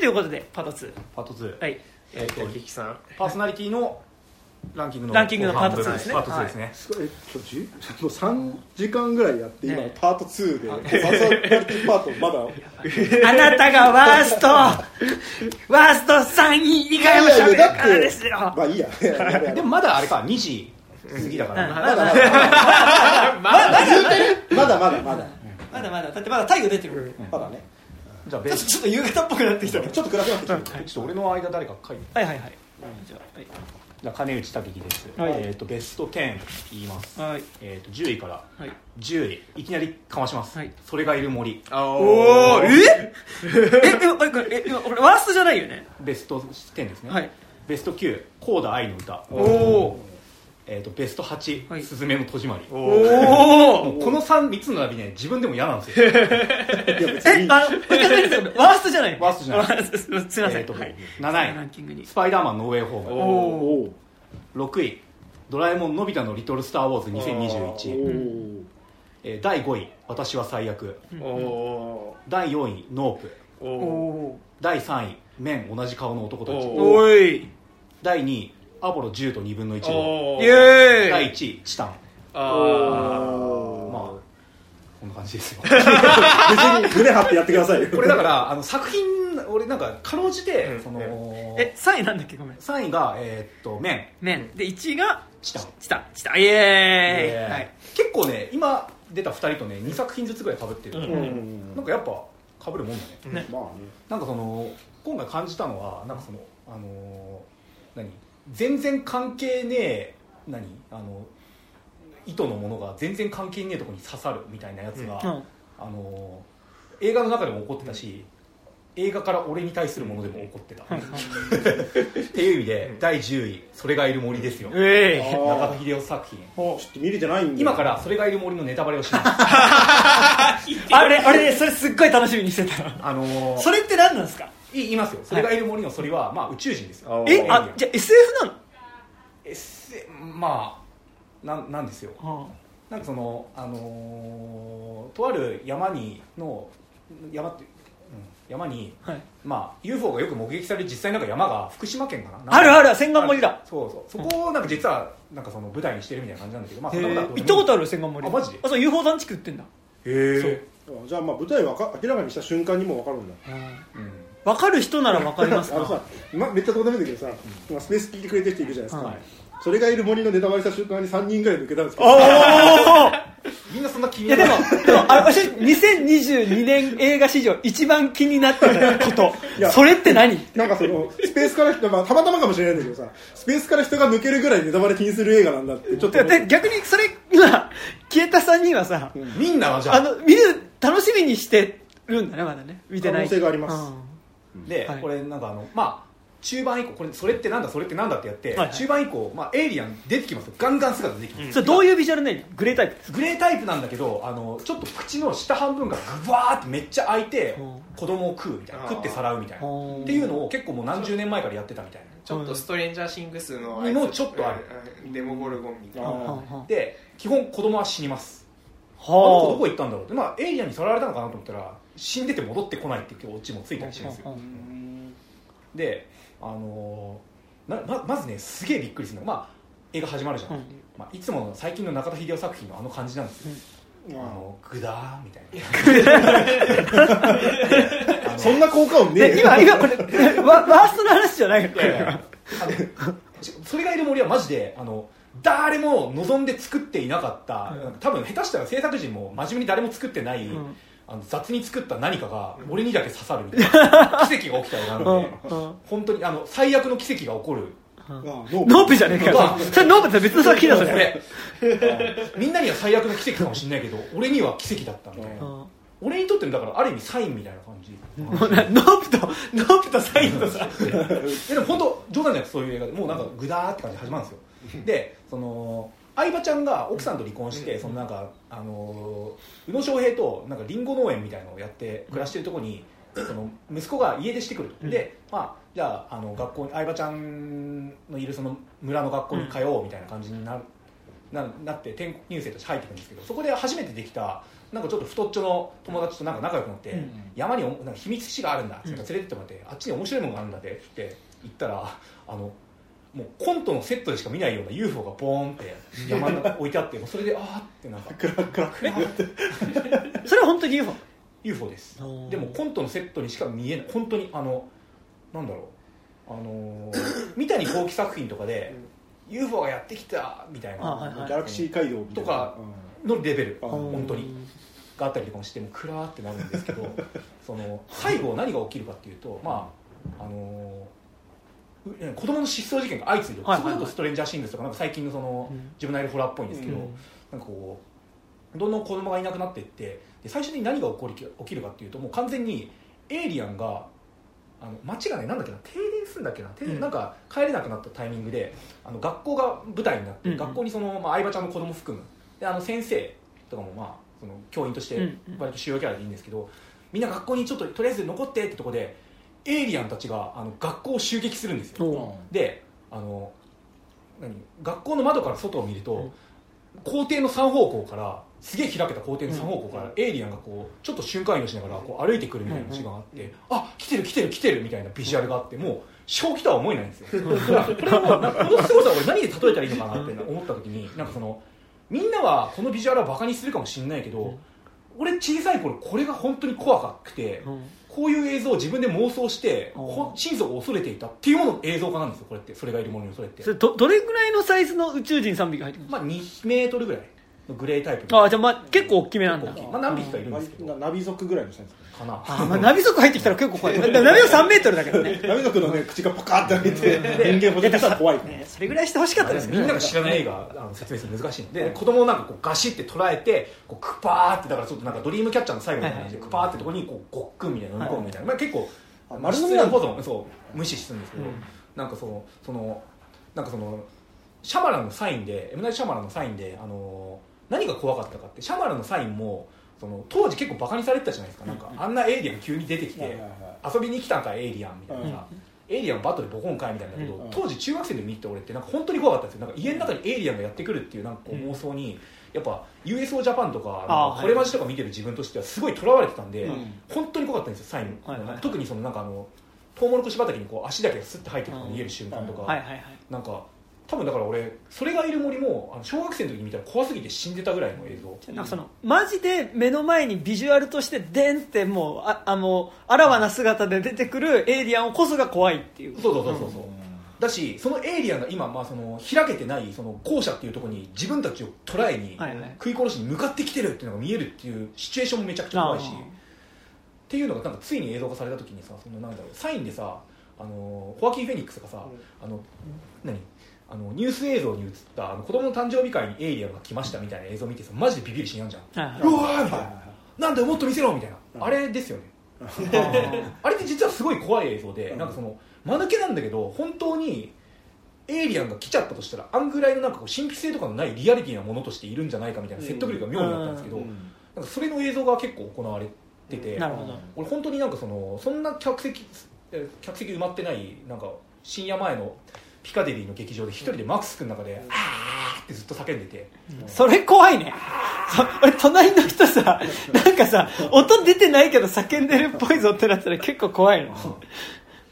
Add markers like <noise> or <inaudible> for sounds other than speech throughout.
ということでパート2パート2、はい。えっと力さん。パーソナリティのランキングのランキングのパート2後半ですね。パート2ですね、えっとじゅもう3時間ぐらいやって今ね。パート2でパーソナリティパートまだ。あなたがワーストワースト3位以外も喋るからですよ。まあいいや。でもまだあれか2時過ぎだから、うん。まだまだ。まだまだまだ。まだまだまだだ。ってまだ太陽出てる。まだねじゃあベス。ちょっと夕方っぽくなってきた。はいちょっと暗くなってきた。トちょっと俺の間誰か書いて。はいはいじゃじゃあ金内武樹です、はい。えっ、とベスト10言います、あはい。えっ、と10位から。はい。10位。いきなりかまします、はい。それがいる森。おおえ？ええ今え今俺ワーストじゃないよね。ベスト10ですね、はい。ベスト9高田愛の歌。おおえー、とベスト8、はい。すずめの戸締まり。おお <laughs> この 3, 3つの並びね自分でも嫌なんですよ。<laughs> いや別にえあワーストじゃない。ワーストじゃない。す <laughs> すいません、えーとはい。7ランキングに。位スパイダーマンノーウェイホーム。おおー。6位。ドラえもんのび太のリトルスター・ウォーズお2021、ー。えー第5位。私は最悪。おお第4位。ノープ。第3位。麺同じ顔の男たち。おおい。第2位アポロ10と2分の1号イエーイ。第1位チタン。あまあこんな感じですよ。<laughs> 別に胸張ってやってくださいよ。これだからあの作品俺なんかかろうじて、うん。そのえ3位なんだっけ？ごめん。3位がえーっと麺。麺。で1位がチタン。チタチタイエーイ、えーはい、結構ね今出た2人とね2作品ずつぐらいかぶってる、うん。うんなんかやっぱかぶるもんだね。ね。まあね。なんかその今回感じたのはなんかそのあのー何？全然関係ねえ何？あの意図のものが全然関係ねえところに刺さるみたいなやつが、うん。あのー映画の中でも起こってたし映画から俺に対するものでも起こってた、っていう意味で第10位「それがいる森」ですよ。えー中田秀夫作品。ちょっと見れてないんで今から「それがいる森」のネタバレをします。<laughs> あれあれねそれすっごい楽しみにしてたあのーそれって何なんですか？い言いますよ「それがいる森」の「それは」まあ、宇宙人ですよ。えあじゃあ SF なの？S まあなんなんですよ。はなんかそのあのーとある山にの山って、うん、山にあはい。まあ UFO がよく目撃される実際なんか山が福島県かな？あるある千賀森だ。そうそう。そこをなんか実はなんかその舞台にしてるみたいな感じなんだけどまあそんなことはどうでもいい。行ったことある千賀森。あマジで？あそう UFO 団地区売ってんだ。へえあじゃあまあ舞台わか明らかにした瞬間にも分かるんだ。うん分かる人なら分かりますあのさか、ま、めっちゃどうでもいいんだけどさ、今スペース聞いてくれてる人いるじゃないですか、はい。それがいる森のネタバレした瞬間に3人ぐらい抜けたんですけど。みんなそんな気いにならやでもでもあ私2022年映画史上一番気になってたこと。いやそれって何？なんかそのスペースから人、まあ、たまたまかもしれないんだけどさスペースから人が抜けるぐらいネタバレ気にする映画なんだってちょっと逆にそれ今消えたさんにはさ、みんなはじゃあ。あの見る楽しみにしてるんだねまだね。見てない。可能性がありますで、はい。これなんかあのまあ中盤以降これそれってなんだそれってなんだってやって、はい。はい中盤以降、まあ、エイリアン出てきますよ。ガンガン姿出てきます、うん。それどういうビジュアルネームグレータイプグレータイプなんだけどあのちょっと口の下半分がグワーってめっちゃ開いてうん。子供を食うみたいな食ってさらうみたいな。うん。っていうのを結構もう何十年前からやってたみたいな。ちょっとストレンジャーシングスのにもちょっとある。うん。デモゴルゴンみたいあなーで基本子供は死にます。あ。の子どはこ行ったんだろうって、まあ、エイリアンにさらわれたのかなと思ったら死んでて戻ってこないっていうオチもついたりしてるんですよであのままずねすげえびっくりするのが、まあ、映画始まるじゃん、うんまあ、いつもの最近の中田秀夫作品のあの感じなんですよ、ああのグダーみたいな。<laughs> ーそんな効果音ね今今これワワーストの話じゃないよいやいやあのそれがいる森はマジであの誰も望んで作っていなかった、うん。多分下手したら制作陣も真面目に誰も作ってない、うんあの雑に作った何かが俺にだけ刺さるみたいな。<laughs> 奇跡が起きたりなんで、うんうん。本当にあの最悪の奇跡が起こる。ノノープじゃねえか。よそれノープって別の作品だそれ。俺 <laughs> みんなには最悪の奇跡かもしれないけど俺には奇跡だったみたいな、うん。俺にとってのだからある意味サインみたいな感じ、もうなノープとノープとサインとさ。え <laughs> でも本当冗談じゃなくてそういう映画で。もうなんかグダーって感じで始まるんですよ。でその相葉ちゃんが奥さんと離婚して、そのなんかあのー宇野昌平となんかリンゴ農園みたいのをやって暮らしてるところに、その息子が家出してくる。と、うん。でまあじゃああの学校に相葉ちゃんのいるその村の学校に通おうみたいな感じになるななって転校入生として入ってくるんですけどそこで初めてできたなんかちょっと太っちょの友達となんか仲良くなって、うん。山におなんか秘密基地があるんだって連れてってもらって、あっちに面白いものがあるんだってって言ったらあのもうコントのセットでしか見ないような UFO がボーンって山に置いてあってもうそれでああってなんか。クラックラックそれは本当に UFO UFO です。でもコントのセットにしか見えない。本当にあのなんだろう。あのー三谷幸喜作品とかで UFO がやってきたみたいあはいなギャラクシー街道とかのレベルうん。本当に。があったりとかもしてもうクラーってなるんですけどその最後何が起きるかっていうとまああの子供の失踪事件が相次いでる、はいはいはい。それこそストレンジャーシングスとかなんか最近のその、うん。自分なりのホラーっぽいんですけど、うん。なんかこうどんどん子供がいなくなっていってで最終的に何が起こり起きるかっていうともう完全にエイリアンがあの街がねなんだっけな停電するんだっけな停電、うん。なんか帰れなくなったタイミングであの学校が舞台になって、うん。うん学校にその、まあ、相葉ちゃんの子供含む。であの先生とかもまあその教員として割と主要キャラでいいんですけど、みんな学校にちょっととりあえず残ってってとこでエイリアンたちがあの学校を襲撃するんですよ。おであの何？学校の窓から外を見ると、うん。校庭の3方向からすげえ開けた校庭の3方向から、エイリアンがこうちょっと瞬間移動しながらこう歩いてくるみたいな時間があって、あ来てる来てる来てるみたいなビジュアルがあってもう正気とは思えないんですよ。<laughs> これはもうなんかこの凄さを俺何で例えたらいいのかなって思った時に <laughs> なんかそのみんなはこのビジュアルはバカにするかもしれないけど、俺小さい頃これが本当に怖くて、うんこういう映像を自分で妄想して真相を恐れていたっていうものの映像化なんですよこれって。それがいるものにそれって。それどどれぐらいのサイズの宇宙人3匹入ってくるまあ2メートルぐらい。のグレータイプああじゃあまあ結構大きめなんだ。まあ何匹かいるんですけど。ナビ族ぐらいのサイズかな。あまあナビ族入ってきたら結構怖い。<laughs> ナビ族3メートルだけどね。ナビ族のね口がパカーって開いて <laughs> 人間ほじったら怖い。ねそれぐらいしてほしかったです。けどみんなが知らない映画あの説明するの難しいの。で子供をなんかこうガシって捉えてこうクパーってだからちょっとなんかドリームキャッチャーの最後みたい。な感じでクパーってとこにこうごっくんみたいな飲み込むみたい。な、まあ、結構あ丸丸飲みなんだそう無視するんですけど、うん。なんかそのそのなんかそのシャマランのサインでエムナイトシャマランのサインであの何が怖かったかってシャマランのサインもその当時結構バカにされてたじゃないですか。なんかあんなエイリアン急に出てきて、遊びに来たんかエイリアンみたいなさ、エイリアンバットでボコンかいみたいなけど、うん当時中学生で見て俺ってなんか本当に怖かったんです。よなんか家の中にエイリアンがやってくるっていうなんか妄想に、やっぱ USO ジャパンとかこれマジとか見てる自分としてはすごいとらわれてたんで、うん。本当に怖かったんですよサイン、はいはい。特にそのなんかあのトウモロコシ畑にこう足だけがスッて入ってくるのが見える瞬間とか、はいはいはい。なんか多分だから俺それがいる森もあの小学生の時に見たら怖すぎて死んでたぐらいの映像。なんかそのマジで目の前にビジュアルとしてデンってもうああのあらわな姿で出てくるエイリアンこそが怖いっていう。そうそうそうそう。そう、だしそのエイリアンが今、まあ、その開けてないその校舎っていうところに自分たちを捕らえに、はいはい。食い殺しに向かってきてるっていうのが見えるっていうシチュエーションもめちゃくちゃ怖いし。あーっていうのがなんかついに映像化された時にさそのなんだろうサインでさあのホアキン・フェニックスがさ、あの何？あのニュース映像に映ったあの子供の誕生日会にエイリアンが来ましたみたいな映像を見てさマジでビビるシーンあるじゃん、うわーみたいな。なんだよもっと見せろみたいな、うん。あれですよね。<laughs> <laughs> あれって実はすごい怖い映像で、うん。なんかその間抜けなんだけど本当にエイリアンが来ちゃったとしたらあんぐらいのなんかこう神秘性とかのないリアリティなものとしているんじゃないかみたいな説得力が妙にあったんですけど、うなんかそれの映像が結構行われてて、なるほど。俺本当になんかそのそんな客席え客席埋まってないなんか深夜前のピカデリーの劇場で一人でマックス君の中で「あー」ってずっと叫んでて。それ怖いね。そ俺 <laughs> 隣の人さなんかさ音出てないけど叫んでるっぽいぞってなったら結構怖いの。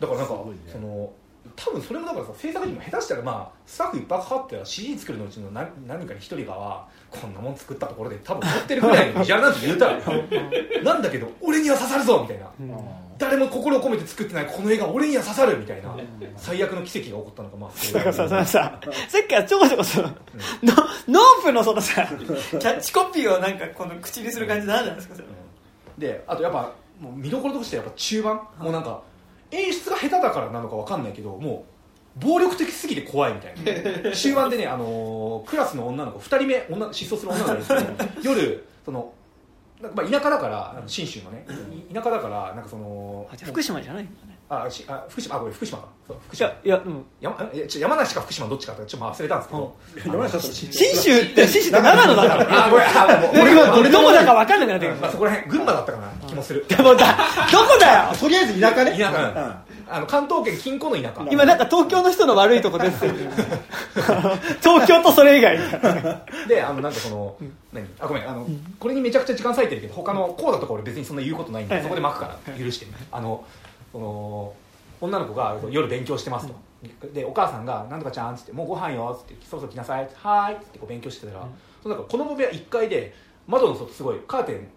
だからなんか、その多分それもだからさ制作陣も下手したらまあスタッフいっぱいかかってたら CG 作るのうちの何何かに一人がはこんなもん作ったところで多分撮ってるぐらいのビジュアルなんて言うたら。なんだけど俺には刺さるぞみたいな、誰も心を込めて作ってないこの映画俺には刺さるみたいな最悪の奇跡が起こったのがまあそれだからさそのささっきからちょこちょこその、ノノープのそのさキャッチコピーをなんかこの口にする感じなんじゃないですかそれ。であとやっぱもう見どころとしてやっぱ中盤、もうなんか演出が下手だからなのかわかんないけどもう暴力的すぎて怖いみたいな。<laughs> 終盤でね、あのークラスの女の子2人目女失踪する女の子がいるんですけど <laughs> 夜そのなんかまあ田舎だからあの信州のねい田舎だからなんかその福島じゃない？んだねあしあ福島あごめん福島か。そう福島。いやうん。山えちょ山梨か福島どっちかってちょっと忘れたんですけど、山梨だったら信信州って信州って長野だから。あごめんあもう俺今どれどこだか分かんなくなってる。まあ、そこら辺群馬だったかな。気もする。でもだどこだよ？<laughs> とりあえず田舎ね。田舎あの関東圏近郊の田舎。今なんか東京の人の悪いとこですよ。<laughs> 東京とそれ以外。であのなんかその、何？あごめん。あの、これにめちゃくちゃ時間割いてるけど他のこうだとか俺別にそんな言うことないんで、はい。そこで巻くから許して、あのその女の子が夜勉強してますと、でお母さんが「なんとかちゃん」っつって「もうご飯よ」っつって「そろそろ来なさい」って「はーい」っつってこう勉強してたら、そのなんか子供部屋1階で窓の外すごいカーテン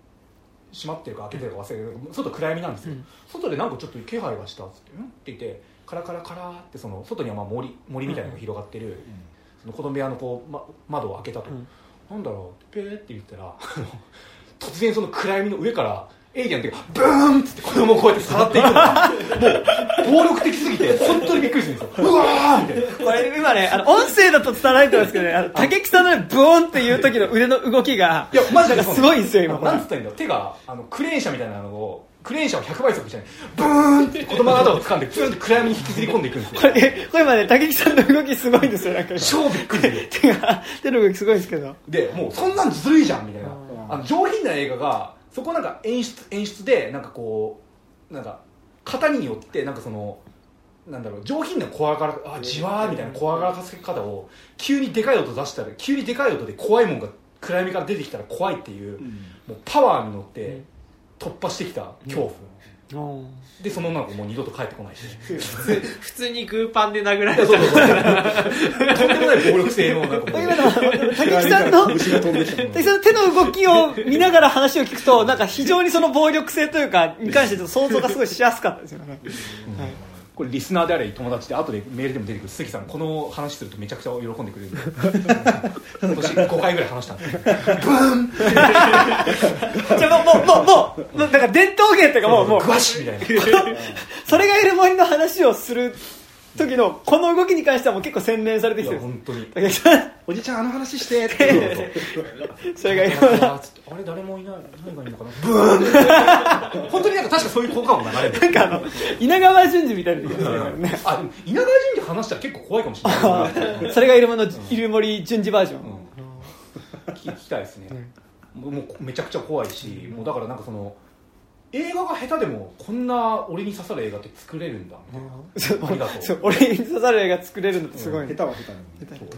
閉まってるか開けてるか忘れるけど外暗闇なんですよ、うん。外でなんかちょっと気配がしたっつって「ん?」って言ってカラカラカラってその外にはまあ森森みたいなのが広がってる、その子供部屋のこう、ま、窓を開けたと、うん。なんだろうペーって言ったら突然その暗闇の上からエイリアンってブーンっつって子供をこうやってさらっていくの。がもう暴力的すぎて本当にびっくりするんですよ。うわーみたいな。これ今ねあの音声だと伝わらないと思うんですけどね。<laughs> あの竹木さんのねブオンっていう時の腕の動きが。いやマジで。すごいんですよ今なんつったらいいんだろう手があのクレーン車みたいなのをクレーン車を100倍速みたいにブーンって子供の頭を掴んでブーンって暗闇に引きずり込んでいくんですよこれこれ今ね竹木さんの動きすごいんですよなんか今超びっくり手が手の動きすごいんですけどでもうそんなんずるいじゃんみたいなうんあの上品な映画がそこなんか演出演出でなんかこうなんか型によってなんかそのなんだろう上品な怖がらあじわーみたいな怖がらかせ方を急にでかい音出したら急にでかい音で怖いもんが暗闇から出てきたら怖いっていう、もうパワーに乗って突破してきた恐怖、でその女の子もう二度と帰ってこないし。普通 <laughs> にグーパンで殴られた。とんでもない暴力性のなんかもう。今の竹木さんの <laughs> 竹木さんの手の動きを見ながら話を聞くとなんか非常にその暴力性というかに関して想像がすごいしやすかったですよね、はいこれリスナーであれ友達で後でメールでも出てくる関さんこの話するとめちゃくちゃ喜んでくれる。<laughs> 今年5回ぐらい話したんでじゃあもうもうもうもうもうなんか伝統芸っていうかもうもうグワシみたいな。それがいる森の話をする時のこの動きに関してはもう結構洗練されてきいてる。や本当に。竹木さん。おじちゃんあの話してって。<laughs> それがいる森のあれ誰もいない何がいいのかな。ブーン。本当になんか確かそういう効果音流れるなんかあの稲川淳二みたいな。あ稲川淳二話したら結構怖いかもしれない。<laughs> それがいるものいる森淳二バージョン、聞きたいですね。もうめちゃくちゃ怖いしもうだからなんかその映画が下手でもこんな俺に刺さる映画って作れるんだみたいな。そうありがとう。そう俺に刺さる映画作れるのってすごい。ね、下手は下手なのそうっ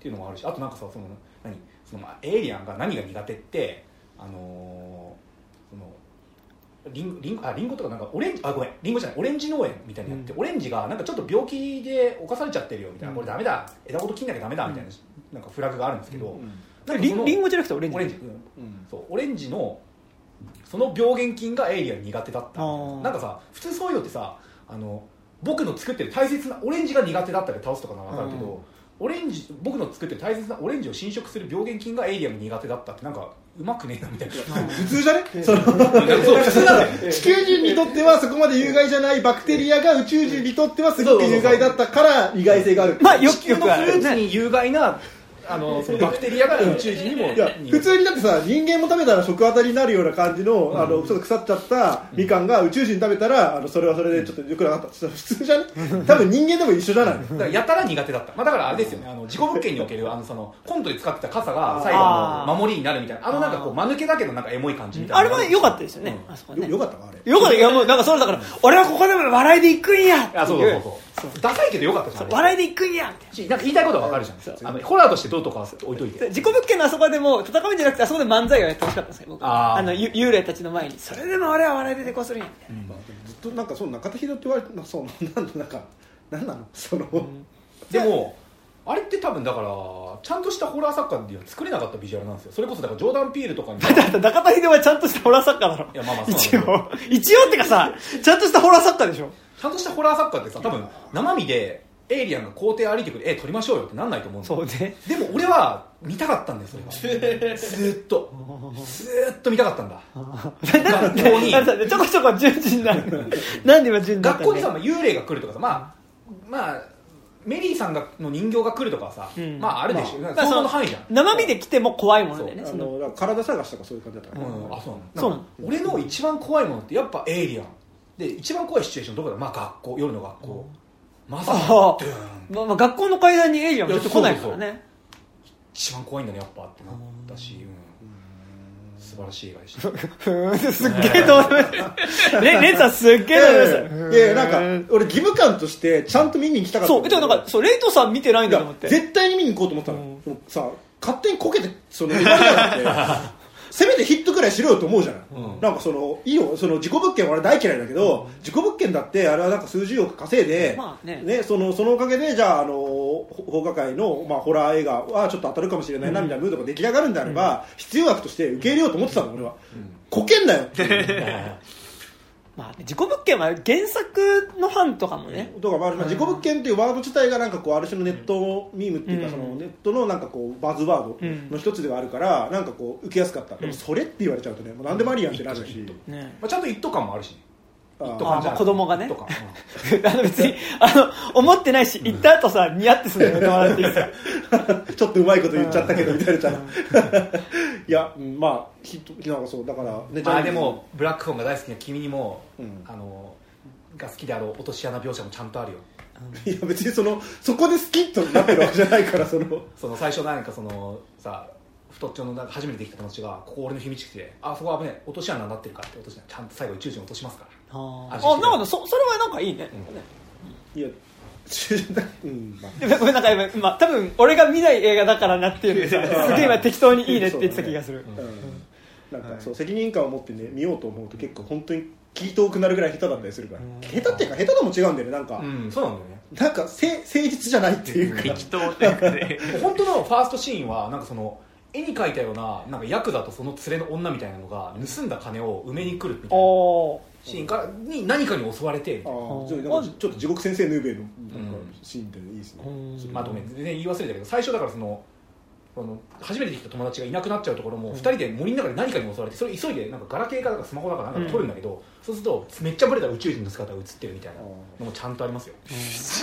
ていうのもあるしあとなんかさその何？そのまあエイリアンが何が苦手ってあのーそのリンゴリンゴあリンゴとかなんかオレンジあごめん。リンゴじゃない。オレンジ農園みたいにやって、オレンジがなんかちょっと病気で侵されちゃってるよみたいな、うん。これダメだ。枝ごと切んなきゃダメだ。みたいな,、なんかフラグがあるんですけど、なんかリンリンゴじゃなくてオレンジ。オレンジ、うん。うん。そうオレンジのその病原菌がエイリアン苦手だった。なんかさ普通そういうのってさあの僕の作ってる大切なオレンジが苦手だったら倒すとかなら分かるけど、うん。オレンジ僕の作ってる大切なオレンジを侵食する病原菌がエイリアンが苦手だったってなんかうまくねえなみたいな。普通じゃね？そそう <laughs> 普通だよ。地球人にとってはそこまで有害じゃないバクテリアが宇宙人にとってはすごく有害だったから意外性がある。まあよ地球のフルーツに有害なあのそのバクテリアが宇宙人にも。いや普通にだってさ人間も食べたら食当たりになるような感じの,、あのちょっと腐っちゃったみかんが宇宙人食べたらあのそれはそれでちょっとよくなかった。普通じゃね？<laughs> 多分人間でも一緒じゃない？だからやたら苦手だった、まあ、だからあれですよね。あの事故物件におけるあのそのコントで使ってた傘が最後の守りになるみたいな。あのなんかこう間抜けだけどなんかエモい感じみたいな。あれは良かったですよね、うん。あそこはね。よよかったかあれ。よかった。いやもうなんかそうだから俺はここでも笑いで行くんやってあそうそういそうそうダサいけどよかったじゃん。笑いで行くんやな。んか言いたいことはわかるじゃん。あのホラーとしてどうとかは置いといて。な事故物件のあそこでも戦うんじゃなくてあそこで漫才をやってほしかったんですよ僕。あー。のゆ幽霊たちの前に。それでも俺は笑いで抵抗するんや。みたいな、まあずっとなんかそう中田秀って言われてなそうなんなんかなんなの？その、でもあれって多分だからちゃんとしたホラー作家では作れなかったビジュアルなんですよ。それこそだからジョーダン・ピールとかに <laughs> 中田秀夫はちゃんとしたホラー作家だろ。いやまあまあそう一応 <laughs> 一応ってかさちゃんとしたホラー作家でしょ。ちゃんとしたホラー作家ってさ多分生身でエイリアンが校庭歩いてくる絵撮りましょうよってなんないと思うんですよそうねでも俺は見たかったんだよそれがずーっとずーっと見たかったんだ学校にちょこちょこ順次になるなんで今順次だった学校にさ、まあ、幽霊が来るとかさまあまあメリーさんがの人形が来るとかはさ、うん。まああるでしょ、まあ。想像の範囲じゃん、生身で来ても怖いものだよねあその。の体探しとかそういう感じだったから、うん、あそうなの。俺の一番怖いものってやっぱエイリアン。で一番怖いシチュエーションどこだ？まあ学校夜の学校。まさにああドゥーン。まあ、まあ学校の階段にエイリアンは絶対来ないからいね一番怖いんだねやっぱってなったし、うん素晴らしい映画でした。ふーんすっげえどうでもいいレレンさんすっげえどうでもいいですなんか俺義務感としてちゃんと見に行きたかったそう、でもなんか、そう、レイトさん見てないんだと思って。絶対に見に行こうと思ったの、うん。さ勝手にこけてその言われなかってせめてヒットくらいしろよと思うじゃない、うん。なんかそのいいよその自己物件は俺大嫌いだけど、自己物件だってあれはなんか数十億稼いで、まあね。そのそのおかげでじゃああのほ放課会の、まあ、ホラー映画はちょっと当たるかもしれないなみたいなムードが出来上がるんであれば、必要悪として受け入れようと思ってたの俺は、こけんなよ。って <laughs> まあね、自己物件は原作のファンとかもね。とかもある、まあ、自己物件っていうワード自体がなんかこうある種のネットミームっていうか、うん。そのネットのなんかこうバズワードの一つではあるから、なんかこう受けやすかった、でもそれって言われちゃうとねもう何でもありやんってなるし、ね。まあ、ちゃんと一斗感もあるしねあ子供がね。<laughs> あの別に、あの、思ってないし、行った後さ、ニヤってするのやめてもらっていいですか？<laughs> ちょっとうまいこと言っちゃったけどみたいな。<laughs> いや、うんまあヒットなんかそうだからねまあでもブラックフォンが大好きな君にも、うん。あのが好きであろう落とし穴描写もちゃんとあるよ。いや別にそのそこでスキッとなってるわけじゃないからその。その最初なんかそのさ太っちょのなんか初めてできた友達がここ俺の秘密基地であそこ危ねえ落とし穴になってるからって落とし穴ちゃんと最後宇宙人落としますからああ、なんかそ、それはなんかいいね。いや。うんまあでもなんか今、まあ、多分俺が見ない映画だからなっていうのすげえ今適当にいいねって言ってた気がする。うん。なんかそう責任感を持ってね見ようと思うと結構本当に聞い遠くなるぐらい下手だったりするから。下手っていうか下手とも違うんだよねなんか、うんそうなんだよね。なんかせ誠実じゃないっていうか。適当っていうかね。本当のファーストシーンはなんかその絵に描いたようななんかヤクザとその連れの女みたいなのが盗んだ金を埋めに来るみたいな。シーンからに何かに襲われてみたいな。あー。ちょっとなんかちょっと地獄先生ヌーベイのなんかうんシーンでいいですね、うん。まあ、ごめん全然言い忘れたけど最初だからそのあの初めてできた友達がいなくなっちゃうところも、二人で森の中で何かに襲われてそれ急いでなんかガラケーかなんかスマホだかなんかで撮るんだけど、そうするとめっちゃブレた宇宙人の姿が映ってるみたいなのもちゃんとありますよ、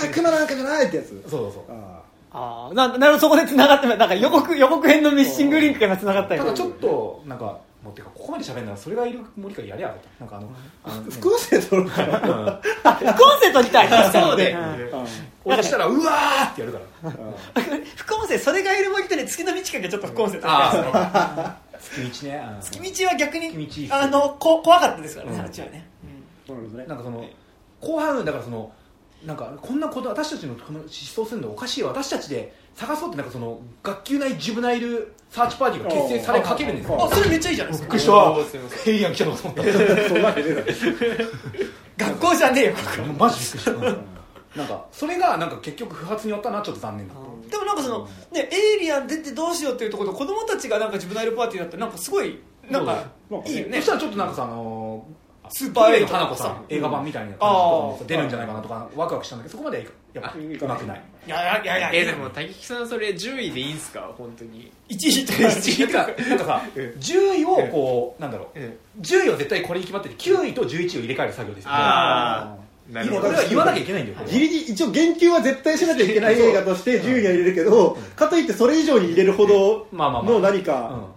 悪魔なんかじゃないってやつ。そうそうそう。あああ、な、なるほど、そこで繋がって、なんか予告、予告編のミッシングリンクが繋がったりただちょっとなんかもうてかここまで喋るならそれがいる森からやりゃあなんかあのあのー副音声撮るから副音声撮りたい。<laughs> そうでん。あ落ちたらうわーってやるから。副音声、それがいる森とね、月の道かがちょっと副音声撮りたい。ああ月道ね、うん。月道は逆にあのこ怖かったですからね、うん。あっちはね、ーなるほどね。なんかその後半だからそのなんかこんなこと私たちのこの失踪するのおかしいわ。私たちで探そうってなんかその学級内ジブナイルサーチパーティーが結成されかけるんですよ。あそれめっちゃいいじゃないですか。びっくりしたヘイヤン来たのかと思ったそんなわけねえだろ学校じゃねえよここマジびっくりした。うんなんかそれがなんか結局不発に終わったなちょっと残念だったでもなんかその、ね、エイリアン出てどうしようっていうところと子供たちがなんか自分のアイルパーティーだったらなんかすごいなんかいいよね。そしたらちょっとなんかさあのスーパーエイのト花子さん。映画版みたいな感じ出るんじゃないかなとかワクワクしたんだけどそこまではいかやっぱうまくない？いやいやいやいや。えでも滝木さんそれ10位でいいんすか？本当に。1位と1位かなんかさ10位をこうなんだろう。うん。10位は絶対これに決まってて9位と11位を入れ替える作業ですよね。ああなるほど。これは言わなきゃいけないんだよ。ギリギリ一応言及は絶対しなきゃいけない映画として10位には入れるけど、かといってそれ以上に入れるほどまあまあまあ。の何か、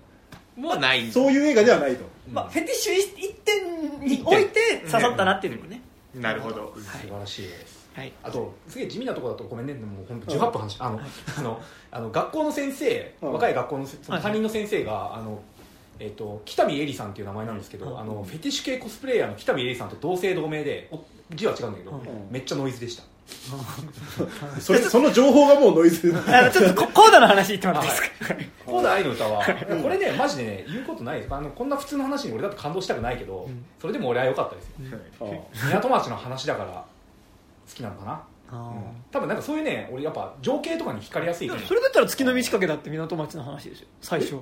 もうないそういう映画ではないとまあ、フェティッシュ一点に置いて刺さったなっていうのもね、なるほど。うん。素晴らしいです。はい。あとすげえ地味なところだとごめんね。でも本当18分話あの <laughs> あのあの学校の先生うん。若い学校のせそのはい。担任の先生があのえっと北見絵里さんっていう名前なんですけど、あのフェティッシュ系コスプレイヤーの北見絵里さんと同姓同名でお字は違うんだけど、うん。めっちゃノイズでした <laughs> それその情報がもうノイズ。<laughs> あのちょっとこコーダの話言ってもらっていいですか？コーダ愛の歌はこれねマジでね言うことないです。あのこんな普通の話に俺だと感動したくないけど、それでも俺は良かったですよ。あ港町の話だから好きなのかな、うん。多分なんかそういうね俺やっぱ情景とかに惹かれやすいそれだったら月の満ち欠けだって港町の話ですよ最初。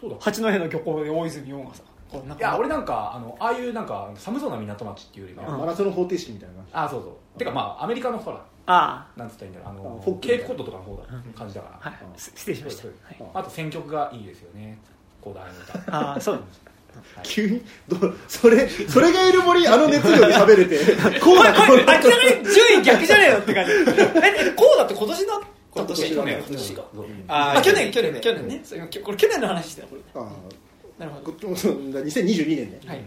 そうだ。八戸の漁港で大泉洋がさこうなんかいや俺なんかあのああいうなんか寒そうな港町っていうよりは、あマラソンの方程式みたいな。ああそうそう。てかまあアメリカのほらあなんつったらいいんだろう。あのあフォックケープコッドとかの方だ。感じだから、あはいす失礼しました。そうそう。はい。あと選曲がいいですよね。コーダ愛の歌。ああそう急にどそれそれがいる森あの熱量で喋れて。<laughs> こうだこう明らかに順位逆じゃねえよって感じええこうだって今年だ今年去年今年かああ去年去年去年ねそうこれ去年の話してたこれあなるほど。こっちもそう2022年ねはい。うん。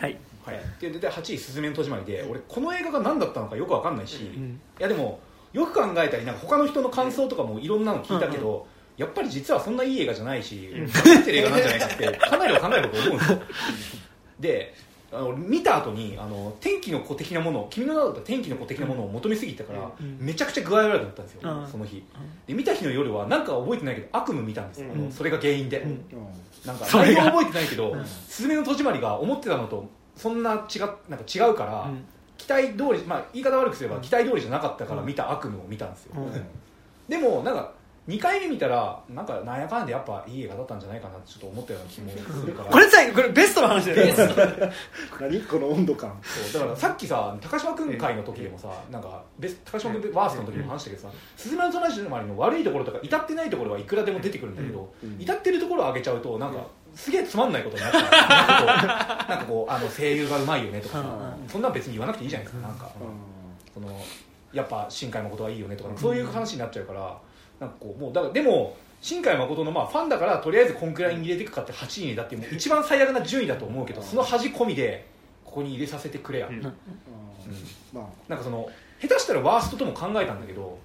はい。はい、ででで8位「すずめの戸締まりで」俺この映画が何だったのかよく分かんないし、ん。いやでもよく考えたりなんか他の人の感想とかもいろんなの聞いたけど、やっぱり実はそんないい映画じゃないし作ってる映画なんじゃないかってかなりは考えると思うんですよ。<laughs> であの見た後にあの天気の子的なものを君の名だった天気の子的なものを求めすぎたから、うん。めちゃくちゃ具合悪くなったんですよ、うん。その日。で見た日の夜はなんか覚えてないけど悪夢見たんですよ、あのそれが原因で、ん。なんか内容覚えてないけど「すずめの戸締まり」が思ってたのとそんな違なんか違うから、うん。期待通り、まあ、言い方悪くすれば期待通りじゃなかったから見た悪夢を見たんですよ、うん。でもなんか2回目見たらなんかなんやかんでやっぱいい映画だったんじゃないかなってちょっと思ったような気もするから。これさこれベストの話だよ。ね何この温度感。そうだからさっきさ高島君会の時でもさなんかベス高島君ワーストの時でも話したけどさ「すずめの戸締まり」の悪いところとか至ってないところはいくらでも出てくるんだけど、至ってるところを上げちゃうとなんかすげえつまんないことになっちゃう。なんかこうなんかこうあの声優がうまいよねとかさうん。そんなん別に言わなくていいじゃないですか。なんか、そのやっぱ新海誠はいいよねとかそういう話になっちゃうからなんかこうもうだからでも新海誠のまあファンだからとりあえずこんくらいに入れていくかって8位にだってもう一番最悪な順位だと思うけどその端込みでここに入れさせてくれや、うん。まあなんかその下手したらワーストとも考えたんだけど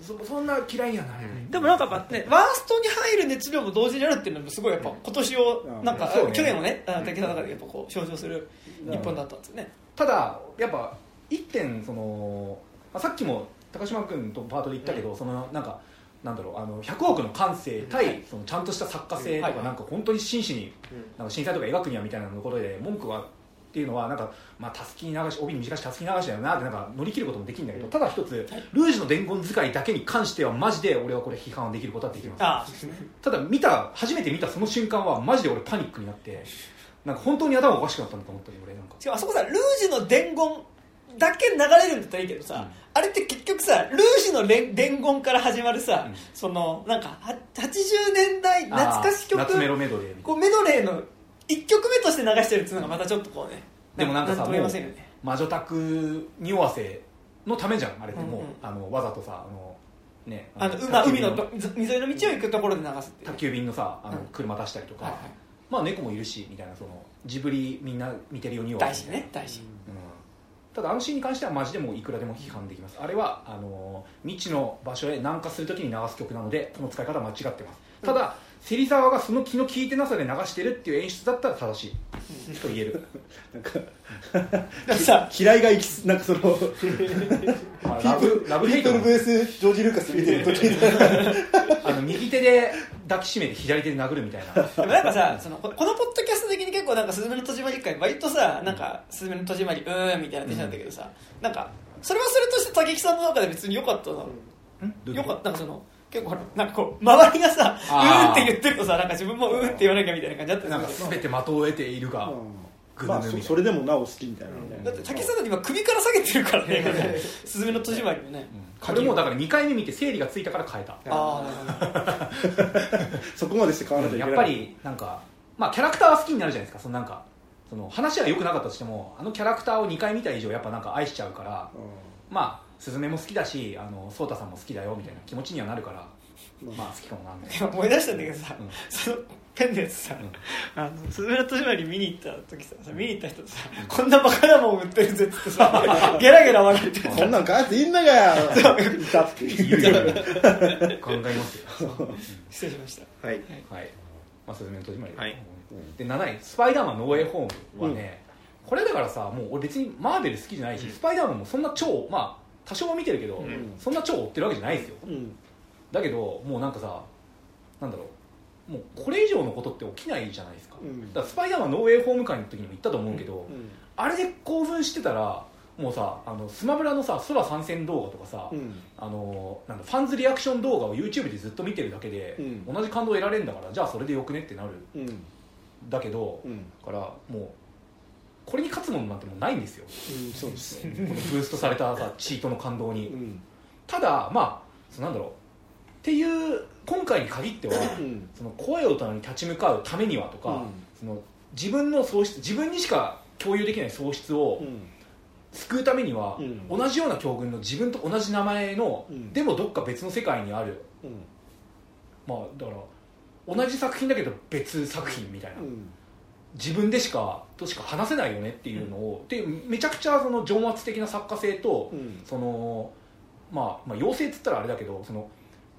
そそんな嫌いにはなれない、でもなんかやっぱねワーストに入る熱量も同時にあるっていうのもすごいやっぱ今年をうん。なんか、ね。去年をねあの武田の中でやっぱこう象徴する日本だったんですよね、ただやっぱ一点その、まあ、さっきも高島君とパートで言ったけど、そのなんかなんだろうあの100億の感性対、そのちゃんとした作家性とか、はい。なんか本当に真摯に、なんか震災とか描くにはみたいなところで文句はっていうのはなんかまあたす流し帯に短したすき流しだよなってなんか乗り切ることもできるんだけどただ一つルージュの伝言使いだけに関してはマジで俺はこれ批判できることはできます。あただ見た初めて見たその瞬間はマジで俺パニックになってなんか本当に頭おかしくなったんだと思ったよ俺なんか。あそこさルージュの伝言だけ流れるんだったらいいけどさ、あれって結局さルージュの伝言から始まるさ、うん。そのなんかは80年代懐かし曲メロメドレーこうメドレーの1曲目として流してるっていうのがまたちょっとこうねでもなんかさね。魔女宅匂わせのためじゃんあれってもう、うん。うんあのわざとさあのねあの海のと水の道を行くところで流すって宅急便のさあの、うん。車出したりとか、はいはい。まあ猫もいるしみたいなそのジブリみんな見てるようには。大事ね大事、うんただあのシーンに関してはマジでもういくらでも批判できます。あれはあの未知の場所へ南下するときに流す曲なのでこの使い方は間違ってます。ただ、芹沢がその気の利いてなさで流してるっていう演出だったら正しい。と言える。なんか。だからさ嫌いが行きすなんかそのまあラブラブルベースジョージ・ルーカス見てる時にあの右手で抱きしめて左手で殴るみたいな。でもなんかさそのここのポッドキャスト的に結構なんか「すずめの戸締まり」会割とさなんか「すずめの戸締まりうーん」みたいなテンションだけどさ、なんかそれはそれとして武木さんの中で別に良かったな、よかった。なんかその結構なんかこう周りがさ「うあー。ーん」って言ってるとさなんか自分も「うーん」って言わなきゃみたいな感じだったなん。か全て的を得ているが、グまあそそれでもなお好きみたいなだって武井さんだって今首から下げてるからね「すずめの戸締まり」もね、これもだから2回目見て整理がついたから変えた。ああそこまでして買わなきゃいけない。やっぱりなんかまあキャラクターは好きになるじゃないですか。そのなんかその話は良くなかったとしてもあのキャラクターを2回見た以上やっぱなんか愛しちゃうから。まあスズメも好きだしあの颯太さんも好きだよみたいな気持ちにはなるからまあ好きかもなんない。今思い出したんだけどさ、うん。そのペンのやつさ、ん。あのスズメの戸締まり見に行った時さ見に行った人とさ、こんなバカなもん売ってるぜっつってさ <laughs> ゲラゲラ笑ってうんそんなん買っていいんだがよいたって言う。よ考えますよ失礼しました。はい。はい。まあスズメの戸締まりはい。で7位スパイダーマンノーウェイホームはね、これだからさもう俺別にマーベル好きじゃないし、スパイダーマンもそんな超まあ多少は見てるけど、ん。そんな超追ってるわけじゃないですよ。うん。だけどもうなんかさなんだろう。もうこれ以上のことって起きないじゃないですか,、うん。だからスパイダーマンノーウェイホーム会の時にも言ったと思うけど、うん。あれで興奮してたらもうさあのスマブラのさ空参戦動画とかさ、うん。あのなんだファンズリアクション動画を YouTube でずっと見てるだけで、うん。同じ感動を得られるんだからじゃあそれでよくねってなる。うん。だけど、からもうこれに勝つものなんてもうないんですよ。うんそうですこのブーストされたさチートの感動に、うん。ただまあそうなんだろう。っていう今回に限っては、うん。その声を大人に立ち向かうためにはとか、うん。その自分の喪失自分にしか共有できない喪失をうん。救うためには、うん。同じような境遇の自分と同じ名前の、うん。でもどっか別の世界にある。うん。まあだから同じ作品だけど別作品みたいな、うん。自分でしかとしか話せないよねっていうのを、でめちゃくちゃその情圧的な作家性と、うん。そのまあ、まあ妖精っつったらあれだけどその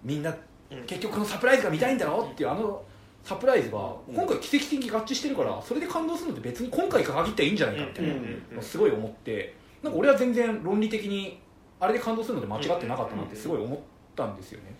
みんなうん。結局このサプライズが見たいんだろうっていうあのサプライズがうん。今回奇跡的に合致してるからそれで感動するのって別に今回限っていいんじゃないかみたいなすごい思ってなんか俺は全然論理的にあれで感動するので間違ってなかったなってすごい思ったんですよね、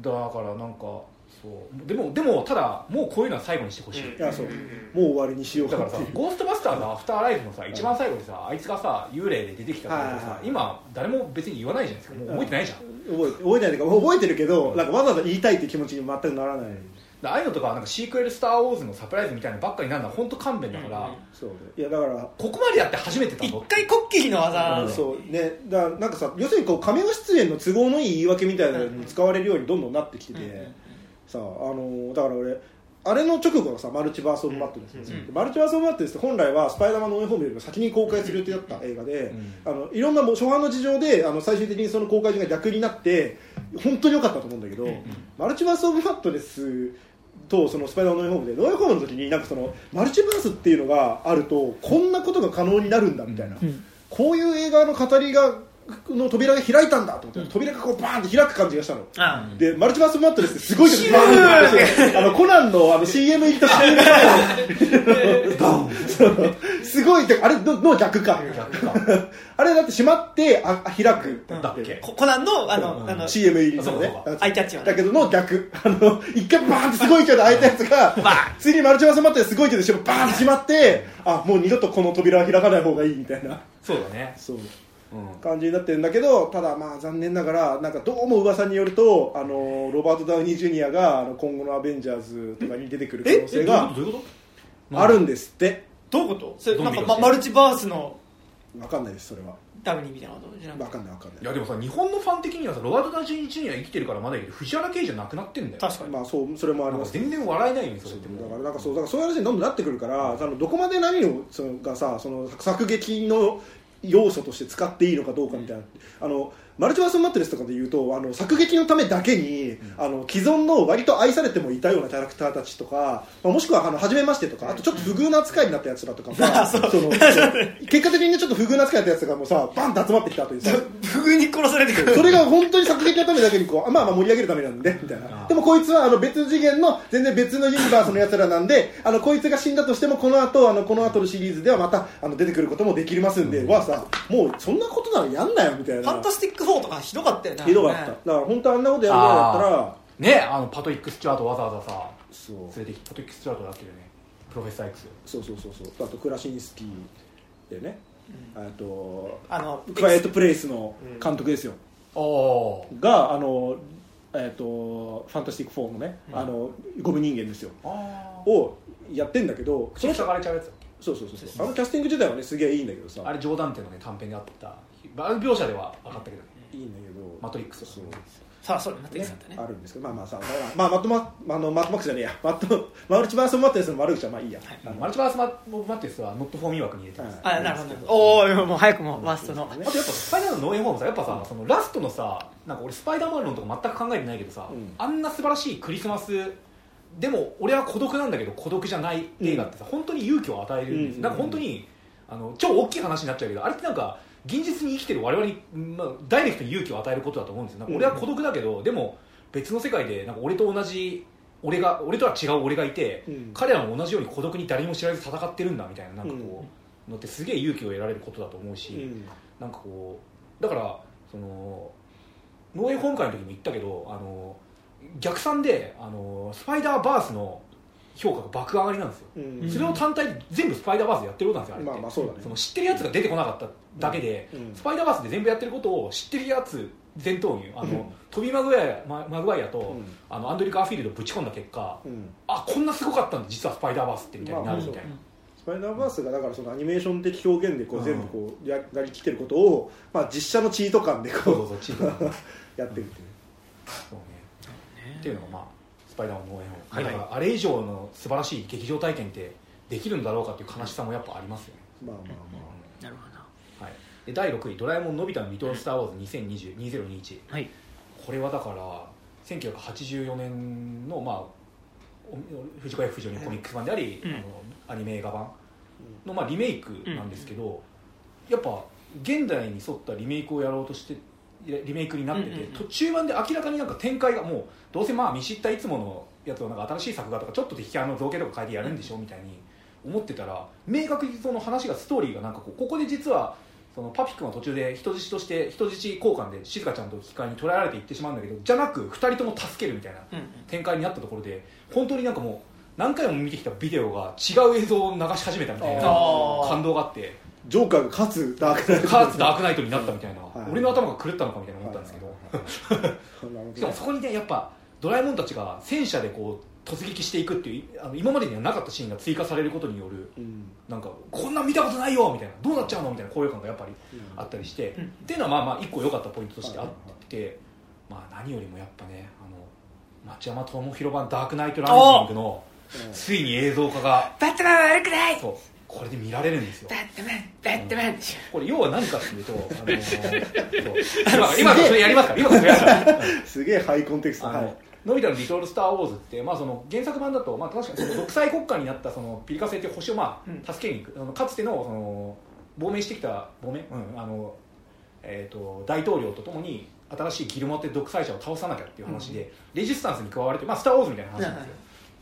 だからなんかそう。でもでもただもうこういうのは最後にしてほしい、いやそう。もう終わりにしようだからさかっていう。ゴーストバスターズアフターライフのさ一番最後でさあいつがさ幽霊で出てきたってことさはいはいはい。今誰も別に言わないじゃないですか。もう覚えてないじゃん。覚えて覚えてないというか覚えてるけどなんかわざわざ言いたいっていう気持ちに全くならない。だああいうのとかなんかシークエル「スター・ウォーズ」のサプライズみたいなのばっかりになるのは本当勘弁だから、うんそう。ねいやだからここまでやって初めてだ一ぞ回こっきりの技、うんそう。ね。だからなんかさ要するにこうカメオ出演の都合のいい言い訳みたいなのに使われるようにどんどんなってきてて、さあのだから俺あれの直後のさマルチバース・オブ・マットネスですよ、うん。マルチバース・オブ・マットネスって本来はスパイダーマンのオンエホームよりも先に公開する予定だった映画で、あのいろんなもう初版の事情であの最終的にその公開時が逆になって本当に良かったと思うんだけど、マルチバース・オブ・マットネスとそのスパイダーマンのノーエホームでノーエホームの時になんかそのマルチバースっていうのがあるとこんなことが可能になるんだみたいな、うん。こういう映画の語りがの扉が開いたんだと思って、扉がこうバーンって開く感じがしたの。あで、マルチバースマットレスってすごいですバーンあの、コナンのあの CM 入りと CM すごいって、あれのの逆か。<laughs> あれだって閉まってああ開くだっけ。ココナンのあの、うん。あの CM 入りのね。アイキャッチはね。だけどの逆。あの一回バーンってすごい勢いで開いたやつが <laughs> ついにマルチバースマットレスすごい勢いでバーンって閉まってあもう二度とこの扉は開かない方がいいみたいな。そうだね。そう。うん感じになってるんだけどただまあ残念ながらなんかどうも噂によるとあのロバート・ダウニー・ジュニアがあの今後のアベンジャーズとかに出てくる可能性がどういうこと？あるんですって。どういうこと？それなんか、ま、マルチバースの分かんないですそれは。ダウニーみたいなことじゃなく分てかんない分かんない。いやでもさ日本のファン的にはさロバート・ダウニー・ジュニア生きてるからまだいいけど藤原圭じゃなくなってんだよ。確かに、まあそうそれもあります。全然笑えないよねそれ。ってもうだからなんかそうだからそういう話にどんどんなってくるから、あのどこまで何をそのがさその作劇の要素として使っていいのかどうかみたいな。あのマルチバースマットレスとかで言うとあの作劇のためだけに、あの既存の割と愛されてもいたようなキャラクターたちとか、まあ、もしくはあの初めましてとかあとちょっと不遇な扱いになったやつらとかが、<laughs> その結果的にちょっと不遇な扱いになったやつがもうさバンと集まってきた後にさ不遇に殺されてくる。それが本当に作劇のためだけにこう、まあまあ盛り上げるためなんで、みたいな。でもこいつはあの別次元の、全然別のユニバースの奴らなんで、あの、こいつが死んだとしても、この後、あの、この後のシリーズではまた、あの、出てくることもできますんで、はさ、もうそんなことならやんなよ、みたいな。ファン。タスティック4とかひどかったよね。ひどかった。だから本当あんなことやるぐらいだったら、ねあのパトリック・スチュワートわざわざさそう。連れてきパトリック・スチュワートだってるよねプロフェッサー X そうそうそうそう。あと、クラシンスキーでね、あと、あのクワイエットプレイスの監督ですよ。おおが、あの、えっ、と、ファンタスティック4のね、あの、ゴム人間ですよ。あをやってんだけど、口塞がれちゃうやつ。だっけそうそう。そうそうあのキャスティング自体はねすげえいいんだけどさ。あれ冗談っていうのね短編であった。描写では分かったけどねいいんだけどマトリックスそう。さあそうマトリックスだったね。あるんですけどまあまあさまあマットマあのマットマックスじゃねえや。マットマルチバースマットレスの悪口はまあいいや、あの。マルチバースママッティスはノットフォーミー枠に入れてます、はい。あなるほど。おおもう早くもワーストの。ね。あとやっぱスパイダーマンのノーエンホームさやっぱさ、そのラストのさなんか俺スパイダーマン論とか全く考えてないけどさ、うん。あんな素晴らしいクリスマスでも俺は孤独なんだけど孤独じゃない映画ってさ、本当に勇気を与えるんです、うん。なんか本当にあの超大きい話になっちゃうけどあれってなんか現実に生きてる我々に、まあ、ダイレクトに勇気を与えることだと思うんですよ。俺は孤独だけど、でも別の世界でなんか俺と同じ俺が俺とは違う俺がいて、うん。彼らも同じように孤独に誰にも知られず戦ってるんだみたいななんかこう、のってすげえ勇気を得られることだと思うし、うん。なんかこうだからその農園本会の時も言ったけどあの逆算であのスパイダーバースの評価が爆上がりなんですよ、うん。それを単体で全部スパイダーバースでやってることなんですよあれって、まあまあそうだね。その知ってるやつが出てこなかっただけで、うん。スパイダーバースで全部やってることを知ってるやつ全投入あの、うん。トビー・マグワイアママグワイアと、うん。あのアンドリュー・ガーフィールドをぶち込んだ結果、うん。あこんなすごかったんだ実はスパイダーバースってみたいになるみたいな、まスパイダーバースがだからそのアニメーション的表現でこううん全部こうややりきってることを、まあ、実写のチート感でそうそうこそうやってるっていう。そうね。っていうのがまあスパイダーマンの応援を、はい。だからあれ以上の素晴らしい劇場体験ってできるんだろうかっていう悲しさもやっぱありますよね、まあまあで第6位「ドラえもんのび太のリトル・スター・ウォーズ2020 2021はい」これはだから1984年のまあお藤子 F 不二雄のコミックス版であり、うん。あのアニメ映画版の、まあ、リメイクなんですけど、やっぱ現代に沿ったリメイクをやろうとしてリメイクになってて、うんうんうん。途中版で明らかになんか展開がもうどうせまあ見知ったいつものやつをなんか新しい作画とかちょっと敵キャラの造形とか変えてやるんでしょみたいに思ってたら明確にその話がストーリーがなんかこうここで実はそのパピ君は途中で人質として人質交換で静香ちゃんと機械に捕らえられていってしまうんだけどじゃなく2人とも助けるみたいな展開になったところで本当になんかもう何回も見てきたビデオが違う映像を流し始めたみたいな感動があってジョーカーが勝つダークナイトカーツダークナイトになったみたいな、はい。俺の頭が狂ったのかみたいな思ったんですけど、しかもそこにねやっぱドラえもんたちが戦車でこう突撃していくっていうあの今までにはなかったシーンが追加されることによるうん。なんかこんなん見たことないよみたいなどうなっちゃうのみたいな高揚感がやっぱりあったりして、うん。っていうのはまあまあ一個良かったポイントとしてあって、まあ何よりもやっぱねあの町山智弘版ダークナイトランキングのついに映像化がバットマンは悪くない！そうこれで見られるんですよ。バットマンバットマン。でしこれ要は何かっていうと、あの <laughs> ー今今それやりますから今それやりますから。すげえハイコンテクスト。はいのび太のリトル・スター・ウォーズって、まあ、その原作版だと、まあ、確かにその独裁国家になったそのピリカ星っていう星を、まうん。あ、助けに行く、あのかつてのその亡命してきた亡命、うんあのえー、と大統領とともに新しいギルモって独裁者を倒さなきゃっていう話で、レジスタンスに加われて、まあ、スター・ウォーズみたいな話なんですよ、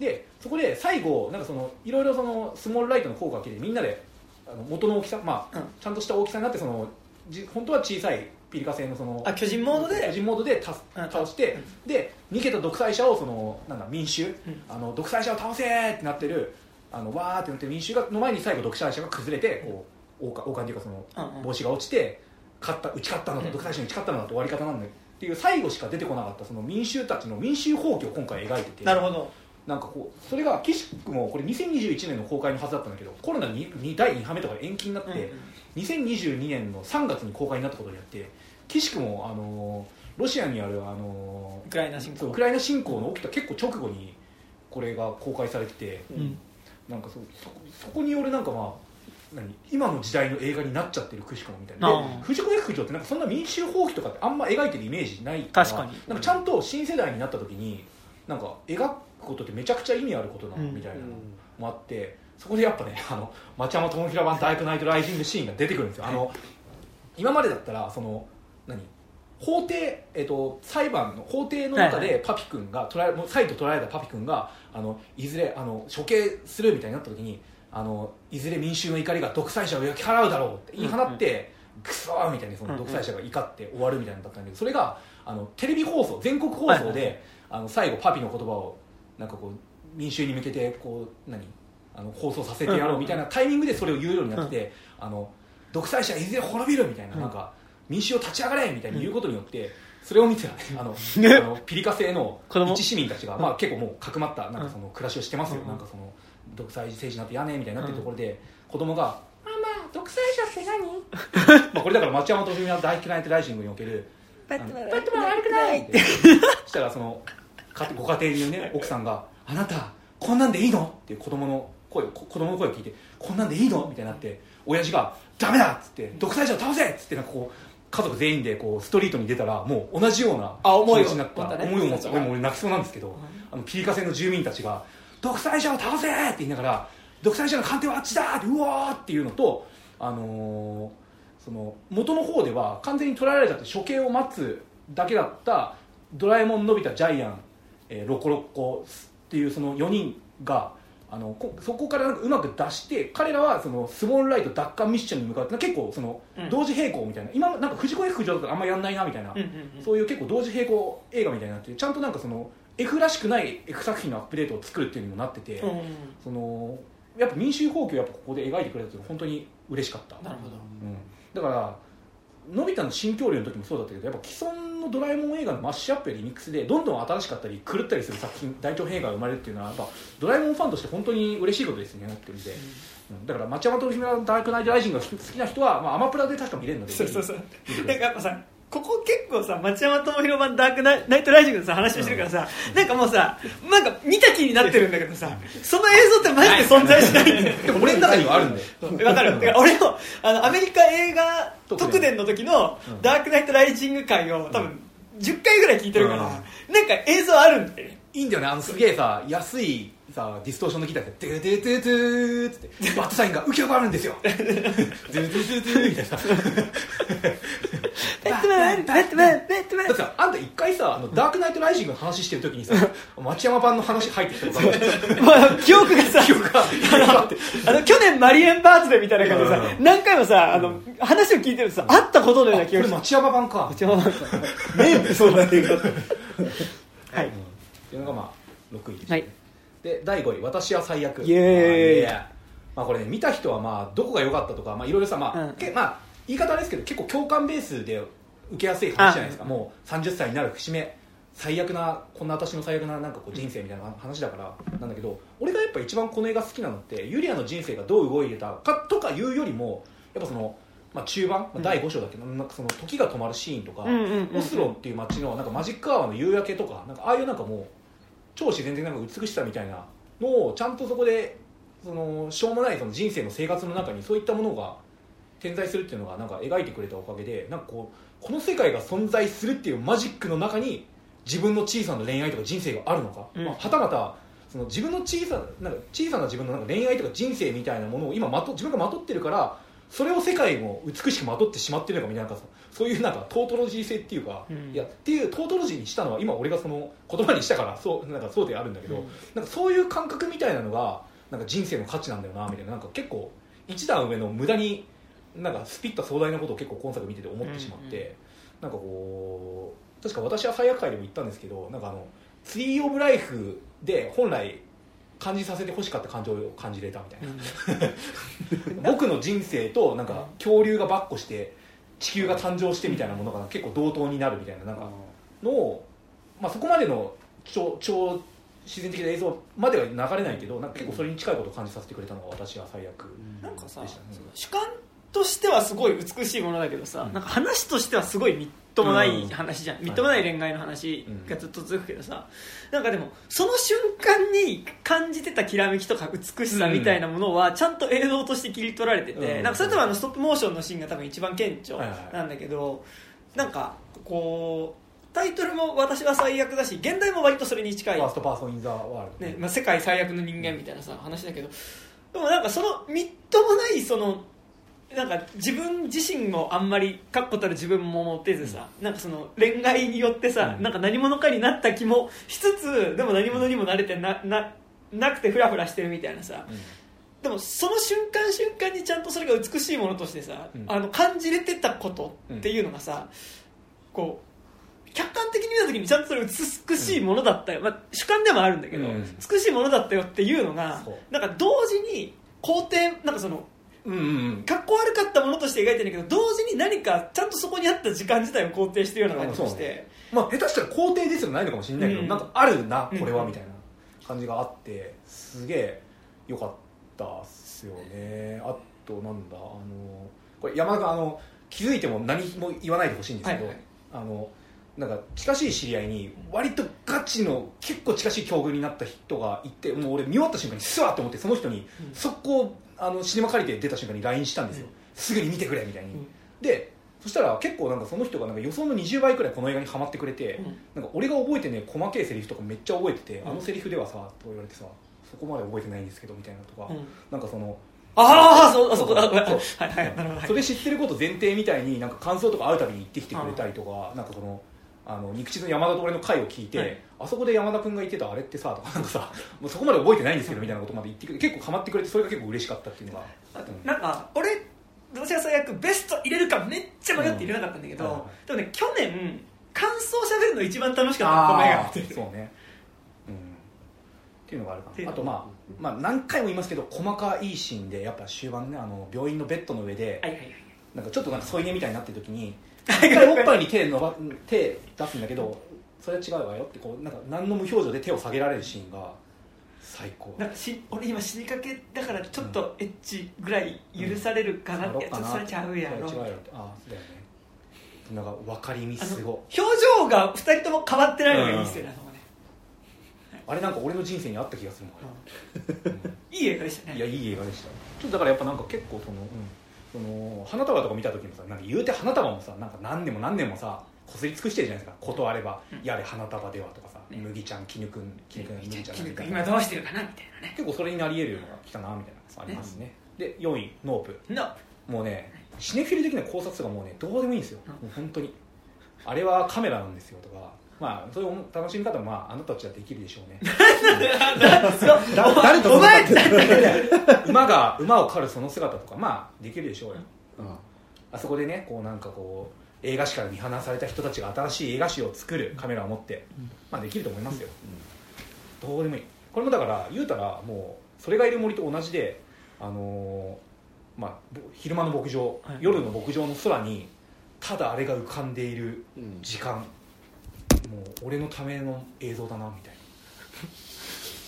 でそこで最後なんかそのいろいろそのスモールライトの効果を切ってみんなであの元の大きさ、まあうん。ちゃんとした大きさになってそのじ本当は小さいピリカ星のそのあ巨人モードで？巨人モードで倒すうん。倒して、で逃げた独裁者をそのなんだ民衆、うん。あの独裁者を倒せーってなってるあのわーってなってる民衆がの前に最後独裁者が崩れてこう王冠王冠っていうかそのうんうん。帽子が落ちて勝った打ち勝ったのだ、うん。独裁者に打ち勝ったのだって終わり方なんだよ。っていう最後しか出てこなかったその民衆たちの民衆放棄を今回描いててなるほど。なんかこうそれが岸くもこれ2021年の公開のはずだったんだけどコロナにに第2波目とかで延期になって、うんうん2022年の3月に公開になったことによって岸くもあのロシアにあるあのウクライナ侵攻。ウクライナ侵攻の起きた結構直後にこれが公開されててうん。なんかそそこそこによるなんかまあ何？今の時代の映画になっちゃってるくしくもみたいな。藤子 F 不ってなんかそんな民衆放棄とかってあんま描いてるイメージないから確かに。なんかちゃんと新世代になった時になんか描くことってめちゃくちゃ意味あることなのうんみたいなのもあってそこでやっぱね <laughs> あの町山智弘版ダークナイトライジングシーンが出てくるんですよ。あの今までだったらその何？法廷、えっと、裁判の法廷の中はいでパピ君が捕らえもう再度捕らえたパピ君があのいずれあの処刑するみたいになった時にあのいずれ民衆の怒りが独裁者を焼き払うだろうって言い放って、クソーみたいにその独裁者が怒って終わるみたいなのだったんだけどそれがあのテレビ放送全国放送で、はいはいはい。あの最後パピの言葉をなんかこう民衆に向けてこう何？あの放送させてやろうみたいなタイミングでそれを言うようになって、あの独裁者はいずれ滅びるみたいな,、なんか民衆を立ち上がれみたいに言うことによって、それを見てたねあのあのピリカ星の子供。一市民たちが、まあ、結構もうかくまったなんかその暮らしをしてますよ、なんかその独裁政治になってやねみたいになってるところで、子供が「ママ独裁者って何? <laughs>」まあこれだから町山と文の大嫌いナイトライジングにおけるバットマンバットマン悪くないって。そしたらそのかご家庭にいるね奥さんが「あなたこんなんでいいの?」っていう子供の声をこ子供の声を聞いて「こんなんでいいの?」みたいになって親父が「ダメだ!」っつって「独裁者を倒せ!」っつってなんかこう家族全員でこうストリートに出たらもう同じようなあ思いを気持ちになった思いを持った俺も俺泣きそうなんですけど、あのピリカ星の住民たちが「独裁者を倒せ!」って言いながら「独裁者の官邸はあっちだ!」ってうわーっていうのとあのーその元の方では完全に捕らえられちゃって処刑を待つだけだったドラえもんのび太ジャイアン、えーロコロッコっていうその4人があのこそこからうまく出して彼らはそのスモールライト奪還ミッションに向かうって結構そのうん。同時並行みたいな、今なんか藤子 F 不二雄だったらあんまやんないなみたいな、うんうんうん。そういう結構同時並行映画みたいになっててちゃんとなんかその F らしくない F 作品のアップデートを作るっていうのにもなってて、うん。そのやっぱ民衆蜂起をやっぱここで描いてくれたっていうのは本当に嬉しかった。なるほど。うん、だからのび太の新恐竜の時もそうだったけどやっぱ既存のドラえもん映画のマッシュアップやリミックスでどんどん新しかったり狂ったりする作品大長編映画が生まれるっていうのはやっぱドラえもんファンとして本当に嬉しいことですねなってるんで、うん。だから町山と姫のダークナイトライジングが好きな人は、まあ、アマプラで確か見れるのでそうそうそう。だかやっぱさここ結構さ町山智浩版ダークナイナイトライジングのさ話をしてるからさ、なんかもうさなんか見た気になってるんだけどさその映像ってマジで存在しない。んだよでも俺の中にはあるんで。わかる。だから俺もあのアメリカ映画特電の時のうん。ダークナイトライジング回を多分10回ぐらい聞いてるから、うん。なんか映像あるんだよねいいんだよね。あのすげえさ安いさディストーションのギターで「ドゥドゥドゥドゥ」ってバットサインが浮き上がるんですよ。ドゥドゥドゥドゥみたいなさベッドマンベッドマンベッドマンだってさあんた一回さあのダークナイトライジングの話してる時にさ町山版の話入ってきたことあるまあ、記憶がさ記憶があってあの去年マリエンバーツデーみたいな感じでさう何回もさあの話を聞いてるとさ会ったことのようなこれ気がして町山版か町山さん名物そうな映画はいっていうのがまあ6位でした、はい。で第5位「私は最悪」イエーイ。まあまあこれね見た人はまあどこが良かったとかまあいろいろさまあ、うん。けまあ言い方あれですけど結構共感ベースで受けやすい話じゃないですか。あもう30歳になる節目最悪なこんな私の最悪ななんかこう人生みたいな話だからなんだけど俺がやっぱ一番この映画好きなのってユリアの人生がどう動いてたかとかいうよりもやっぱその、まあ、中盤、まあ、第5章だけど、なんかその時が止まるシーンとか、うんうんうんうん。オスロっていう街のなんかマジックアワーの夕焼けとかなんかああいうなんかもう超自然的ななんか美しさみたいなのをちゃんとそこでそのしょうもないその人生の生活の中にそういったものが点在するっていうのがなんか描いてくれたおかげでなんかこうこの世界が存在するっていうマジックの中に自分の小さな恋愛とか人生があるのか、うん。まあ、はたまたその自分の小さななんか小さな自分のなんか恋愛とか人生みたいなものを今まと自分がまとってるからそれを世界も美しくまとってしまってるのかみたいなそういうなんかトートロジー性っていうか、うん。いやっていうトートロジーにしたのは今俺がその言葉にしたからそうなんかそうであるんだけど、うん。なんかそういう感覚みたいなのがなんか人生の価値なんだよなみたいな。なんか結構一段上の無駄になんかスピッタ壮大なことを結構今作見てて思ってしまって、なんかこう確か私は最悪会でも言ったんですけどなんかあのツリー・オブ・ライフで本来感じさせてほしかった感情を感じれたみたいな、<laughs> 僕の人生となんか恐竜がばっこして地球が誕生してみたいなものが結構同等になるみたいななんかのを、まあ、そこまでの超超自然的な映像までは流れないけどなんか結構それに近いことを感じさせてくれたのが私は最悪なんかさでしたね。主観としてはすごい美しいものだけどさ、うん。なんか話としてはすごいみっともないうん話じゃん、はいみっともない恋愛の話がずっと続くけどさ、なんかでもその瞬間に感じてたきらめきとか美しさみたいなものはちゃんと映像として切り取られてて、うん。なんかそれともあのストップモーションのシーンが多分一番顕著はいはい。はいなんだけど、なんかこうタイトルも私は最悪だし原題も割とそれに近い Worst Person in the World、ねまあ、世界最悪の人間みたいなさ話だけどでもなんかそのみっともないそのなんか自分自身もあんまり確固たる自分も持てずさ、なんかその恋愛によってさ、うん。なんか何者かになった気もしつつでも何者にもなれてなななくてフラフラしてるみたいなさ。うん。でもその瞬間瞬間にちゃんとそれが美しいものとしてさ、うん。あの感じれてたことっていうのがさ、こう客観的に見た時にちゃんとそれ美しいものだったよ、まあ、主観でもあるんだけど、うん。美しいものだったよっていうのがなんか同時に肯定なんかそのうんうんうん。かっこ悪かったものとして描いてるんだけど同時に何かちゃんとそこにあった時間自体を肯定してるような感じがして、まあ下手したら肯定ですよないのかもしれないけど、うん。なんかあるなこれはうんみたいな感じがあって。すげえ良かったっすよね。あとなんだあのこれ山田君あの気づいても何も言わないでほしいんですけど、はいはい。あのなんか近しい知り合いに割とガチの結構近しい境遇になった人がいてもう俺見終わった瞬間にスワッと思ってその人にうん。速攻あのシネマ借りて出た瞬間に LINE したんですよ、うん。すぐに見てくれみたいに、うん。でそしたら結構なんかその人がなんか予想の20倍くらいこの映画にハマってくれて、うん。なんか俺が覚えてね細けいセリフとかめっちゃ覚えてて、うん。あのセリフではさとか言われてさそこまで覚えてないんですけどみたいなとか、うん。なんかそのああそうあそこあそう。それ知ってること前提みたいになんか感想とか会うたびに言ってきてくれたりとか、なんかそのあの肉地の山田と俺の回を聞いて、はい。あそこで山田君が言ってたあれってさとかなんかさもうそこまで覚えてないんですけどみたいなことまで言ってくれて結構ハマってくれてそれが結構嬉しかったっていうのが。なんか俺私は最悪ベスト入れるかめっちゃ迷って入れなかったんだけど、うん。はいでもね去年感想しゃべるの一番楽しかったこの映画あーそうね、うん、っていうのがあるかなあと、まあ、まあ何回も言いますけど細かいシーンでやっぱ終盤ねあの病院のベッドの上で、はいはいはい。なんかちょっとなんか添い寝みたいになってる時に一回おっぱいに手伸ば手出すんだけどそれは違うわよってこうなんか何の無表情で手を下げられるシーンが最高。なんかし俺今死にかけだからちょっとエッチぐらい許されるかなって、触ろっかなそれちゃうやろ。違うやろって。ああそうだよね。なんか分かりみすご表情が2人とも変わってないのがいいっすよね、あそこね。あれなんか俺の人生にあった気がするもん、いい映画でしたね。いやいい映画でした。ちょっとだからやっぱなんか結構その,、うん、その花束とか見た時もさなんか言うて花束もさなんか何年も何年もさこすり尽くしてるじゃないですか。断れば、うん。やれ花束ではとかさ、ね。麦ちゃん絹くん絹くん麦ちゃん今どうしてるかなみたいなね。結構それになり得るのが来たなみたいなありますねで4位ノープ。のもうねシネフィル的な考察がもうねどうでもいいんですよ、もう本当に。あれはカメラなんですよとかまあそういう楽しみ方もまああなたたちはできるでしょうね。だ誰とお前馬が馬を狩るその姿とかまあできるでしょうよ。ああそこでねこうなんかこう映画史から見放された人たちが新しい映画史を作るカメラを持って、まあできると思いますよ、どうでもいい。これもだから言うたらもうそれがいる森と同じであのーまあぼ昼間の牧場、はい。夜の牧場の空にただあれが浮かんでいるうん。時間、もう俺のための映像だなみたいな。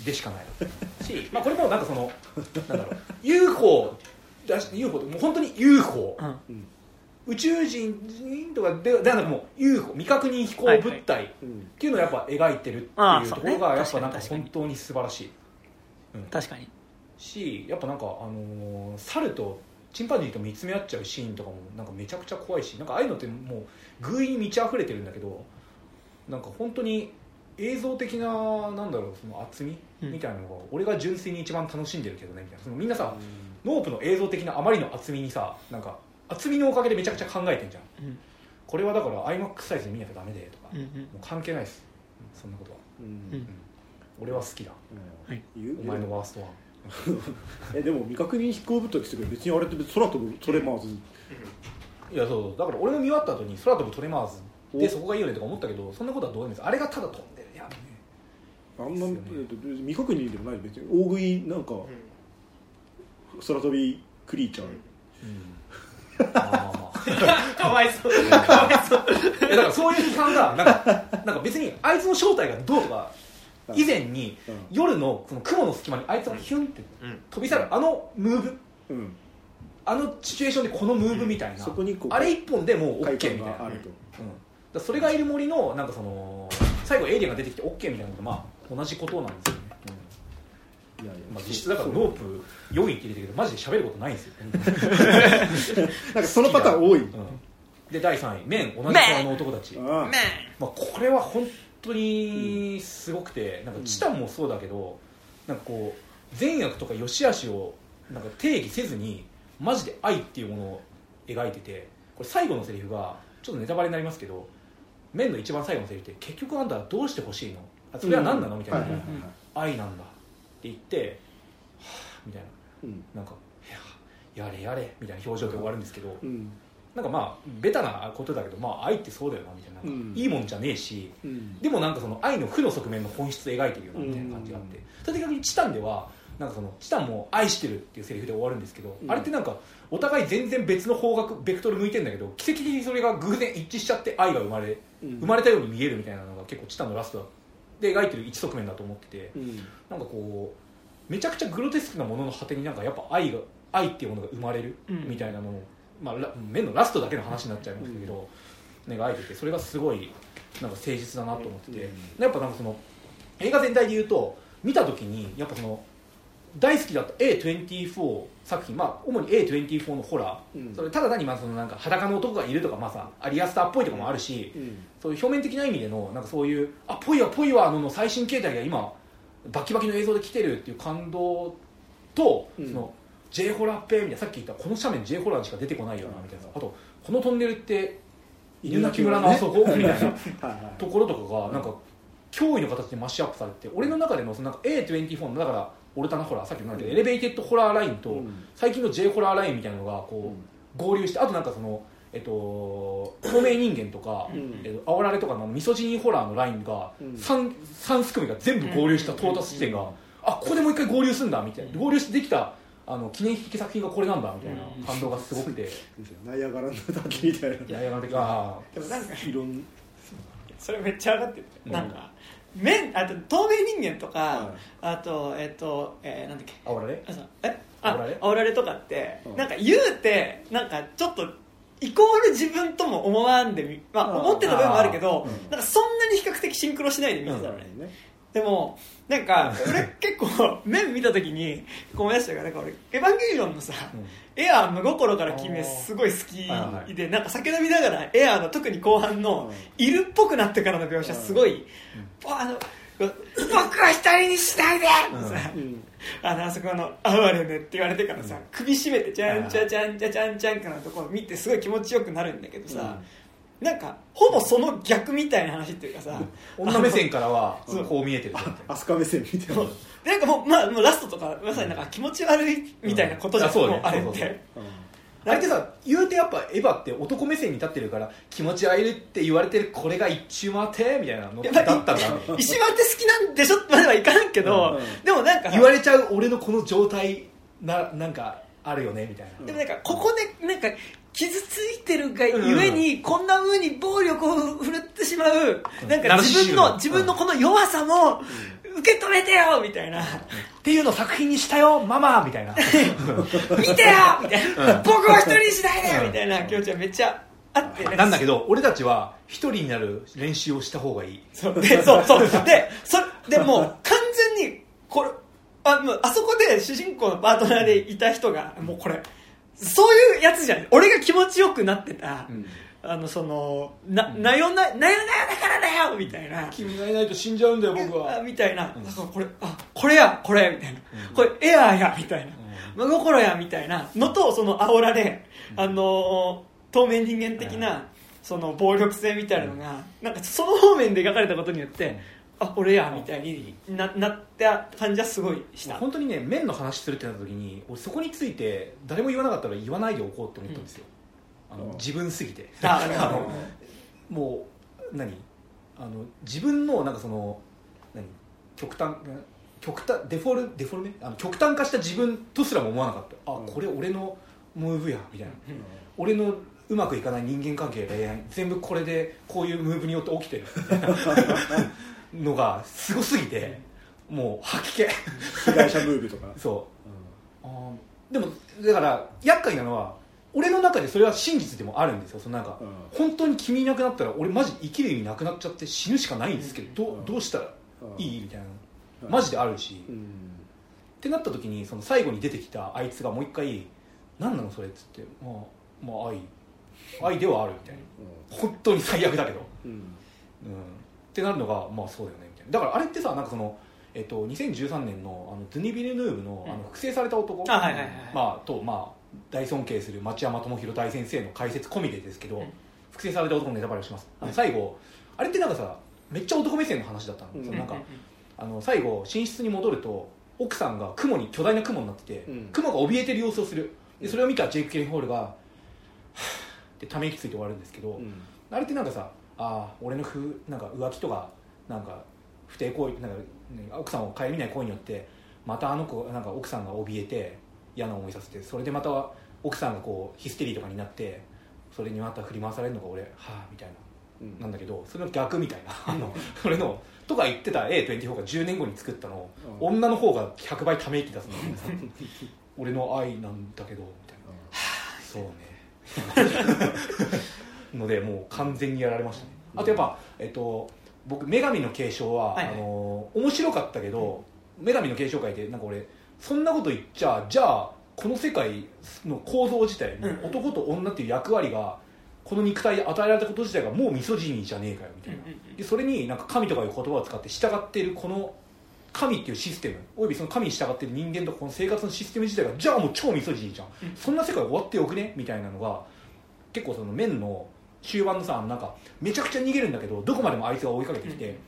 <laughs> でしかない。し、<laughs> まあ、これもなんかそのなんだろう。UFO だし UFO もう本当に UFO、うん。宇宙人とかででなんかもう UFO 未確認飛行物体っうん。ていうのをやっぱ描いてるっていうところがやっぱなんか本当に素晴らしい、うん、確かに。しやっぱなんか、あのー猿とチンパンジーと見つめ合っちゃうシーンとかもなんかめちゃくちゃ怖いしなんかああいうのってもう偶意に満ち溢れてるんだけどなんか本当に映像的ななんだろうその厚みうん。みたいなのが、俺が純粋に一番楽しんでるけどねみたいな。そのみんなさ、ノープの映像的なあまりの厚みにさなんか厚みのおかげでめちゃくちゃ考えてんじゃん。うん。これはだから iMAX サイズで見なきゃダメでとか、うんうん。もう関係ないです。そんなことは、うん。うん。俺は好きだ。お前のワーストワン。<laughs> えでも未確認飛行物体って言ってたけど別にあれって空飛ぶトレマーズ。いやそうだから俺も見終わった後に空飛ぶトレマーズでお。そこがいいよねとか思ったけどそんなことはどうでもいいです。あれがただ飛んでる。やんねあんな、ですよね。えっと未確認でもない別に大食いなんか空飛びクリーチャー、まあまあまあかわいそう。かわいそう。いやだからそういう批判がなんかなんか別にあいつの正体がどうとか以前にうん。夜のその雲の隙間にあいつがヒュンってうん。飛び去るあのムーブ。うん、あのシチュエーションでこのムーブみたいな。そこにこうあれ一本でもう OK み快たいな。うん、それがいる森のなんかその最後エイリアンが出てきて OK みたいなのとまあ同じことなんですよね、いやいやうんまあ、実質だからノープ4位って入れてるけどマジで喋ることないんですよ、<laughs> なんかそのパターン多い、うん、で第3位「麺。同じ空の男たち」まあ、これは本当にすごくて、なんかチタンもそうだけど、なんかこう善悪とか良し悪しをなんか定義せずにマジで愛っていうものを描いててこれ最後のセリフがちょっとネタバレになりますけど麺の一番最後のセリフって結局あんたはどうしてほしいの？あそれは何なの？みたいな、愛なんだって言ってはぁみたいうん。ななんかいややれやれみたいな表情で終わるんですけど、うん。なんかまあベタなことだけど、まあ、愛ってそうだよなみたいな。なんかうん。いいもんじゃねえし、うん。でもなんかその愛の負の側面の本質を描いてるよなみたいな感じがあって、それで逆にチタンではなんかそのチタンも愛してるっていうセリフで終わるんですけど、うん。あれってなんかお互い全然別の方角ベクトル向いてんだけど奇跡的にそれが偶然一致しちゃって愛が生まれうん。生まれたように見えるみたいなのが結構チタンのラストで描いてる一側面だと思っててうん。なんかこうめちゃくちゃグロテスクなものの果てになんかやっぱ愛が愛っていうものが生まれるうんみたいなのを、まあ、ラ面のラストだけの話になっちゃいましたけど、描いててそれがすごいなんか誠実だなと思ってて、うん。やっぱなんかその映画全体で言うと見た時にやっぱその大好きだった A24 作品、まあ、主に A24 のホラー、うん。それただ単にまあそのなんか裸の男がいるとか、まあ、さアリアスターっぽいとかもあるし、うん。そういう表面的な意味でのなんかそういうあぽいわぽいわのの最新形態が今バキバキの映像で来てるっていう感動と、うん。その J ホラーっぽいみたいなさっき言ったこの斜面 J ホラーしか出てこないよなみたいな。あとこのトンネルって犬鳴村のあそこ、みたいな。はいはい。ところとかがなんか驚異の形でマッシュアップされて俺の中でのそのなんか A24 のだからオルタナホラーさっきのなんか elevated ホラーラインとうん。最近の J ホラーラインみたいなのがこう合流してあとなんかそのえっと透明人間とか、うん。えっと、煽られとかのミソジニーホラーのラインがうん。3, 三すくみが全部合流した到達地点が、あここでもう一回合流すんだみたいな。合流してできたあの記念碑的作品がこれなんだみたいな感動がすごくて、ナイアガラの滝みたいな。いやいやなんてあでもなんかいろんそれめっちゃ上がってる、うん。なんか面あと透明人間とか、はいあとえっ、と、えーなんだっけ。あ煽られ？え？あ煽られ？とかって、うん。なんか言うてなんかちょっとイコール自分とも思わんでみ、まあ、うん。思ってた部分もあるけど、うん。なんかそんなに比較的シンクロしないで見てたのね、ね。でもなんか俺結構面見た時に思い出したからなんか俺エヴァンゲリオンのさ、エアー真心から君すごい好きはいはい。でなんか酒飲みながらエアーの特に後半のいるっぽくなってからの描写すごい、あの僕は一人にしないで、うん。あのあそこの「哀れね」って言われてからさ、首絞めて「ちゃんちゃちゃんちゃちゃんちゃん」かなとこ見てすごい気持ちよくなるんだけどさ、なんかほぼその逆みたいな話っていうかさ女目線からはそう。こう見えてるアスカ目線みたいななんかもう,、まあ、もうラストとかまさになんか気持ち悪いみたいなことじゃん、うんもうあれって。あれってさ言うてやっぱエヴァって男目線に立ってるから気持ち悪いって言われてるこれが一周回ってみたいなのだやったんだ石丸って好きなんでしょ？まではいかんけど、うん。でもなんかさ言われちゃう俺のこの状態ななんかあるよねみたいな。でもなんかここでなんか傷ついてるがゆえにこんな風に暴力を振るってしまうなんかナルシ自分の自分のこの弱さも受け止めてよみたいな。っていうのを作品にしたよママみたいな。<laughs> 見てよみたいな。僕を一人にしないでよみたいな。気持ちがめっちゃあってなんだけど俺たちは一人になる練習をした方がいい。そう。でそうそう。でそでもう完全にこれあもうあそこで主人公のパートナーでいた人がもうこれそういうやつじゃん。俺が気持ちよくなってた、あのそのななよななよなよだからだよみたいな。君がいないと死んじゃうんだよ僕あみたいな、だからこれあこれやこれみたいな、これエアーやみたいな、真心やみたいな。のとその煽られ、あのー透明人間的な、その暴力性みたいなのが、なんかその方面で描かれたことによって、あ俺やみたいにななった感じはすごいした、本当にね麺の話するってなった時に俺そこについて誰も言わなかったら言わないでおこうって思ったんですよ、あの自分すぎて。ああの <laughs> もう何？あの自分のなんかその何？極端極端デフォルデフォルメあの極端化した自分とすらも思わなかった。あこれ俺のムーブやみたいな、俺のうまくいかない人間関係恋愛全部これでこういうムーブによって起きてる。<laughs> のがすごすぎてもう吐き気。被害者ムーブとか。<laughs> そう。あーでもだから厄介なのは俺の中でそれは真実でもあるんですよ。そのなんか、うん。本当に君いなくなったら俺マジ生きる意味なくなっちゃって死ぬしかないんですけど、どううん。どうしたらうん。いいみたいな。うん。マジであるし、っうん。てなった時にその最後に出てきたあいつがもう一回「何なのそれ」っつって「まあまあ愛。愛ではある」みたいな。本当に最悪だけど、うん。うん、ってなるのがまあそうだよねみたいな。だからあれってさなんかそのえっと、2013年のあのドゥニ・ビルヌーブの,、あの複製された男、まあ、と、まあ、大尊敬する町山智博大先生の解説込みでですけど、うん。複製された男のネタバレをします、あの最後あれってなんかさめっちゃ男目線の話だったんそのなんかあの最後寝室に戻ると奥さんが雲に巨大な雲になってて、うん。雲が怯えてる様子をする。でそれを見たジェイク・ケリンホールがはぁってため息ついて終わるんですけど、うん。あれってなんかさああ俺のふなんか浮気とかなんか不貞行為なんか、ね、奥さんを顧みない行為によってまたあの子なんか奥さんが怯えて嫌な思いさせてそれでまた奥さんがこうヒステリーとかになってそれにまた振り回されるのが俺はあみたいな。うん。なんだけどそれの逆みたいな。あのそれのとか言ってた A24 が10年後に作ったのを、うん。女の方が100倍ため息出すの俺の愛なんだけどみたいな。そうね。<laughs> のでもう完全にやられましたね。あとやっぱ、えっと、僕女神の継承は、はいはい。あの面白かったけど、女神の継承会でなんか俺そんなこと言っちゃじゃあこの世界の構造自体、うん男と女っていう役割がこの肉体で与えられたこと自体がもうミソジニーじゃねえかよみたいな、でそれになんか神とかいう言葉を使って従っているこの神っていうシステムおよびその神に従っている人間とこの生活のシステム自体がじゃあもう超ミソジニーじゃん、うん。そんな世界終わっておくねみたいなのが結構その面の終盤のさなんかめちゃくちゃ逃げるんだけどどこまでもあいつが追いかけてきて、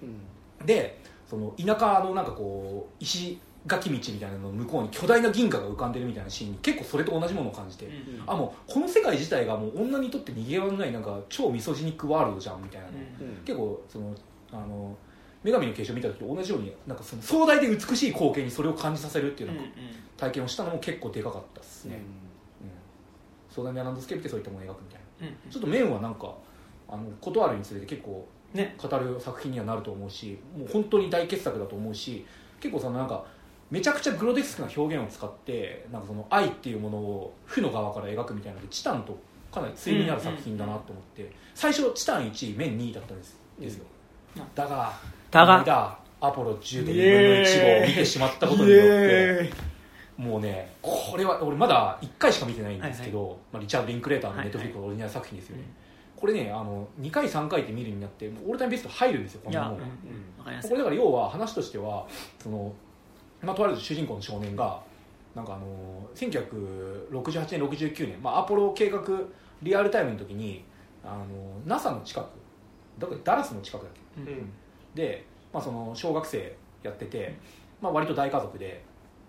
うん。でその田舎のなんかこう石垣道みたいなのの向こうに巨大な銀河が浮かんでるみたいなシーンに結構それと同じものを感じて、うんあもうこの世界自体がもう女にとって逃げ場のないなんか超ミソジニックワールドじゃんみたいなの、うん結構そのあの女神の継承見た時と同じようになんかその壮大で美しい光景にそれを感じさせるっていうなんか体験をしたのも結構でかかったですね、うん壮大なランドスケープでそういったものを描くみたいな。うんうん。ちょっと面はなんかあの断るにつれて結構ね語る作品にはなると思うしもう本当に大傑作だと思うし結構そのなんかめちゃくちゃグロテスクな表現を使ってなんかその愛っていうものを負の側から描くみたいなのでチタンとかなり対になる作品だなと思って最初チタン1面2だったんです。ですよ。うんだがだが。アポロ10と2分の1号を見てしまったことによってもうねこれは俺まだ1回しか見てないんですけど、まあ、リチャード・リンクレーターのネットフリックのオリジナル作品ですよね、これねあの2回3回って見るようになってオールタイムベスト入るんですよこんなもんうん。わかります。これだから要は話としてはその、まあ、とある主人公の少年がなんかあの1968年69年、まあ、アポロ計画リアルタイムの時にあの NASA の近くだからダラスの近くだっけ？うん。で、まあ、その小学生やってて、まあ、割と大家族で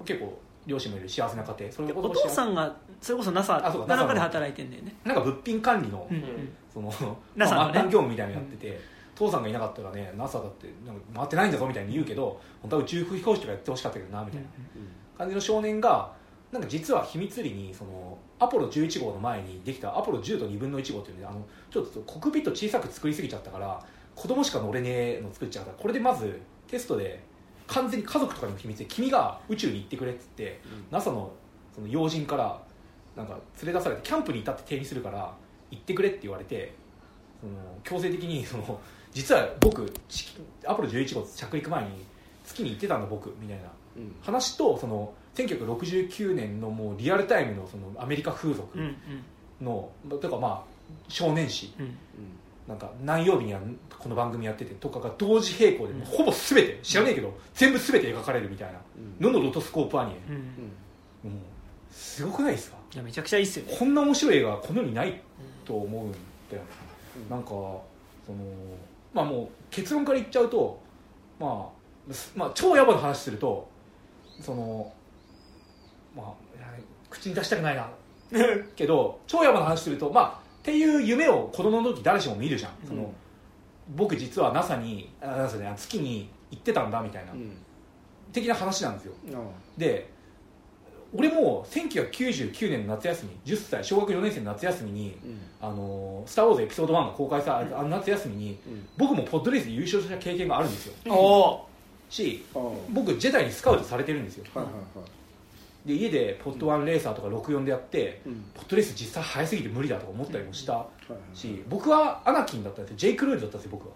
結構両親もいる幸せな家庭。それでお父さんがそれこそ NASA あそうかで働いてんだよね。なんか物品管理の,、うんうん。その NASA まあ、のね末端業務みたいなのやってて、父さんがいなかったらね NASA だってなんか回ってないんだぞみたいに言うけど本当は宇宙飛行士とかやってほしかったけどなみたいな。感じの少年がなんか実は秘密裏にそのアポロ11号の前にできたアポロ10と2分の1号っていうねあのちょっとコックピット小さく作りすぎちゃったから子供しか乗れねえの作っちゃうからこれでまずテストで完全に家族とかにも秘密で君が宇宙に行ってくれっつって、NASA のその要人からなんか連れ出されてキャンプにいたって定義するから行ってくれって言われてその強制的にその実は僕地アポロ11号着陸前に月に行ってたんだ僕みたいな。話とその1969年のもうリアルタイムのそのアメリカ風俗うんうん。の、とかまあ少年誌。うん。なんか何曜日にはこの番組やっててとかが同時並行で、ほぼ全て知らねえけど全部全て描かれるみたいな。ののロトスコープアニメ、うん。もうすごくないですか？いやめちゃくちゃいいっすよね。こんな面白い映画この世にないと思うんだよ、なんかそのまあもう結論から言っちゃうとまあ、すまあ、超野暮な話するとそのまあ口に出したくないな。<laughs> けど超野暮な話するとまあっていう夢を子供の時誰しも見るじゃん、その僕実は NASA にあ NASA ね月に行ってたんだみたいな、的な話なんですよ。で俺も1999年の夏休み10歳小学4年生の夏休みに「あのスター・ウォーズエピソード1」が公開されたあの夏休みに僕もポッドレースで優勝した経験があるんですよ。し僕ジェダイにスカウトされてるんですよ。はいはいはい。で家でポッド1レーサーとか64でやってうん。ポッドレース実際速すぎて無理だとか思ったりもしたし僕はアナキンだったんですよ。ジェイク・ロイドだったんですよ僕は。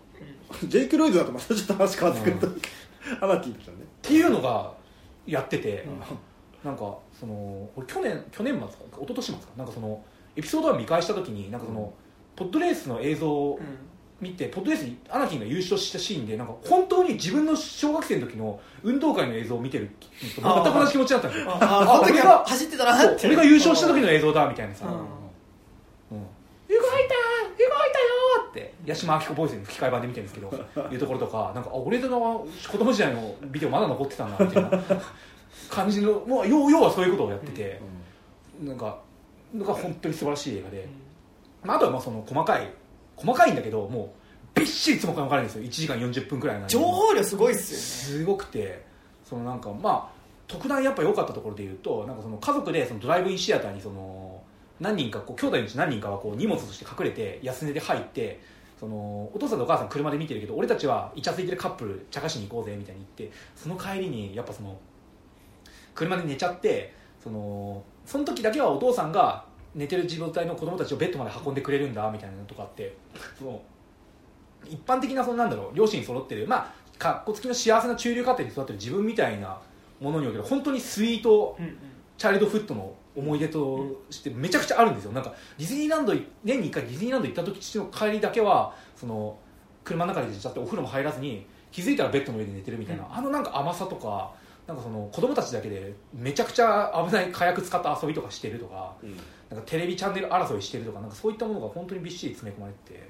ジェイク・ロイドだとまたちょっと話変わってくると。<laughs> アナキーだったね。っていうのがやってて、なんかその俺去年去年末か一昨年末かなんかそのエピソード1見返した時になんかその、ポッドレースの映像を見て、ポッドレースにアナキンが優勝したシーンでなんか本当に自分の小学生の時の運動会の映像を見てると全く同じ気持ちだったんですよ。あ俺がは走ってたなって。俺が優勝した時の映像だみたいなさ、うん。うん動いた動いたよって。八島明子ボイスの吹き替え版で見てるんですけどいうところとかなんかあ俺の子供時代のビデオまだ残ってたんだみたいな感じのもう要要はそういうことをやってて、なんかなんか本当に素晴らしい映画で、まあ、あとはまあその細かい細かいんだけどもうびっしり詰め込まれるんですよ。1時間40分くらい情報量すごいっすすごくて。そのなんかまあ特段やっぱ良かったところで言うとなんかその家族でそのドライブインシアターにその何人かこう兄弟のうち何人かはこう荷物として隠れて安値で入ってそのお父さんとお母さん車で見てるけど俺たちはイチャついてるカップル茶化しに行こうぜみたいに言ってその帰りにやっぱその車で寝ちゃってそのその時だけはお父さんが寝てる状態の子供たちをベッドまで運んでくれるんだみたいなのとかあってその一般的なそのなんだろう両親揃ってるまあかっこつきの幸せな中流家庭で育ってる自分みたいなものにおける本当にスイートうんうん。チャイルドフットの思い出としてめちゃくちゃあるんですよ。なんかディズニーランドい年に1回ディズニーランド行った時の帰りだけはその車の中で寝ちゃってお風呂も入らずに気づいたらベッドの上で寝てるみたいな、あのなんか甘さとかなんかその子供たちだけでめちゃくちゃ危ない火薬使った遊びとかしてるとかなんかテレビチャンネル争いしてるとかなんかそういったものが本当にびっしり詰め込まれてて、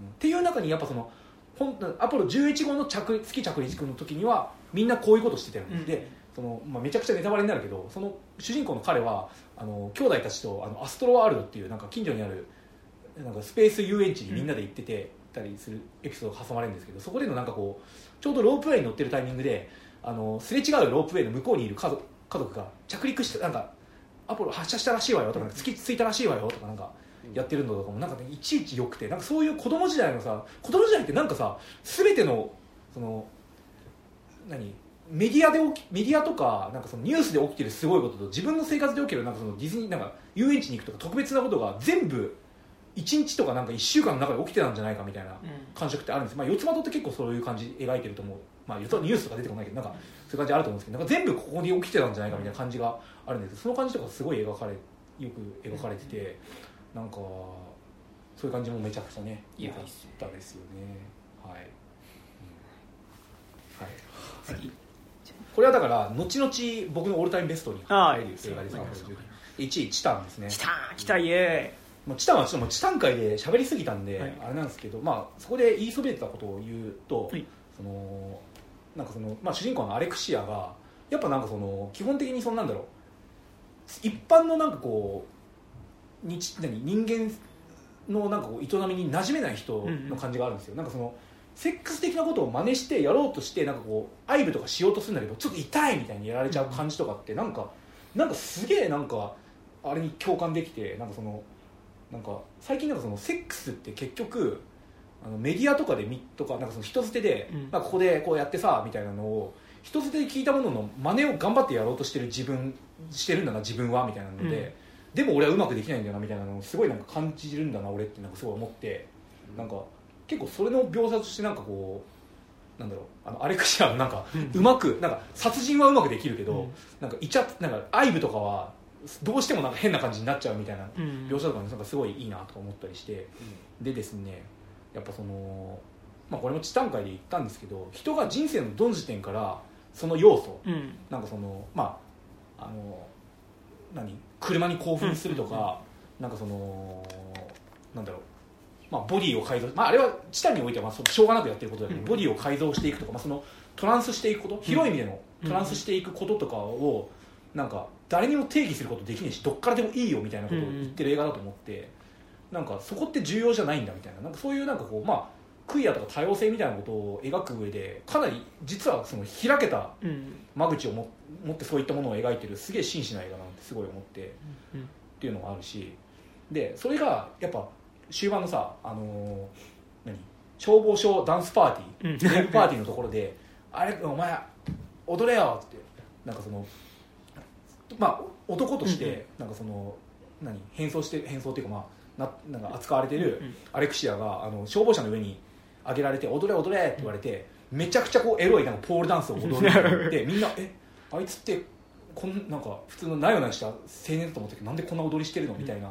うん。っていう中にやっぱその本アポロ11号の着月着陸の時にはみんなこういうことしてたよね、うん。でその、まあ、めちゃくちゃネタバレになるけどその主人公の彼はあの兄弟たちとあのアストロワールドっていうなんか近所にあるなんかスペース遊園地にみんなで行ってて、たりするエピソードが挟まれるんですけどそこでのなんかこうちょうどロープウェイに乗ってるタイミングであのすれ違うロープウェイの向こうにいる家族家族が着陸してなんかアポロ発射したらしいわよとか月着いたらしいわよとかなんかやってるのとかもなんかねいちいち良くてなんかそういう子供時代のさ子供時代ってなんかさ全てのその何メディアで起きメディアとかなんかそのニュースで起きてるすごいことと自分の生活で起きるなんかそのディズニーなんか遊園地に行くとか特別なことが全部1日とかなんか1週間の中で起きてたんじゃないかみたいな感触ってあるんです、まあ、四つ葉とって結構そういう感じ描いてると思うまあ言うとニュースとか出てこないけどなんかそういう感じあると思うんですけどなんか全部ここに起きてたんじゃないかみたいな感じがあるんです。けどその感じとかすごい描かれよく描かれててなんかそういう感じもめちゃくちゃね良かったですよね。はい、うん。はい、これはだから後々僕のオールタイムベストに入る映画です。はい。1位チタンですね。来た来たイエまあ、チタンはちょっともうチタン界で喋りすぎたんで、はい。あれなんですけど、まあ、そこで言いそびれてたことを言うと、はい。そのなんかその、まあ、主人公のアレクシアがやっぱなんかその基本的にそんなんだろう一般のなんかこう日何人間のなんかこう営みに馴染めない人の感じがあるんですよ、なんかそのセックス的なことを真似してやろうとしてなんかこう愛撫とかしようとするんだけどちょっと痛いみたいにやられちゃう感じとかってなんかなんかすげえなんかあれに共感できてなんかそのなんか最近なんかそのセックスって結局あのメディアとかで見とかなんかその人捨てで、うん。まあ、ここでこうやってさみたいなのを人捨てで聞いたものの真似を頑張ってやろうとしてる自分してるんだな自分はみたいなので、でも俺はうまくできないんだよなみたいなのをすごいなんか感じるんだな俺ってなんかすごい思ってなんか結構それの描写としてなんかこうなんだろうあのアレクシアのなんかうまくなんか殺人はうまくできるけど、うん。なんかいちゃなんか愛撫とかはどうしてもなんか変な感じになっちゃうみたいな描写とかもなんかすごいいいなとか思ったりして、でですねやっぱその、まあ、これもチタン界で言ったんですけど人が人生のどの時点からその要素うん。なんかそのまああの何車に興奮するとか、なんかそのなんだろうまあ、ボディを改造、まあ、あれはチタンにおいてはまあそしょうがなくやってることだけど、うん。ボディを改造していくとか、まあ、そのトランスしていくこと広い意味でのうん。トランスしていくこととかをなんか誰にも定義することできないしどっからでもいいよみたいなことを言ってる映画だと思って、なんかそこって重要じゃないんだみたいな。なんかそういうなんかこう、まあ、クイアとか多様性みたいなことを描く上でかなり実はその開けたうん。間口をも持ってそういったものを描いてるすげえ真摯な映画なんてすごい思ってうん。っていうのがあるし。でそれがやっぱ終盤のさ、あのー何？消防署ダンスパーティー、うん。パーティーのところで「あれお前踊れよ」ってなんかそのまあ男としてなんかその何？変装して変装っていうかまあななんか扱われてるうん。アレクシアがあの消防車の上に上げられて「踊れ踊れ」って言われてめちゃくちゃこうエロいなんかポールダンスを踊るって言って <laughs> みんな「えあいつってこんなんか普通のなよなよした青年だと思ったけどなんでこんな踊りしてるの?」みたいな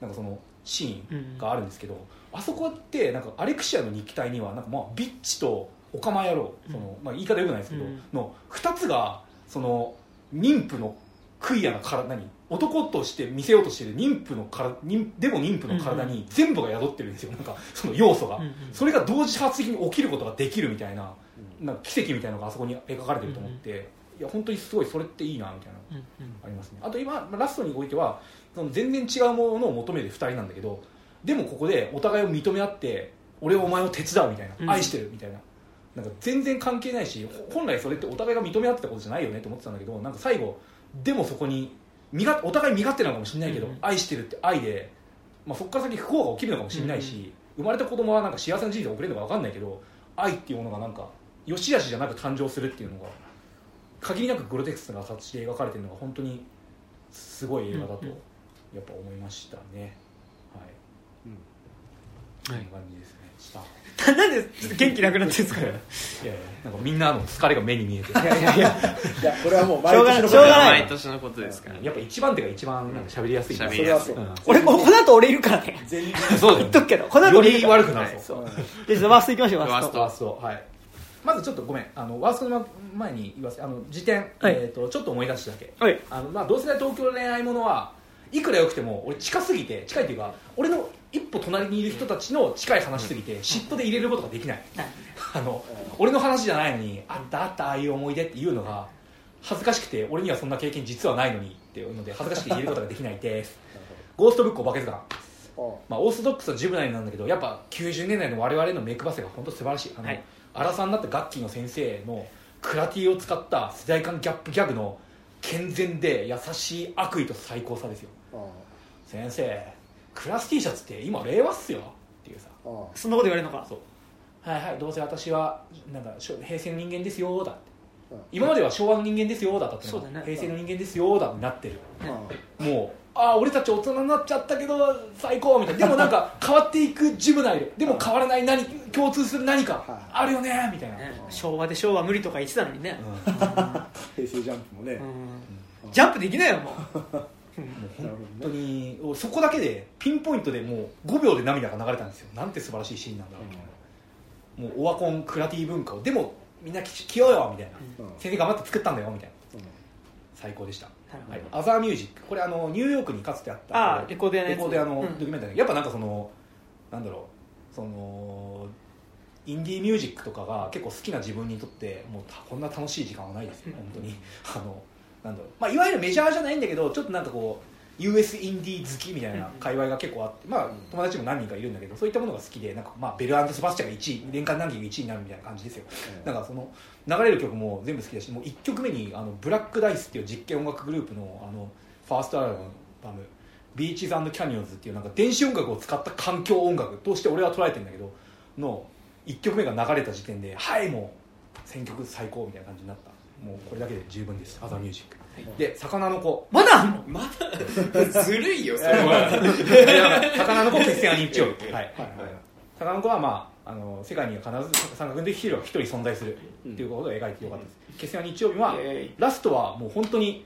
なんかそのシーンがあるんですけど、あそこってなんかアレクシアの日記体にはなんかまあビッチとオカマ野郎その、まあ、言い方よくないですけど、うん。の2つがその妊婦のクイアな体に男として見せようとしてる妊婦の体妊でも妊婦の体に全部が宿ってるんですよ。なんかその要素が、うんうん。それが同時多発的に起きることができるみたいななんか奇跡みたいなのがあそこに描かれてると思って、いや本当にすごいそれっていいなみたいな。うんうん。ありますねあと今まあラストにおいてはその全然違うものを求める2人なんだけどでもここでお互いを認め合って俺はお前を手伝うみたいな、うん。愛してるみたいな。なんか全然関係ないしほ本来それってお互いが認め合ってたことじゃないよねと思ってたんだけどなんか最後でもそこに身がお互い身勝手なのかもしれないけど、うん愛してるって愛で、まあ、そこから先不幸が起きるのかもしれないし、生まれた子供はなんか幸せな人生を送れるのか分かんないけど愛っていうものがなんか良し悪しじゃなく誕生するっていうのが限りなくグロテクスな形で描かれてるのが本当にすごい映画だとうんうん。やっぱ思いましたね、はい、こんな感じですね。したなんで元気なくなってるんですかいやいやなんかみんなの疲れが目に見えていやいやいや。いやこれはもう毎しょうがない年のしょうがない。毎年のことですから。やっぱ一番手が一番なんか喋りやすいな喋りやすい。うん俺ここの後俺いるからね。全員そう言っとくけどこの後よ俺いる。からり悪くなるはい。そう。うんじゃあちょっとワーストいきましょうワースト。ワースト。はい。まずちょっとごめん。あのワーストの前に言わせあの時点、はい。えー、とちょっと思い出しただけ。はい。あの、まあ、同世代東京恋愛ものはいくら良くても俺近すぎて近いっていうか俺の一歩隣にいる人たちの近い話すぎて嫉妬で入れることができない。あの俺の話じゃないのにあったあったああいう思い出っていうのが恥ずかしくて俺にはそんな経験実はないのにっていうので恥ずかしくて言えることができないです。<laughs> ゴーストブックお化け図鑑あまあ、オーソドックスなジブナイなんだけどやっぱ90年代の我々のメイクバスが本当素晴らしい。あの、はい。荒さんになったガッキーの先生のクラティを使った世代間ギャップギャグの健全で優しい悪意と最高さですよ。あ先生クラス T シャツって今令和っすよ。っていうさ。あそんなこと言われるのか？そう。はいはいどうせ私はなんか平成の人間ですよだって。うん今までは昭和の人間ですよだったってのがそうだね。平成の人間ですよだになってる。あもうああ俺たち大人になっちゃったけど最高みたいな。でもなんか <laughs> 変わっていくジムナイルでも変わらない何共通する何かはいあるよねみたいな、ね昭和で昭和無理とか言ってたのにね、うん。平成ジャンプもね、うん。ジャンプできないよもう <laughs> なるほ本当どねにそこだけでピンポイントでもう5秒で涙が流れたんですよ。なんて素晴らしいシーンなんだろう。みたいな、もうオワコンクラティ文化をでもみんな着ようよみたいな、うん。先生頑張って作ったんだよみたいな。うん。最高でした、はい、アザーミュージック。これあのニューヨークにかつてあったレコード屋のやつ。レコード屋のうん。ドキュメンタリー、やっぱなんかそのなんだろう。そのインディーミュージックとかが結構好きな自分にとってもうこんな楽しい時間はないです。よ本当に。あのなんだろう、まあ、いわゆるメジャーじゃないんだけどちょっとなんかこう US インディー好きみたいな界隈が結構あって、まあ、友達も何人かいるんだけどそういったものが好きでなんか、まあ、ベルセバスチャンが1位年間ランキング1位になるみたいな感じですよ。なんかその流れる曲も全部好きだしもう1曲目にあのブラックダイスっていう実験音楽グループのあのファーストアルバム「ビーチズキャニオンズ」っていうなんか電子音楽を使った環境音楽として俺は捉えてるんだけどの1曲目が流れた時点ではいもう選曲最高みたいな感じになったもうこれだけで十分です。アザーミュージック、で魚の子。まだあんの？まだ。<laughs> ずるいよそれは。魚の子決戦は日曜日、<laughs> はい、はい。はい。魚の子は、まあ、あの世界には必ず三角でヒーローが一人存在するっていうことを描いてよかったです、決戦は日曜日はラストはもう本当に、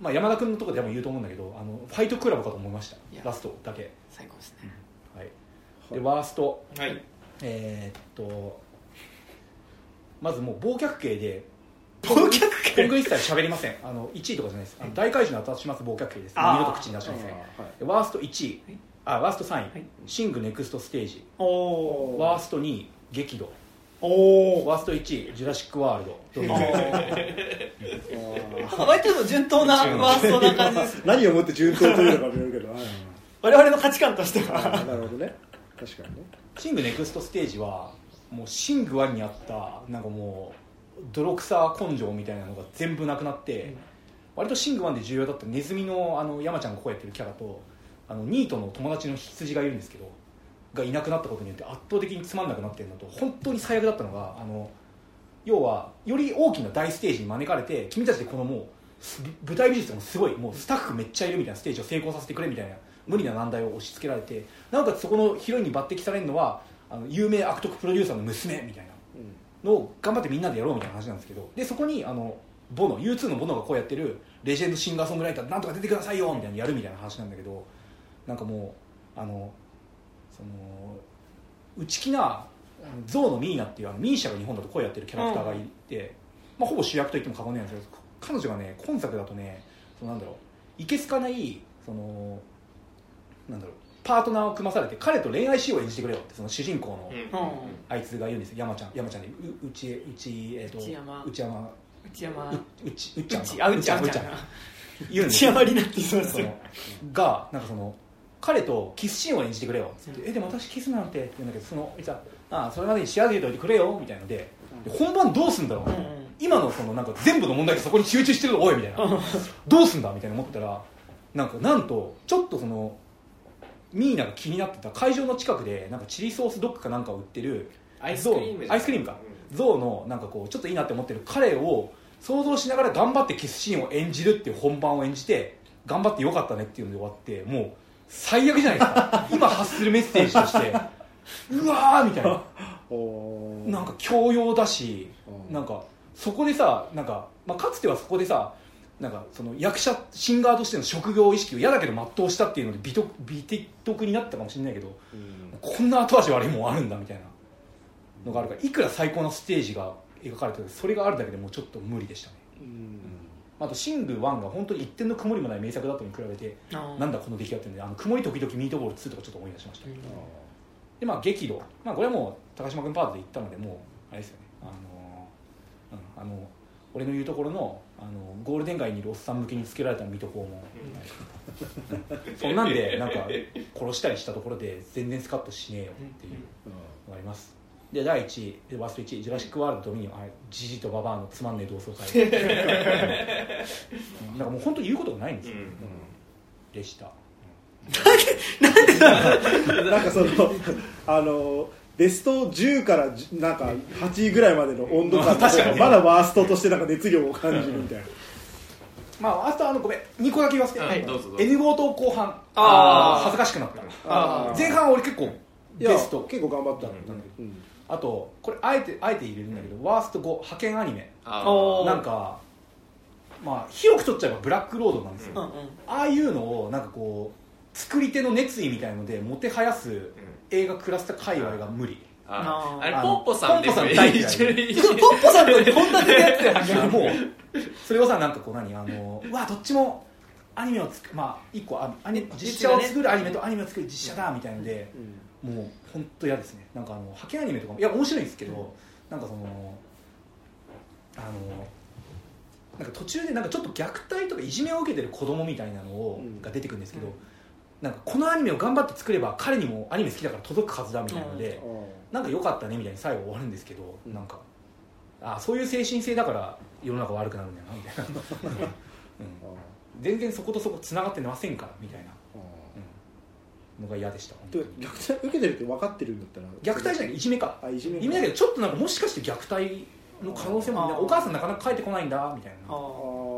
まあ、山田君のところでも言うと思うんだけどあのファイトクラブかと思いました。ラストだけ、最高ですね。はい、でワースト。はい。えーっとまずもう忘却系で忘却今後一切喋りません。あの1位とかじゃないです。あの大怪獣の後始末忘却系です。あー。二度と口に出しません。はいでワースト1位、はいあワースト3位、はい。シングネクストステージ。おおワースト2位。激怒。おおワースト1位。ジュラシック・ワールド。ドミニオン割と順当なワーストな感じです <laughs> 何をもって順当というのか見えるけど、はい我々の価値観としてあはーなるほどね。確かにね。シングネクストステージはもうシング1にあったなんかもう泥臭根性みたいなのが全部なくなって、割とシング1で重要だったネズミのあの山ちゃんがこうやってるキャラとあのニートの友達の羊がいるんですけどがいなくなったことによって圧倒的につまんなくなってるのと本当に最悪だったのがあの要はより大きな大ステージに招かれて君たちでこのもうす舞台美術もすごいもうスタッフめっちゃいるみたいなステージを成功させてくれみたいな無理な難題を押し付けられてなおかつそこのヒロインに抜擢されるのはあの有名悪徳プロデューサーの娘みたいなのを頑張ってみんなでやろうみたいな話なんですけどでそこにあのボノ U2 のボノがこうやってるレジェンドシンガーソングライターなんとか出てくださいよみたいなやるみたいな話なんだけどなんかもうあのその内気なゾウのミーナっていうあのミーシャが日本だと声やってるキャラクターがいて、まあ、ほぼ主役と言っても過言ないんですけど彼女がね今作だとねそのなんだろういけすかないそのなんだろうパートナーを組まされて彼と恋愛しようを演じてくれよってその主人公の、うん。あいつが言うんですよ。山ちゃん山ちゃんでううちうちえっ、と内山。内山。内山。ううちうっちゃんうちあうちゃんうちゃん。うんですよ。山里奈ってそうですよ。そのがなんかその彼とキスシーンを演じてくれよ。っつって、えでも私キスなんてって言うんだけどそのいつはあそれまでに仕上げておいてくれよみたいのでで本番どうすんだろう、うんうん。今のそのなんか全部の問題がそこに集中してるのおいみたいな。どうすんだみたいな思ってたらなんかなんとちょっとそのミーナが気になってた会場の近くでなんかチリソースドッグかなんかを売ってるアイスクリームアイスクリームか、ゾウのなんかこうちょっといいなって思ってる彼を想像しながら頑張ってキスシーンを演じるっていう本番を演じて頑張ってよかったねっていうので終わってもう最悪じゃないですか。<laughs> 今発するメッセージとして。うわーみたいな。なんか教養だしうん。なんかそこでさなんか、まあ、かつてはそこでさなんかその役者シンガーとしての職業意識を嫌だけど全うしたっていうので美徳美徳になったかもしれないけどうん。こんな後味悪いもんあるんだみたいなのがあるからいくら最高なステージが描かれてるそれがあるだけでもうちょっと無理でしたね。うん。あとシング1が本当に一点の曇りもない名作だったのに比べてなんだこの出来合ってるんであの曇り時々ミートボール2とかちょっと思い出しました、うん。でまあ激怒、まあ、これはもう高島君パートで言ったのでもうあれですよね。あの,、うん、あの俺の言うところのあのゴールデン街にいるおっさん向けにつけられた水戸黄門、はいそんなんでなんか殺したりしたところで全然スカッとしねえよっていうのがあります。で第1位でワースト1位「ジュラシック・ワールド・ドミニオン」あれジジイとババアのつまんねえ同窓会。うん。なんかもう本当に言うことがないんですよ、でした。なんかそのあのベスト10から10なんか8位ぐらいまでの温度感確かまだワーストとしてなんか熱量を感じるみたいな。まああとあのごめん。2個だけ言わせて、はいどうぞどうぞ。N 号と後半。あー。恥ずかしくなった。前半は俺結構ベスト。結構頑張った。んだうん。うん。あとこれあえてあえて入れるんだけど、ワースト5派遣アニメ。なんかまあ広く取っちゃえばブラックロードなんですよ、うんうん。ああいうのをなんかこう作り手の熱意みたいのでもてはやす映画クラスター界隈が無理。ああれポッポさんですよ。ポッポさん大嫌い。一緒に。ポッポさんとこんなにやってたもうそれをさなんかこう何あのうわどっちもアニメをつくまあ一個あアニ実写を作るアニメとアニメを作る実写だみたいので、もう本当嫌ですね。なんかあの派遣アニメとかもいや面白いんですけど、なんかそのあのなんか途中でなんかちょっと虐待とかいじめを受けてる子供みたいなのを、うん。が出てくるんですけど、なんかこのアニメを頑張って作れば彼にもアニメ好きだから届くはずだみたいなので、なんか良かったねみたいに最後終わるんですけど、うん。なんかあそういう精神性だから世の中悪くなるんだよなみたいな、うん、全然そことそこつながってませんからみたいな、うん、のが嫌でした虐待受けてるって分かってるんだったら虐待じゃないいじめか。あいじめいじめだけどちょっとなんかもしかして虐待の可能性もお母さんなかなか帰ってこないんだみたいな。ああー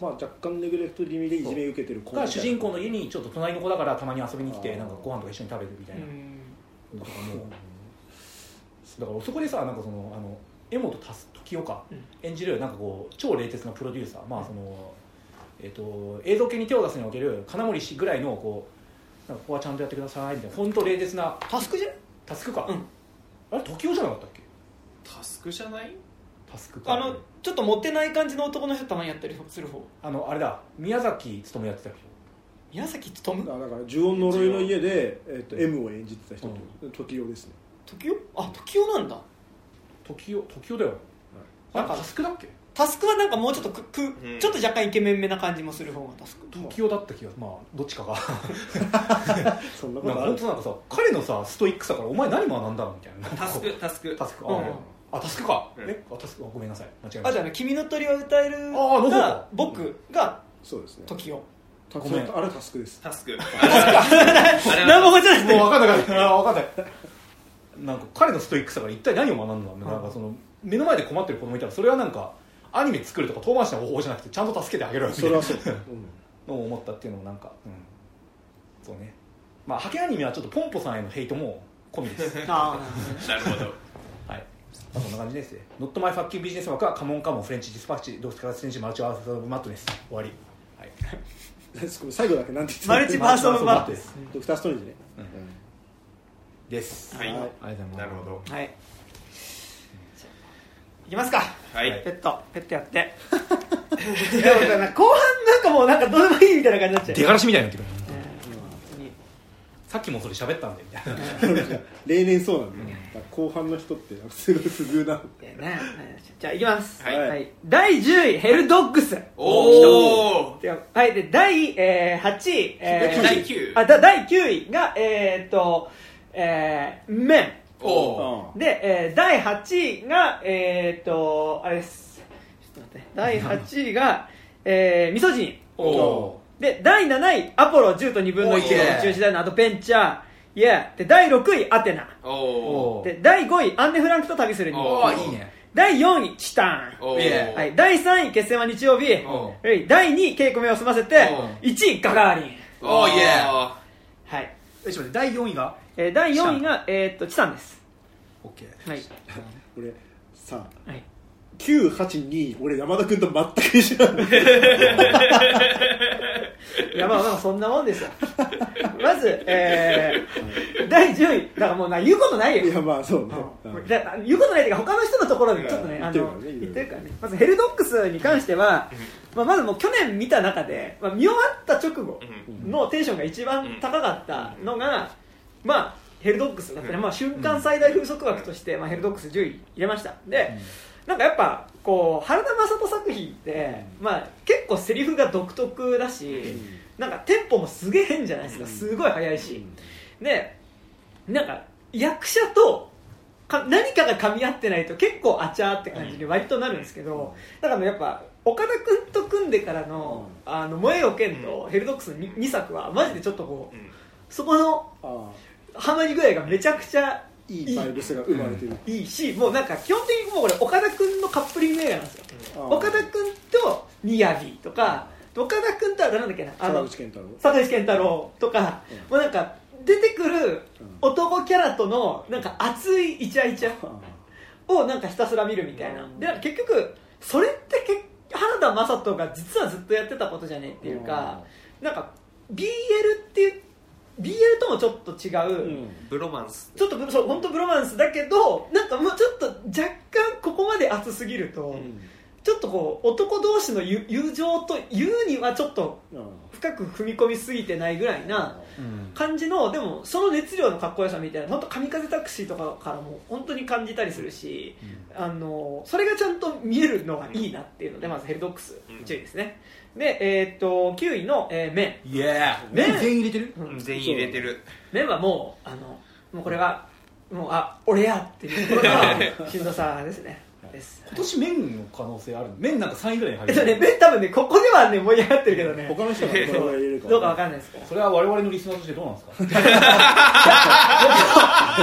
まあ若干ネグレクト気味でいじめ受けてる子が主人公の家にちょっと隣の子だからたまに遊びに来てなんかご飯とか一緒に食べるみたいな、うん。とかもだからそこでさなんかそのあの江本時岡うん。演じるなんかこう超冷徹なプロデューサー、まあそのえっと映像系に手を出すにおける金森氏ぐらいのこうなんかここはちゃんとやってくださいみたいな。本当冷徹なタスクじゃないタスクか、うん。あれ時雄じゃなかったっけ？タスクじゃない？タスクか。あのちょっとモテない感じの男の人たまにやったりする方？あのあれだ。宮崎勤やってた人宮崎勉あだから呪音呪いの家で、えっと M を演じてた人と、時代ですね。時代あ時代なんだ。時雄時雄だよ。あなんかれタスクだっけ？タスクはなんかもうちょっとくく、ん。ちょっと若干イケメンめな感じもする方がタスク。時雄だった気がまあどっちかが。<laughs> そんなこなんかとある本当なんかさ彼のさストイックさからお前何学んだの？みたいな。タスクタスク。タスク。うんあ、あタスクか、うん。え？あタスクあごめんなさい。間違えまあじゃあね君の鳥は歌えるあーそうがか僕がそうですね。時代たごめん。あれタスクです。タスク。<laughs> 何も覚えてない。もう分かんない。分かんないあ分かんない。なんか彼のストイックさから一体何を学んだの、なんかその目の前で困ってる子供いたらそれはなんかアニメ作るとか遠回しな方法じゃなくてちゃんと助けてあげろよみたい。なそれはそう、のを思ったっていうのもなんか、うん、そうね。まあ派遣アニメはちょっとポンポさんへのヘイトも込みです。<laughs> あ <laughs> なるほど。はい、まあ、そんな感じですね。 not my fucking business 枠はカモンカモンフレンチディスパッチドスカラス選手マルチバースマッドネス終わり。はい。うん最後だけなんて言ってマルチバースオブマットです。ドクターストレンジね、です。はいありがとうございます。なるほどあはいいきますかはいはいペットペットやって <laughs> 後半なんかもうなんかどうでもいいみたいな感じになっちゃう出がらしみたいになってくる。うんさっきもそれ喋ったんでみたいな。<laughs> 例年そうなんだよ、だから後半の人ってすごい不遇な。じゃあいきます、はい。第10位ヘルドッグス。おおではい。で第、えー、8位、えー第9あだ第9位がえー、っとえー、メンおおで、えー、第8位がえー、っとあれです。ちょっと待って。第8位がえー、ミソジンおおで第7位アポロ10と2分の1おーの宇宙時代のアドベンチャー。イエーで第6位アテナ。で第5位アンネ・フランクと旅する日お本ーいいね。第4位チタン。はい、第3位決戦は日曜日。おはい。第2位稽古目を済ませてお1位ガガーリン。おーイエはい、えちょっと待って第4位が？えー第4位が、えーっとチタンです。オッケー。はい、<laughs> 俺さはい、982俺山田君と全く一緒なんだ。いやまあまあそんなもんですよ。まず、えー、第10位だからもうな言うことないよ。いやまあそうね、うん。だ言うことないっていうか他の人のところでちょっとね、うんあの言ってるからねまずヘルドックスに関しては、まあ、まずもう去年見た中で、まあ、見終わった直後うん。のテンションが一番高かったのが、まあヘルドックスだったね、まあ、瞬間最大風速枠として、まあ、ヘルドックス10位入れました。で、なんかやっぱこう原田雅人作品って、まあ、結構セリフが独特だし、なんかテンポもすげえ変じゃないですか。すごい速いし、でなんか役者とか何かが噛み合ってないと結構あちゃーって感じに割となるんですけど、だからねやっぱ岡田君と組んでからの「あの燃えよ剣」と「ヘルドックス」の 2, 作はマジでちょっとこう、うん。そこのあハマり具合がめちゃくちゃあいいバイブスが生まれてる、いいしもうなんか基本的にもうこれ岡田君のカップリング映画なんですよ。ああ岡田君とみやびとか岡田君とは誰なんだっけなあ坂の口健太郎。佐藤健太郎とか、もうなんか出てくる男キャラとのなんか熱いイチャイチャをなんかひたすら見るみたいな。でなんか結局それってけ原田雅人が実はずっとやってたことじゃねえっていうかなんか BL っていう BL ともちょっと違う、うん。ブロマンス。ちょっとブそう本当ブロマンスだけどなんかもうちょっと若干ここまで熱すぎると、ちょっとこう男同士の友友情と言うにはちょっと深く踏み込みすぎてないぐらいな感じのでもその熱量のかっこよさみたいな本当神風タクシーとかからも本当に感じたりするし、あのそれがちゃんと見えるのがいいなっていうのでまずヘルドックスうん1位ですね、で、えーっと9位の、えー、メイエーね全員入れてる？ン、うん。全員入れてる。メンはもうあのもうこれはもうあ俺やっていうところが <laughs> しんどさですね。です。今年 MENの可能性ある MEN なんか3位ぐらいに入えっとねる MEN 多分ねここではね盛り上がってるけどね。他の人がどれぐらい入れるかどうかわかんないですからそれは我々のリスナーとしてどうなんですか？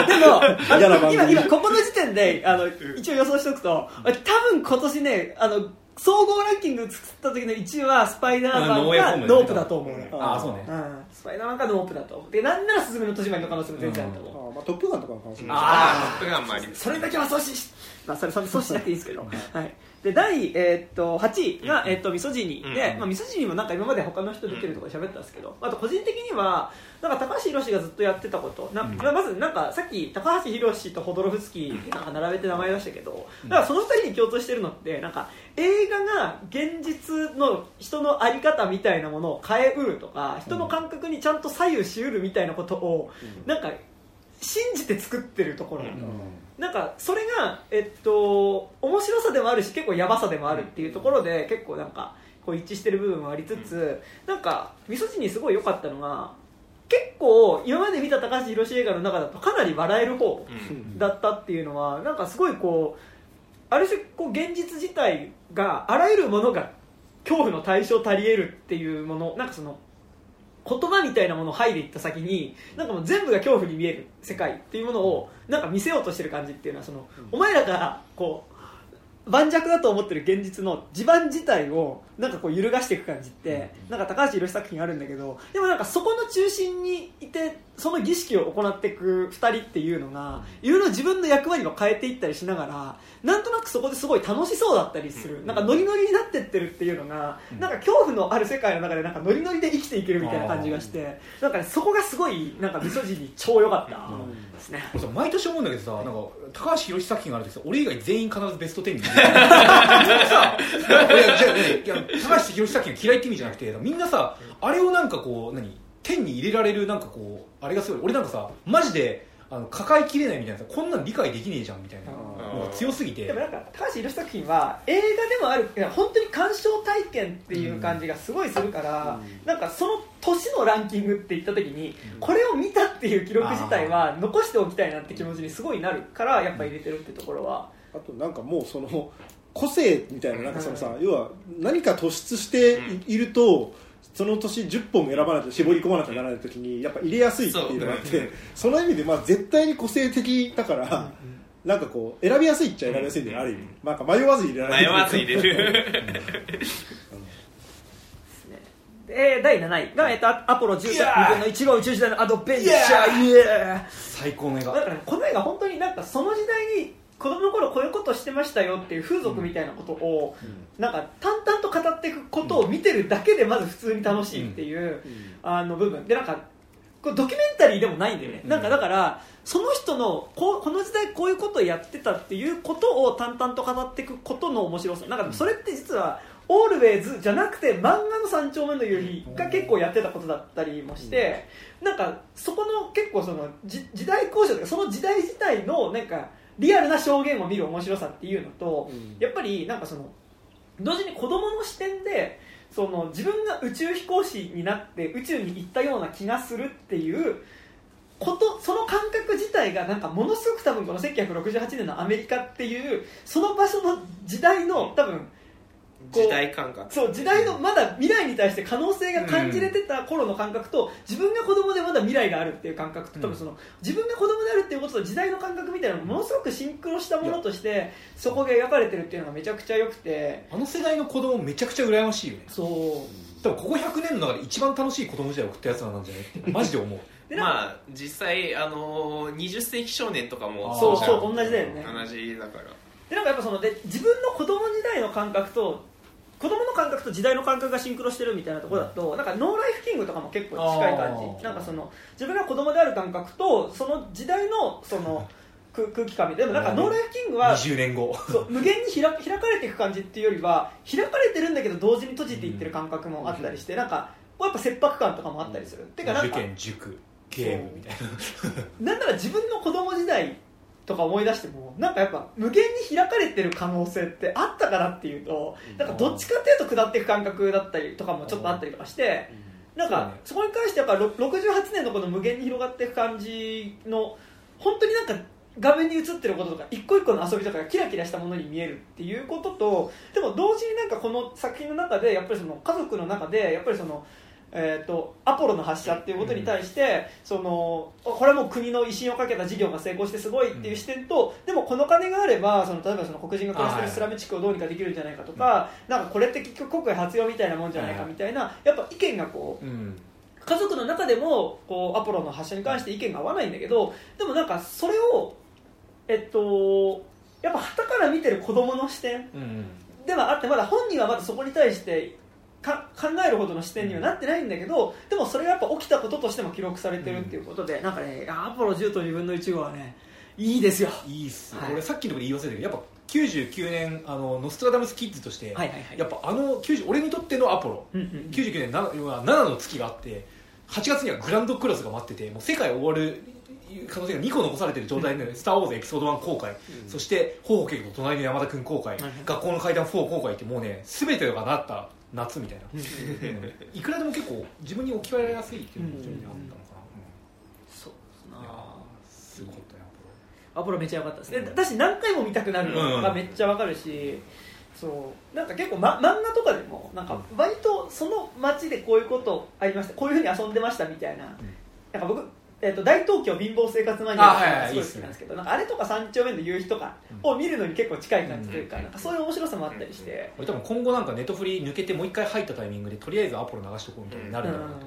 <laughs> でもあ嫌な番組。今今ここの時点であの一応予想しておくと多分今年ねあの総合ランキング作った時の1位はスパイダーマンかノープだと思うね。ああそうね。うん。スパイダーマンかノープだと思う。でなんならすずめの戸締まりの可能性も全然あると思う、あまあトップガンとかの可能性もああトップガンもありますそれだけは阻止し、まあ、それそれ阻止しなくていいですけど、はい、で第、えーっと8位が、えーっとミソジニ。ーで、うん。まあ、ミソジニーもなんか今まで他の人出てるとかで喋ったんですけど、あと個人的にはなんか高橋宏がずっとやってたこと。な、まずなんかさっき高橋宏とホドロフスキーなんか並べて名前出したけどだからその2人に共通してるのってなんか映画が現実の人の在り方みたいなものを変えうるとか人の感覚にちゃんと左右しうるみたいなことをなんか信じて作ってるところ、なんかそれが、えっと、面白さでもあるし結構やばさでもあるっていうところで結構なんかこう一致してる部分もありつつなんかみそ汁にすごい良かったのが結構今まで見た高橋宏映画の中だとかなり笑える方うん。だったっていうのはなんかすごいこうある種こう現実自体があらゆるものが恐怖の対象たり得るっていうものなんかその言葉みたいなものを剥いでいった先になんかもう全部が恐怖に見える世界っていうものをなんか見せようとしてる感じっていうのはその、お前らがこう盤石だと思ってる現実の地盤自体をなんかこう揺るがしていく感じってなんか高橋宏作品あるんだけどでもなんかそこの中心にいてその儀式を行っていく2人っていうのがいろいろ自分の役割を変えていったりしながらなんとなくそこですごい楽しそうだったりする。なんかノリノリになってってるっていうのがなんか恐怖のある世界の中でなんかノリノリで生きていけるみたいな感じがしてなんかねそこがすごいなんか味噌汁超良かったですね。俺さ毎年思うんだけどさなんか高橋宏作品があるとさ俺以外全員必ずベスト10に <laughs> 高橋宏作品が嫌いって意味じゃなくてみんなさあれをなんかこう何天に入れられるなんかこうあれがすごい。俺なんかさマジであの抱えきれないみたいなさこんなん理解できねえじゃんみたいな。のが強すぎて。でもなんか高橋宏作品は映画でもある本当に鑑賞体験っていう感じがすごいするから、なんかその年のランキングって言った時に、これを見たっていう記録自体は残しておきたいなって気持ちにすごいなるからやっぱ入れてるってところは、あとなんかもうその個性みたいななんかそのさ要は何か突出していいるとその年10本選ばないと絞り込まなきゃならない時にやっぱ入れやすいっていうのがあってその意味でまあ絶対に個性的だからなんかこう選びやすいっちゃ選びやすいんだよある意味なんか迷わず入れられる。迷わず入れる。で第7位。が、えっと、アポロ10いや分の1号宇宙時代のアドベンチャー。イエー最高の映画。だからねこの映画本当になんかその時代に子供の頃こういうことしてましたよっていう風俗みたいなことを、なんか淡々と語っていくことを見てるだけでまず普通に楽しいっていう、あの部分。でなんかこれドキュメンタリーでもないんだよね、うん。なんかだからその人のこうこの時代こういうことをやってたっていうことを淡々と語っていくことの面白さ。なんかそれって実はオールウェイズじゃなくて漫画の三丁目の夕日が結構やってたことだったりもして、なんかそこの結構そのじ時代交渉とかその時代自体のなんかリアルな証言を見る面白さっていうのと、うん。やっぱりなんかその同時に子供の視点でその自分が宇宙飛行士になって宇宙に行ったような気がするっていうことその感覚自体がなんかものすごく多分この1968年のアメリカっていうその場所の時代の多分時代感覚。そう時代のまだ未来に対して可能性が感じれてた頃の感覚と自分が子供でまだ未来があるっていう感覚と多分その自分が子供であるっていうことと時代の感覚みたいなものすごくシンクロしたものとしてそこが描かれてるっていうのがめちゃくちゃ良くて。あの世代の子供めちゃくちゃ羨ましいよね。そう。多分ここ100年の中で一番楽しい子供時代を送ったやつらなんじゃないってマジで思う。でまあ実際あのー20世紀少年とかもそうそう同じだよね。同じだから。でなんかやっぱそので自分の子供時代の感覚と子供の感覚と時代の感覚がシンクロしてるみたいなところだとなんかノーライフキングとかも結構近い感じ。なんかその自分が子供である感覚とその時代のその <laughs> 空空気感みたいな。でもなんかノーライフキングは20年後。そう無限に開開かれていく感じっていうよりは開かれてるんだけど同時に閉じていってる感覚もあったりしてなんかやっぱ切迫感とかもあったりする。てかなん受か験塾ゲームみたいな。なんなら自分の子供時代とか思い出してもなんかやっぱ無限に開かれてる可能性ってあったかなっていうとなんかどっちかっていうと下っていく感覚だったりとかもちょっとあったりとかしてなんかそこに関してやっぱろ68年のこの無限に広がっていく感じの本当になんか画面に映ってることとか一個一個の遊びとかがキラキラしたものに見えるっていうこととでも同時になんかこの作品の中でやっぱりその家族の中でやっぱりそのえー、とアポロの発射っていうことに対して、そのこれはもう国の威信をかけた事業が成功してすごいっていう視点と、でもこの金があればその例えばその黒人が暮らしてるスラム地区をどうにかできるんじゃないかとか、なんかこれって結局国外発用みたいなもんじゃないかみたいな、やっぱ意見がこううん。家族の中でもこうアポロの発射に関して意見が合わないんだけどでもなんかそれをえっとやっぱ旗から見てる子供の視点うん。ではあってまだ本人はまだそこに対してか考えるほどの視点にはなってないんだけどでもそれがやっぱ起きたこととしても記録されてるっていうことで、なんかねアポロ10と2分の1号はねいいですよ。いいっす、はい。俺さっきのところで言い忘れたけどやっぱ99年あのノストラダムスキッズとして、はいはいはい。やっぱあの90俺にとってのアポロ、うんうん99年 7, 要は7の月があって8月にはグランドクラスが待っててもう世界終わる可能性が2個残されてる状態で「スター・ウォーズエピソード1」公開、そして「ホーホケと隣の山田君公開、はい学校の階段4公開ってもうね全てがなった夏みたいな。いくらでも結構自分に置き換えられやすいっていうのが非常にあったのかな、そうですうんいやなーすごかったよアポロめっちゃ良かったですね。私何回も見たくなるのがめっちゃわかるし、そう。なんか結構、ま、漫画とかでもなんか割とその街でこういうことありましたこういうふうに遊んでましたみたいな,、なん。か僕、えっと大東京貧乏生活マニアあはいはいがすごい好きなんですけどなんかあれとか三丁目の夕日とかを見るのに結構近い感じというか,、なんかそういう面白さもあったりして、俺多分今後なんかネットフリ抜けてもう一回入ったタイミングでとりあえずアポロ流しとこうみたいになるんだろうなと、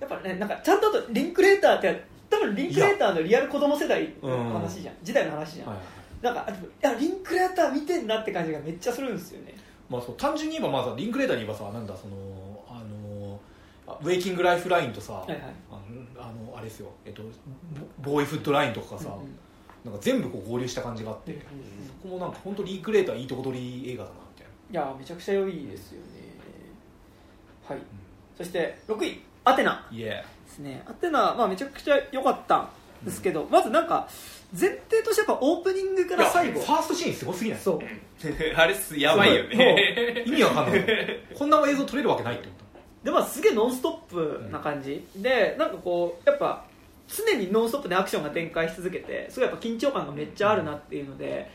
やっぱねなんかちゃんとあとリンクレーターって多分リンクレーターのリアル子供世代の話じゃん、時代の話じゃん、はいはい。なんかいやリンクレーター見てんなって感じがめっちゃするんですよね。まあ、そう単純に言えばまずリンクレーターに言えばさなんだそのあのあウェイキングライフラインとさ、はいはいれですよ、えっと、ボボーイフットラインとかがさ、うんうん。なんか全部こう合流した感じがあって、そこもなんか本当リンクレーターいいとこ取り映画だなみたいな。いやめちゃくちゃ良いですよね。はい、そして6位アテナ。イエですね。アテナ、まあ、めちゃくちゃ良かったんですけど、まずなんか前提としてやっぱオープニングから最後。ファーストシーンすごすぎない？そう。<laughs> あれっすやばいよね。意味わかんない。こんな映像撮れるわけないって思っでまあすげえノンストップな感じ、でなんかこうやっぱ常にノンストップでアクションが展開し続けてすごいやっぱ緊張感がめっちゃあるなっていうので、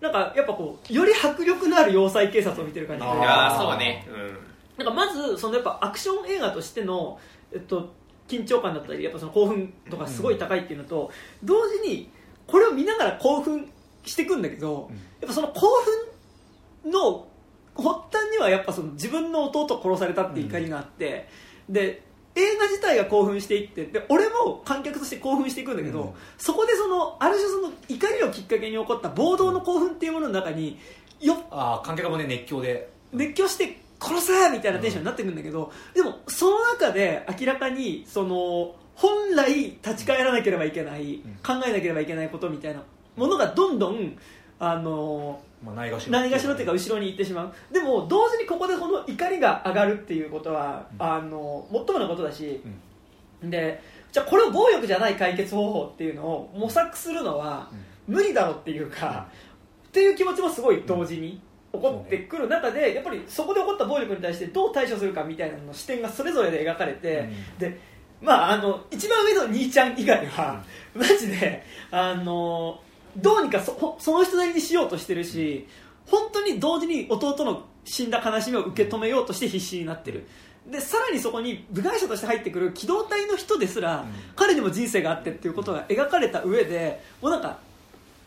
なんかやっぱこうより迫力のある要塞警察を見てる感じで。あそうね。うん。なんかまずそのやっぱアクション映画としての、えっと、緊張感だったりやっぱその興奮とかすごい高いっていうのと、同時にこれを見ながら興奮していくんだけど、うん。やっぱその興奮の発端にはやっぱその自分の弟殺されたって怒りがあって、で映画自体が興奮していってで俺も観客として興奮していくんだけど、うん。そこでそのある種その怒りをきっかけに起こった暴動の興奮っていうものの中によああ観客もね熱狂で。熱狂して殺せみたいなテンションになってくるんだけど、でもその中で明らかにその本来立ち返らなければいけない、考えなければいけないことみたいなものがどんどんあのまあ、ないがしろ何がしろっていうか後ろに行ってしまう。でも同時にここでこの怒りが上がるっていうことは、うん。あの最もなことだし、でじゃあこれを暴力じゃない解決方法っていうのを模索するのは無理だろっていうか、っていう気持ちもすごい同時に起こってくる中で、やっぱりそこで起こった暴力に対してどう対処するかみたいなのの視点がそれぞれで描かれて、でまああの一番上の兄ちゃん以外は、マジであのどうにかそその人なりにしようとしてるし本当に同時に弟の死んだ悲しみを受け止めようとして必死になってる。でさらにそこに部外者として入ってくる機動隊の人ですら、彼にも人生があってっていうことが描かれた上でもうなんか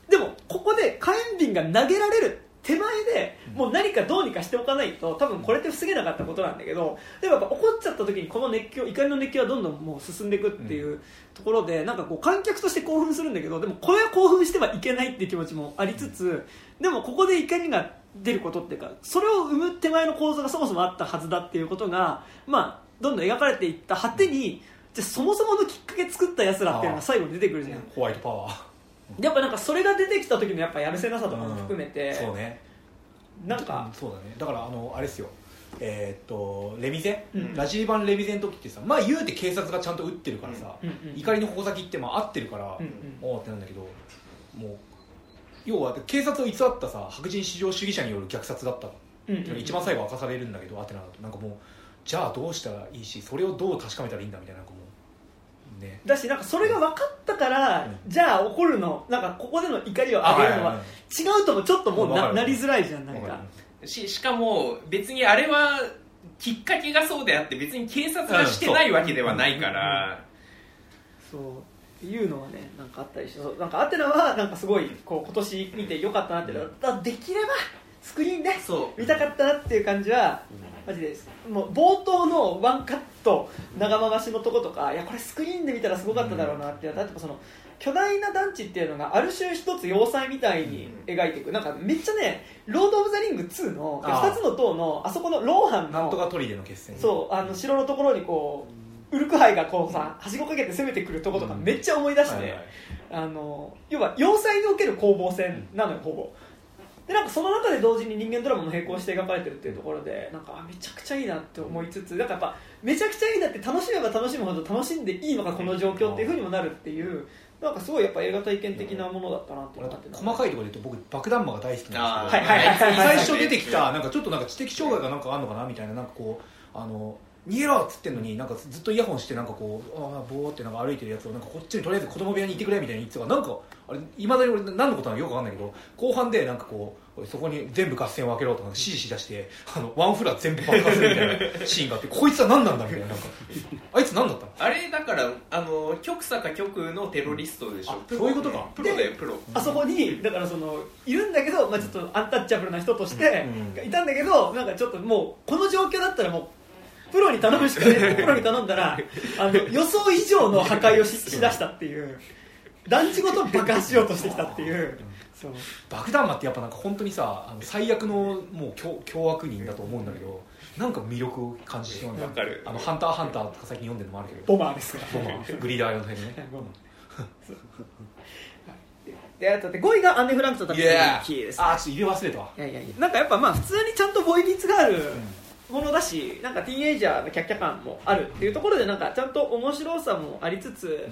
でもここで火炎瓶が投げられる手前でもう何かどうにかしておかないと多分これって防げなかったことなんだけどでもやっぱ怒っちゃった時にこの熱狂怒りの熱狂はどんどんもう進んでいくっていうところでなんかこう観客として興奮するんだけどでもこれは興奮してはいけないっていう気持ちもありつつでもここで怒りが出ることっていうかそれを生む手前の構造がそもそもあったはずだっていうことがまあどんどん描かれていった果てにじゃあそもそものきっかけ作ったやつらっていうのが最後に出てくるじゃん。ホワイトパワーやっぱなんかそれが出てきた時のやっぱやるせなさとかも含めて、そうね。なんかそうだね。だからあのあれですよ。えーっとレミゼ、うん。ラジー版レミゼの時ってさまあ言うて警察がちゃんと撃ってるからさ、うんうん怒りの矛先ってまあ合ってるから、うんうん。おおってなんだけどもう要は警察を偽ったさ白人至上主義者による虐殺だったう一番最後明かされるんだけどアテナだと。なんかもうじゃあどうしたらいいしそれをどう確かめたらいいんだみたいなね。だしなんかそれが分かったから、うん。じゃあ怒るのなんかここでの怒りを上げるのは違うともちょっともうななりづらいじゃんなんか。ししかも別にあれはきっかけがそうであって別に警察がしてないわけではないから、そういうのはねなんかあったりしてなんかアテナはなんかすごいこう今年見てよかったなっていうのはできればスクリーンで見たかったなっていう感じはマジです。もう冒頭のワンカット長回しのとことかいやこれスクリーンで見たらすごかっただろうなっていうのは例えばその巨大な団地っていうのがある種一つ要塞みたいに描いていく。なんかめっちゃね「ロード・オブ・ザ・リング2の」あー。2つの塔のあそこのローハンのなんとか砦の決戦。そうあの城のところにこうウルクハイがこうさはしごかけて攻めてくるとことかめっちゃ思い出して、はいはい。あの要は要塞における攻防戦なのよほぼでなんかその中で同時に人間ドラマも並行して描かれてるっていうところでなんかあめちゃくちゃいいなって思いつつなんかやっぱめちゃくちゃいいなって楽しめば楽しむほど楽しんでいいのかこの状況っていうふうにもなるっていうなんかすごいやっぱ映画体験的なものだったなってって細かいところで言うと僕爆弾魔が大好きなんですけど、最初出てきたなんかちょっとなんか知的障害がなんかあるのかなみたいななんかこうあの逃げろ！っつってんのになんかずっとイヤホンしてなんかこうあーボーってなんか歩いてるやつをなんかこっちにとりあえず子供部屋にいてくれみたいに言ってたからなんかあれいまだに俺何のことなのかよくわかんないけど後半でなんかこうそこに全部合戦を開けろとか指示しだしてあのワンフラ全部爆破するみたいなシーンがあってこいつは何なんだみたいななんか。あいつ何だったの？あれだからあの極左か極右のテロリストでしょ、あそういうことか。プロだよプロ。あそこにだからそのいるんだけど、まあ、ちょっとアンタッチャブルな人としてうん。いたんだけどなんかちょっともうこの状況だったらもうプロに頼むしかねえ。プロに頼んだら <laughs> あの予想以上の破壊をししだしたっていう団地ごと爆破しようとしてきたっていう。そう。爆弾魔ってやっぱなんか本当にさあの最悪のもう凶凶悪人だと思うんだけどなんか魅力を感じてしまうんだよわかる。あのハンターハンターとか最近読んでるのもあるけど。ボマーですから。ボマー。グリーダー用の辺ね <laughs> ボマー。であとで5位がアンネ・フランクとタピスキーですね。あーちょっと入れ忘れたわ。いやいやいや。なんかやっぱまあ普通にちゃんとボイ率があるものだしなんかティーンエイジャーのキャッキャ感もあるっていうところでなんかちゃんと面白さもありつつ、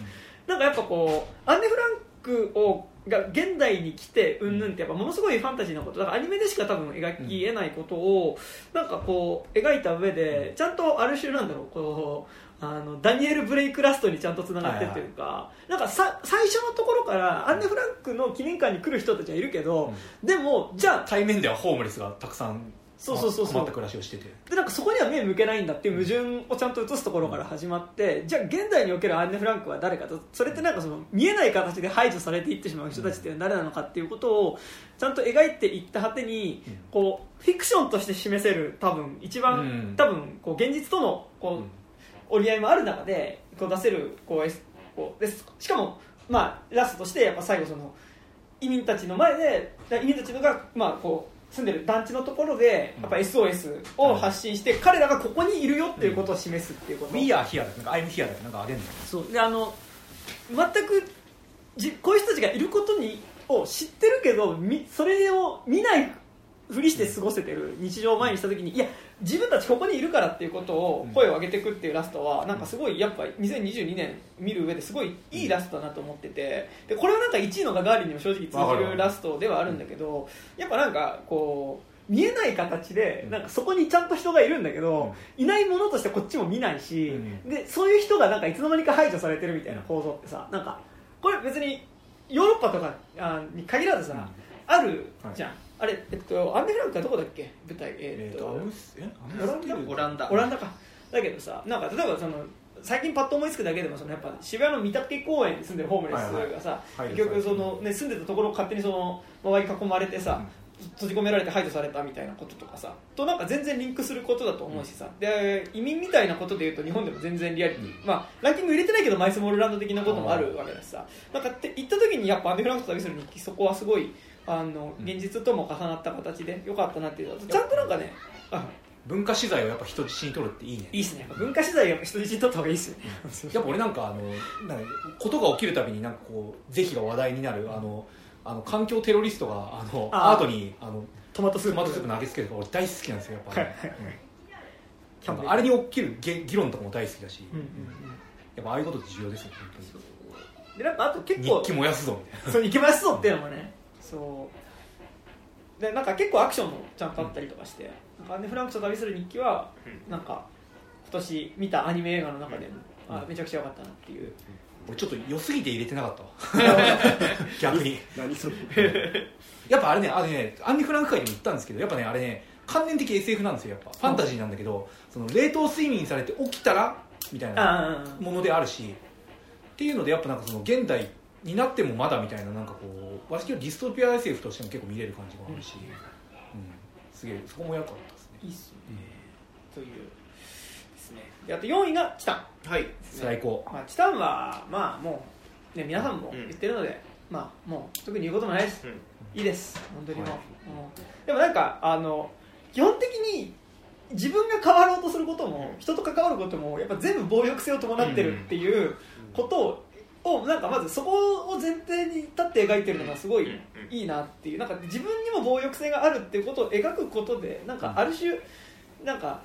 なんかやっぱこうアンネ・フランクをが現代に来てうんぬんってやっぱものすごいファンタジーなことだからアニメでしか多分描きえないことをなんかこう描いた上でちゃんとある種なんだろうこうあのダニエル・ブレイクラストにちゃんとつながってっていうか、なんかさ最初のところからアンネ・フランクの記念館に来る人たちはいるけど、でもじゃあ対面ではホームレスがたくさんそうそうそうそう。困った暮らしをしてて。でなんかそこには目向けないんだっていう矛盾をちゃんと映すところから始まってじゃあ現代におけるアンネ・フランクは誰かとそれってなんかその見えない形で排除されていってしまう人たちって誰なのかっていうことをちゃんと描いていった果てにこうフィクションとして示せる多分一番、うん。多分こう現実とのこう折り合いもある中でこう出せるこうこうです。しかも、まあ、ラストとしてやっぱ最後その移民たちの前で移民たちのが、まあ、こう住んでる団地のところでやっぱ SOS を発信して、彼らがここにいるよっていうことを示すっていうこと、We are here だなんか I'm here だなんかあげんのそう。であの全くじこういう人たちがいることにを知ってるけどみそれを見ないふりして過ごせてる日常を前にした時にいや自分たちここにいるからっていうことを声を上げていくっていうラストはなんかすごいやっぱ2022年見る上ですごいいいラストだなと思っててでこれはなんか1位のガガーリンにも正直通じるラストではあるんだけどやっぱなんかこう見えない形でなんかそこにちゃんと人がいるんだけど、いないものとしてこっちも見ないし、うん。でそういう人がなんかいつの間にか排除されてるみたいな構造ってさなんかこれ別にヨーロッパとかあに限らずさ、あるじゃん、あれ、えっと、アンデフランクはどこだっけ？舞台。えっとえーとアムスえ？アムオランダ。オランダ。オランダか。だけどさなんか例えばその最近パッと思いつくだけでもそのやっぱ渋谷の御嶽公園に住んでるホームレスがさ、結局その、ね、住んでたところを勝手にその周りに囲まれてさ、閉じ込められて排除されたみたいなこととかさとなんか全然リンクすることだと思うしさ、で移民みたいなことでいうと日本でも全然リアリティ、まあランキング入れてないけどマイスモールランド的なこともあるわけだしさ。なんかって行った時にやっぱアンデフランクと旅する日記そこはすごいあの現実とも重なった形でよかったなっていうちゃんとなんかねあ文化資材をやっぱ人質に取るっていいね。いいっすね。文化資材を人質に取った方がいいっすよねやっぱ俺なんかあのなんかことが起きるたびになんかこう是非が話題になるあのあの環境テロリストがあのアートにあのトマトスープ。トマトスープ投げつけるとか俺大好きなんですよやっぱ。り、はい。はい。うんなんかあれに起きる議議論とかも大好きだし、うんうんやっぱああいうことって重要ですよ本う。んでなんかあと結構日記燃やすぞみたいな。そう行きますぞっていうのもねそう。でなんか結構アクションもちゃんとあったりとかして、なんかアンネ・フランクと旅する日記は、なんか今年見たアニメ映画の中でも、あめちゃくちゃ良かったなっていう。俺ちょっと良すぎて入れてなかったわ。<laughs> 逆に。何それ。<laughs> やっぱあれねあれねアンディ・フランク会でも言ったんですけどやっぱねあれね関連的 SF なんですよやっぱ。ファンタジーなんだけど、その冷凍睡眠されて起きたらみたいなものであるしっていうのでやっぱなんかその現代になってもまだみたいななんかこう割とディストピア SF としても結構見れる感じもあるし、うん。すげえそこも良かったですね。いいっすよね、というですね。であと4位がチタン。はい。ね。最高。まあ、チタンはまあもう、ね、皆さんも言ってるので、まあもう特に言うこともないです、いいです。本当にもう、はい。うん。でもなんかあの基本的に自分が変わろうとすることも人と関わることもやっぱ全部暴力性を伴ってるっていうことを,、をなんかまずそこを前提に立って描いてるのがすごいいいなっていう。なんか自分にも暴力性があるっていうことを描くことでなんかある種なんか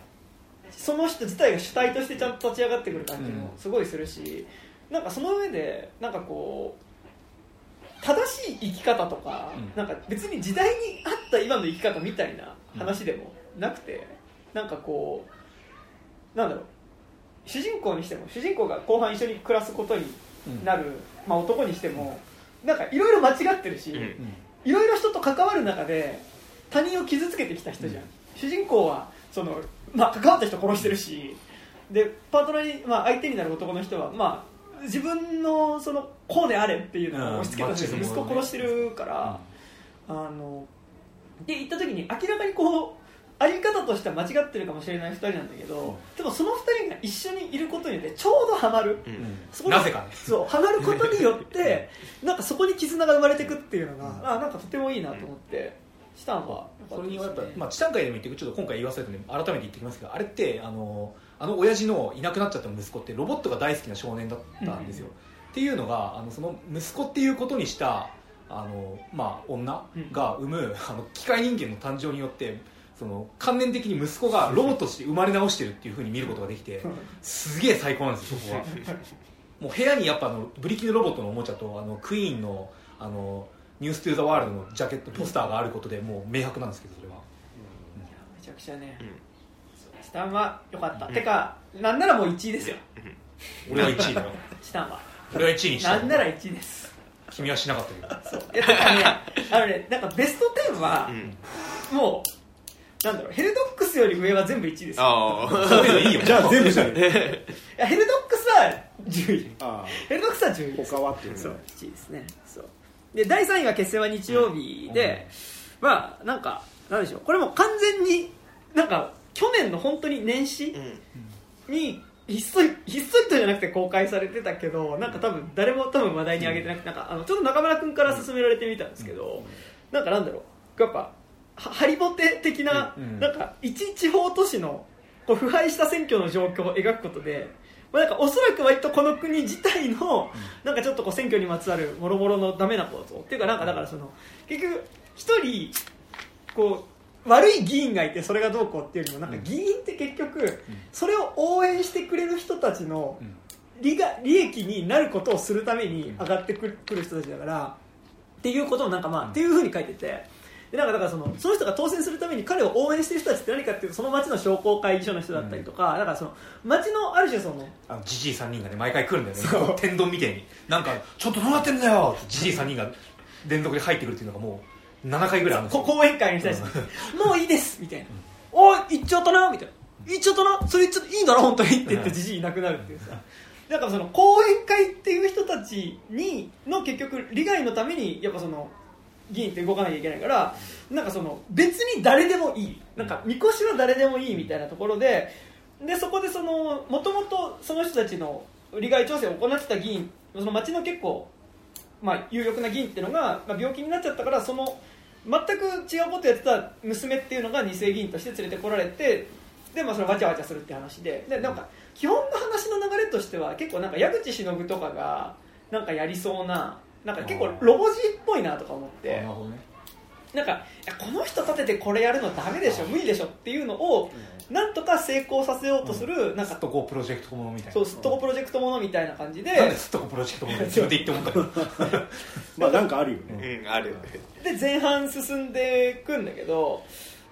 その人自体が主体としてちゃんと立ち上がってくる感じもすごいするし、なんかその上でなんかこう正しい生き方とか、うん。なんか別に時代に合った今の生き方みたいな話でもなくて、なんかこうなんだろう。主人公にしても主人公が後半一緒に暮らすことになる、まあ、男にしてもなんかいろいろ間違ってるし、うん。いろいろ人と関わる中で他人を傷つけてきた人じゃん、主人公はその、まあ、関わった人殺してるしでパートナーに、まあ、相手になる男の人は、まあ、自分のそのこうであれっていうのを押し付けたうん息子を殺してるから、あので行った時に明らかにこうあり方としては間違ってるかもしれない2人なんだけど、でもその2人が一緒にいることによってちょうどハマる、うん。なぜかね。そうハマることによってなんかそこに絆が生まれていくっていうのが、あなんかとてもいいなと思ってしたのは良かそれにはやっぱまあ、チタン会でも言ってちょっと今回言い忘れたので改めて言ってきますけどあれってあのあの親父のいなくなっちゃった息子ってロボットが大好きな少年だったんですよ、っていうのがあのその息子っていうことにしたあの、まあ、女が産む、あの機械人間の誕生によってその関連的に息子がロボットとして生まれ直してるっていうふうに見ることができてすげえ最高なんですよそこは。もう部屋にやっぱあのブリキのロボットのおもちゃとあのクイーンのあのニュース・トゥ・ザ・ワールドのジャケットポスターがあることでもう明白なんですけどそれは。めちゃくちゃね、うんチタンは良かった、うん。てかなんならもう1位ですよ。俺は1位だよ。チタンは。俺は1位にした。なんなら1位です。君はしなかったけど。そう。いやだからねあのねなんかベスト10はうん。もうなんだろうヘルドックスより上は全部1位ですよ。ああそういうのいいよ。じゃあ全部じゃねいやヘルドックスは10位。あヘルドックスは10位です。他はっていうそう1位ですね。そう。で第3位が決戦は日曜日で、まあなんかなんでしょう。これも完全になんか去年の本当に年始うん。にひっそりひっそりとじゃなくて公開されてたけどなんか多分誰も多分話題に上げてなくてなんかあのちょっと中村君から勧められてみたんですけど、なんかなんだろう。やっぱはハリボテ的な、なんか一地方都市のこう腐敗した選挙の状況を描くことで、まあ、なんかおそらく割とこの国自体のなんかちょっとこう選挙にまつわるもろもろのダメなことっていうかなんかだからその結局一人こう悪い議員がいてそれがどうこうっていうよりもなんか議員って結局それを応援してくれる人たちのうん。利が利益になることをするために上がってくるくる人たちだからっていうことをなんかまあ、っていうふうに書いててでなんかだからそのその人が当選するために彼を応援してる人たちって何かっていうとその町の商工会議所の人だったりとか、だからその町のある種そのあのジジイ3人がね毎回来るんだよね。天丼みたいに。なんかちょっとどうなってんだよってジジイ3人が連続で入ってくるっていうのがも7回ぐらいあるんです講演会に対して「もういいです」みたいな「おい行っちゃったな」みたいな「行っちゃったなそれちょっといいんだろ本当に」って言ってじじいいなくなるっていうさ。だからその講演会っていう人たちにの結局利害のためにやっぱその議員って動かなきゃいけないからなんかその別に誰でもいい。なんかみこしは誰でもいいみたいなところででそこでそのもともとその人たちの利害調整を行ってた議員その町の結構、まあ、有力な議員っていうのが、まあ、病気になっちゃったからその全く違うことやってた娘っていうのが二世議員として連れてこられてで、まあ、それわちゃわちゃするって話で。でなんか基本の話の流れとしては結構なんか矢口忍とかがなんかやりそうななんか結構ロボ G っぽいなとか思って。なるほどね。なんかいやこの人立ててこれやるのダメでしょ無理でしょっていうのをなんとか成功させようとする、なんかすっとこうプロジェクトものみたいな。そうすっとこプロジェクトものみたいな感じで。なんですっとこプロジェクトものって自分で言って思ったけどまあなんかあるよね。うんあるで前半進んでいくんだけど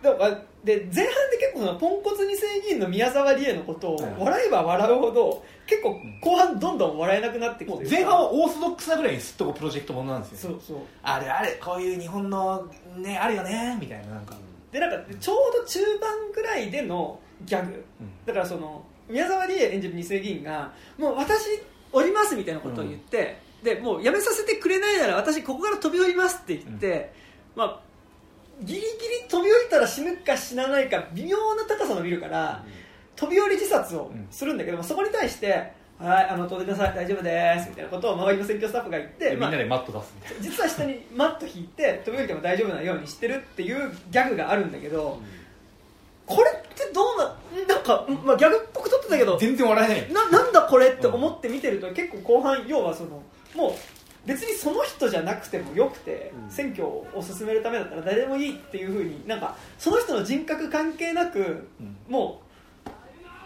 でもあで前半で結構そのポンコツ二世議員の宮沢りえのことをはい笑えば笑うほど結構後半どんどん笑えなくなってくもる。う前半はオーソドックスなぐらいにすっとこプロジェクトものなんですよそうそう。あるあるこういう日本のねあるよねみたいななんか。でなんかちょうど中盤ぐらいでのギャグ。うん。だからその宮沢りえ演じる二世議員がもう私降りますみたいなことを言って、でもうやめさせてくれないなら私ここから飛び降りますって言って、まあギリギリ飛び降りたら死ぬか死なないか微妙な高さのビルから、飛び降り自殺をするんだけども、そこに対して「はいあの飛んでください大丈夫です」みたいなことを周りの選挙スタッフが言って、でみんまあなでマット出すみたいな。実は下にマット引いて飛び降りても大丈夫なようにしてるっていうギャグがあるんだけど、これってどうななんか、まあ、ギャグっぽく撮ってたけど全然笑えない。ななんだこれって思って見てると結構後半要はそのもう別にその人じゃなくてもよくて、うん。選挙を進めるためだったら誰でもいいっていうふうになんかその人の人格関係なく、うん。も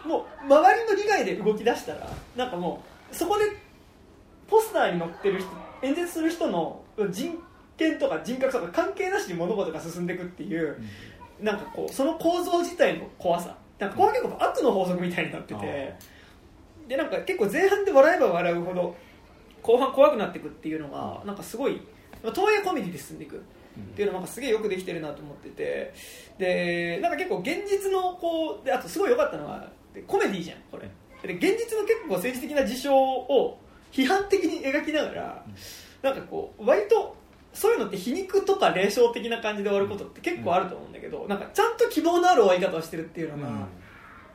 うもう周りの利害で動き出したらなんかもうそこでポスターに載ってる人演説する人の人権とか人格とか関係なしに物事が進んでいくっていう、なんかこうその構造自体の怖さ。なんかこれは結構悪の法則みたいになってて。でなんか結構前半で笑えば笑うほど後半怖くなっていくっていうのがなんかすごいまあとはいえコメディで進んでいく。っていうのがなんかすげえよくできてるなと思ってて。でなんか結構現実のこうであとすごい良かったのはでコメディじゃんこれ。で現実の結構政治的な事象を批判的に描きながらなんかこう割とそういうのって皮肉とか霊障的な感じで終わることって結構あると思うんだけど、なんかちゃんと希望のある終わり方をしてるっていうのが、うん。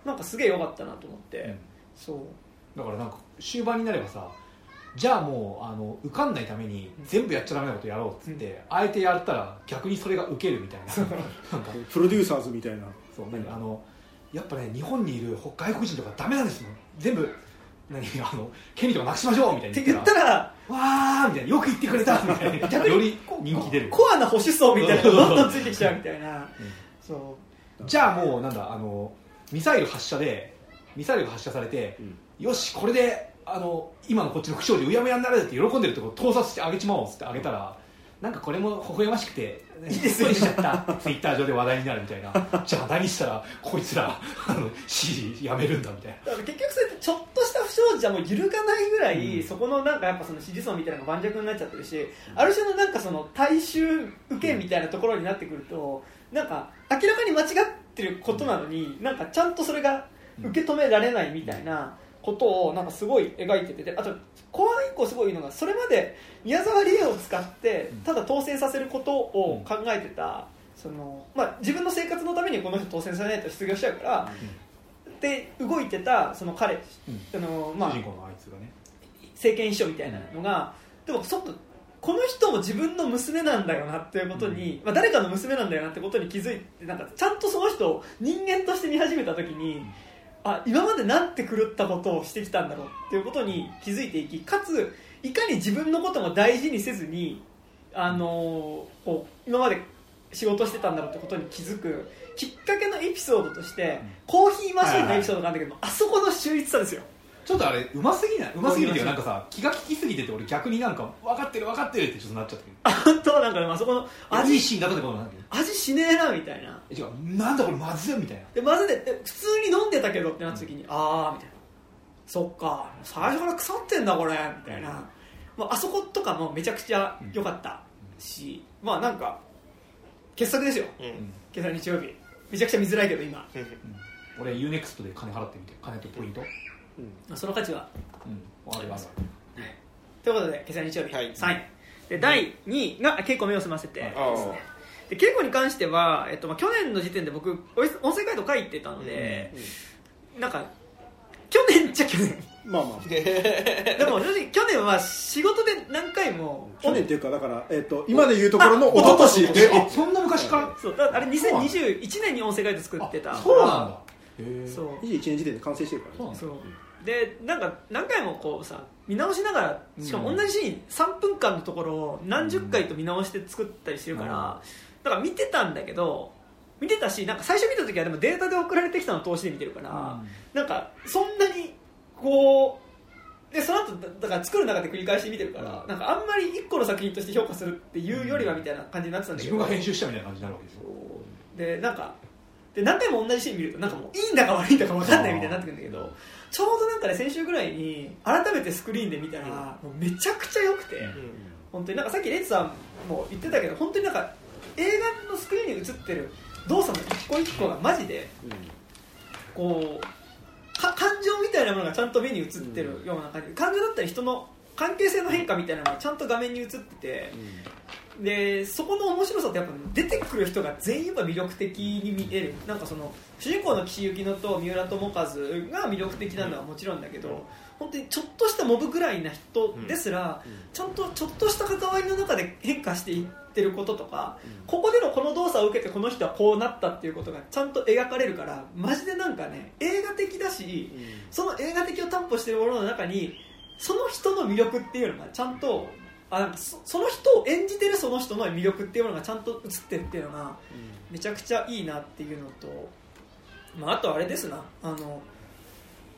なんかすげえ良かったなと思って、うん。そう。だからなんか終盤になればさじゃあもうあの受かんないために全部やっちゃダメなことやろうっつって、あえてやったら逆にそれが受けるみたいな。<laughs> なんか。プロデューサーズみたいな。そう何あのやっぱね日本にいる外国人とかダメなんですもん。全部何あの権利とかなくしましょうみたいってに言ったたらわーみたいなよく言ってくれた。みたいな逆により人気出る。コアな保守層みたいなのがどんどんついてきちゃうみたいな、そじゃあもうなんだあのミサイル発射でミサイルが発射されて、よしこれであの今のこっちの不祥事うやむやになるって喜んでるところ盗撮してあげちまおうっつってあげたらなんかこれも微笑ましくていいですよしちゃったツイッター上で話題になるみたいな。じゃあ何したらこいつらあの支持やめるんだみたいな。<laughs> 結局それってちょっとした不祥事はもう揺るがないぐらい、うん。そこのなんかやっぱその支持層みたいなのが盤石になっちゃってるしある種のなんかその大衆受けみたいなところになってくるとなんか明らかに間違ってることなのになんかちゃんとそれが受け止められないみたいなことをなんかすごい描いててであと後半以降すごいのがそれまで宮沢りえを使ってただ当選させることを考えてた、そのまあ、自分の生活のためにこの人当選されないと失業しちゃうから、で動いてたその彼、うん。あのまあ主人公のあいつがね。政権秘書みたいなのが、でもちょっとこの人も自分の娘なんだよなっていうことに、まあ、誰かの娘なんだよなってことに気づいてなんかちゃんとその人を人間として見始めた時に、あ今までなんて狂ったことをしてきたんだろうっていうことに気づいていきかついかに自分のことも大事にせずに、あのーこう今まで仕事してたんだろうってことに気づくきっかけのエピソードとして、コーヒーマシンのエピソードがあるんだけど、あそこの秀逸さですよ。ちょっとあれうますぎない？うますぎるっていうかなんかさ気が利きすぎてて俺逆になんか分かってる分かってるってちょっとなっちゃって。あ本当なんかねあそこの味味いいシーンだったってことなんだけ？ど味しねえなみたいな。え違うなんだこれまずいみたいな。でまずでえ普通に飲んでたけどってなった時に、ああみたいな。そっか。最初から腐ってんだこれみたいな、まあ、あそことかもめちゃくちゃ良かったし、まあなんか傑作ですよ。うん。今朝日曜日。めちゃくちゃ見づらいけど今。俺 UNEXT で金払ってみて金とポイント。その価値は。うん。あるあるということで今朝日曜日。はい。3位。で第2位が結構目を澄ませてはい。あで稽古に関しては、えっとまあ、去年の時点で僕音声ガイド書いてたので、なんか去年っちゃ去年。まあまあ。<laughs> でも正直去年は仕事で何回も去年っていうかだから、えっと今でいうところの一昨年。えあそんな昔か。らそうだあれ2021年に音声ガイド作ってたそうなんだそう。21年時点で完成してるからね。そうでなんか何回もこうさ見直しながらしかも同じシーン3分間のところを何十回と見直して作ったりしてるから、だから見てたんだけど見てたしなんか最初見た時はでもデータで送られてきたのを通しで見てるから、なんかそんなにこうでその後だだから作る中で繰り返し見てるから、なんかあんまり1個の作品として評価するっていうよりはみたいな感じになってたんだけど自分が編集したみたいな感じになるわけですよでなんかで何回も同じシーン見るとなんかもういいんだか悪いんだか分かんないみたいになってくるんだけどちょうどなんかね先週ぐらいに改めてスクリーンで見たら、もうめちゃくちゃ良くて、本当になんかさっきレイツさんも言ってたけど本当になんか映画のスクリーンに映ってる動作の一個一個がマジでこうか感情みたいなものがちゃんと目に映ってるような感じ、感情だったり人の関係性の変化みたいなのがちゃんと画面に映ってて、でそこの面白さってやっぱ出てくる人が全員やっぱ魅力的に見える。なんかその主人公の岸由紀乃と三浦友和が魅力的なのはもちろんだけど、本当にちょっとしたモブぐらいな人ですら、ちゃんとちょっとした関わりの中で変化していってることとか、ここでのこの動作を受けてこの人はこうなったっていうことがちゃんと描かれるからマジでなんかね映画的だし、その映画的を担保しているものの中にその人の魅力っていうのがちゃんとあそその人を演じてるその人の魅力っていうものがちゃんと映ってるっていうのがめちゃくちゃいいなっていうのと、まあ、あとあれですな。あの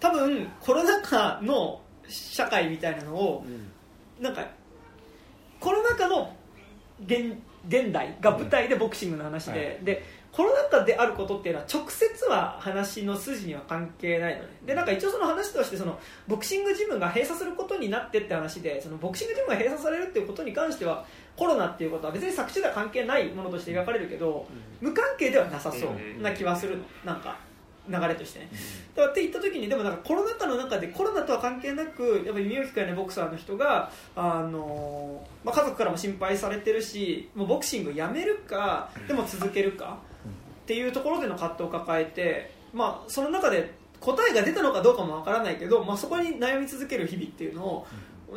多分コロナ禍の社会みたいなのをなんかコロナ禍の現現代が舞台でボクシングの話で,、でコロナ禍であることっていうのは直接は話の筋には関係ないのね。でなんか一応その話としてそのボクシングジムが閉鎖することになってって話でそのボクシングジムが閉鎖されるっていうことに関してはコロナっていうことは別に作中では関係ないものとして描かれるけど、無関係ではなさそうな気はするの。なんか流れとしてね、だからって言った時にでもなんかコロナ禍の中でコロナとは関係なくやっぱり耳を聞かないボクサーの人が、あのまあ、家族からも心配されてるしもうボクシングやめるかでも続けるかっていうところでの葛藤を抱えて、まあ、その中で答えが出たのかどうかもわからないけど、まあ、そこに悩み続ける日々っていうのを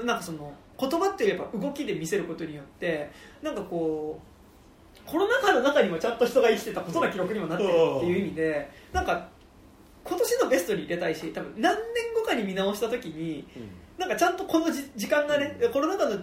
なんかその言葉っていうよりやっぱ動きで見せることによってなんかこうコロナ禍の中にもちゃんと人が生きてたことの記録にもなってるっていう意味でなんか今年のベストに入れたいし多分何年後かに見直した時になんかちゃんとこのじ時間がねコロナ禍の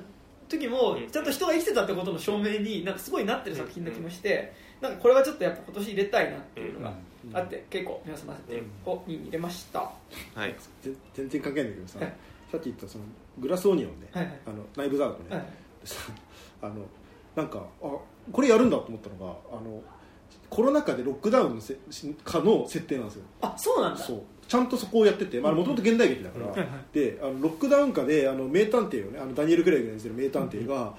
時もちゃんと人が生きてたってことの証明になんかすごいなってる作品な気もしてなんかこれはちょっとやっぱ今年入れたいなっていうのがあって結構皆さん。ませてを2位に入れました。ははい。ぜ全然関係ないんだけどさ、はい。さっき言ったそのグラスオニオンね、いはい。あのナイブザードね、はい。でさあのなんかあこれやるんだと思ったのがあのコロナ禍でロックダウンのせかの設定なんですよ。あそうなんだ。そう。ちゃんとそこをやっててもともと現代劇だから、はいはい。であのロックダウン下であの名探偵をねあのダニエル・クレイグが演じてる名探偵が、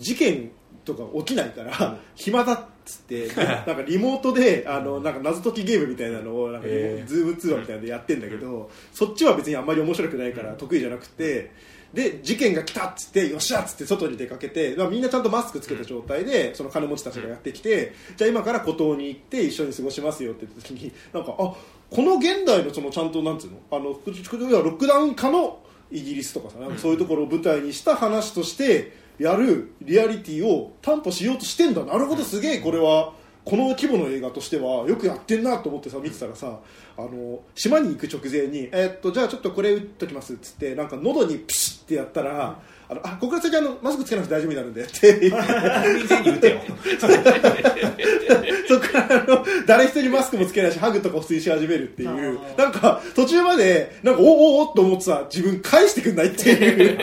事件とか起きないから、暇だっつって <laughs> なんかリモートであのなんか謎解きゲームみたいなのをなんかズーム通話みたいなのでやってんだけど、そっちは別にあんまり面白くないから得意じゃなくてで事件が来たっつってよっしゃっつって外に出かけて、まあ、みんなちゃんとマスクつけた状態でその金持ちたちがやってきて、じゃあ今から孤島に行って一緒に過ごしますよって言った時になんかあこの現代のそのちゃんとなんつうの？あのロックダウン下のイギリスとかさなんかそういうところを舞台にした話としてやるリアリティを担保しようとしてんだ。なるほどすげえこれはこの規模の映画としてはよくやってんなと思ってさ見てたらさあの島に行く直前に、えーっとじゃあちょっとこれ打っときますっつってなんか喉にピシッってやったら、あのあここから先あのマスクつけなくて大丈夫になるんでって。国民全員に打てよそこからあの誰一人マスクもつけないしハグとか普通にし始めるっていうなんか途中までなんかおおおっと思ってさ自分返してくんないっていう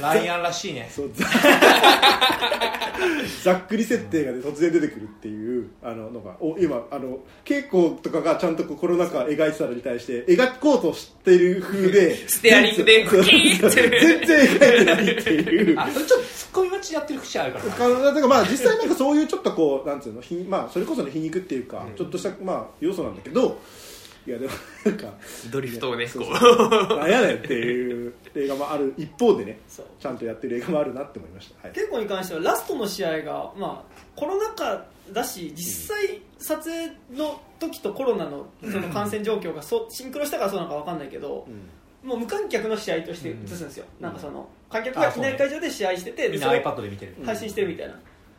ライアンらしいねそうざっくり設定が、ね、突然出てくるっていうあののがお今あの稽古とかがちゃんとコロナ禍描いてたのに対して描こうとしてる風でステアリングでグキーって全然描いてないっていう。あちょっとツッコミ待ちやってる節あるから。だからまあ実際なんかそういうちょっとこうなんつうのひまあそれこその皮肉っていうか、ちょっとしたまあ要素なんだけどいやでもなんかドリフトをねこそうそうなんやねんっていう映画もある一方でねちゃんとやってる映画もあるなって思いました、はい、結構に関してはラストの試合が、まあ、コロナ禍だし実際撮影の時とコロナのその感染状況がそうシンクロしたからそうなのか分かんないけど、もう無観客の試合として映すんですよ、なんかその観客がいない会場で試合しててみんな iPad で見てる。配信してるみたいな。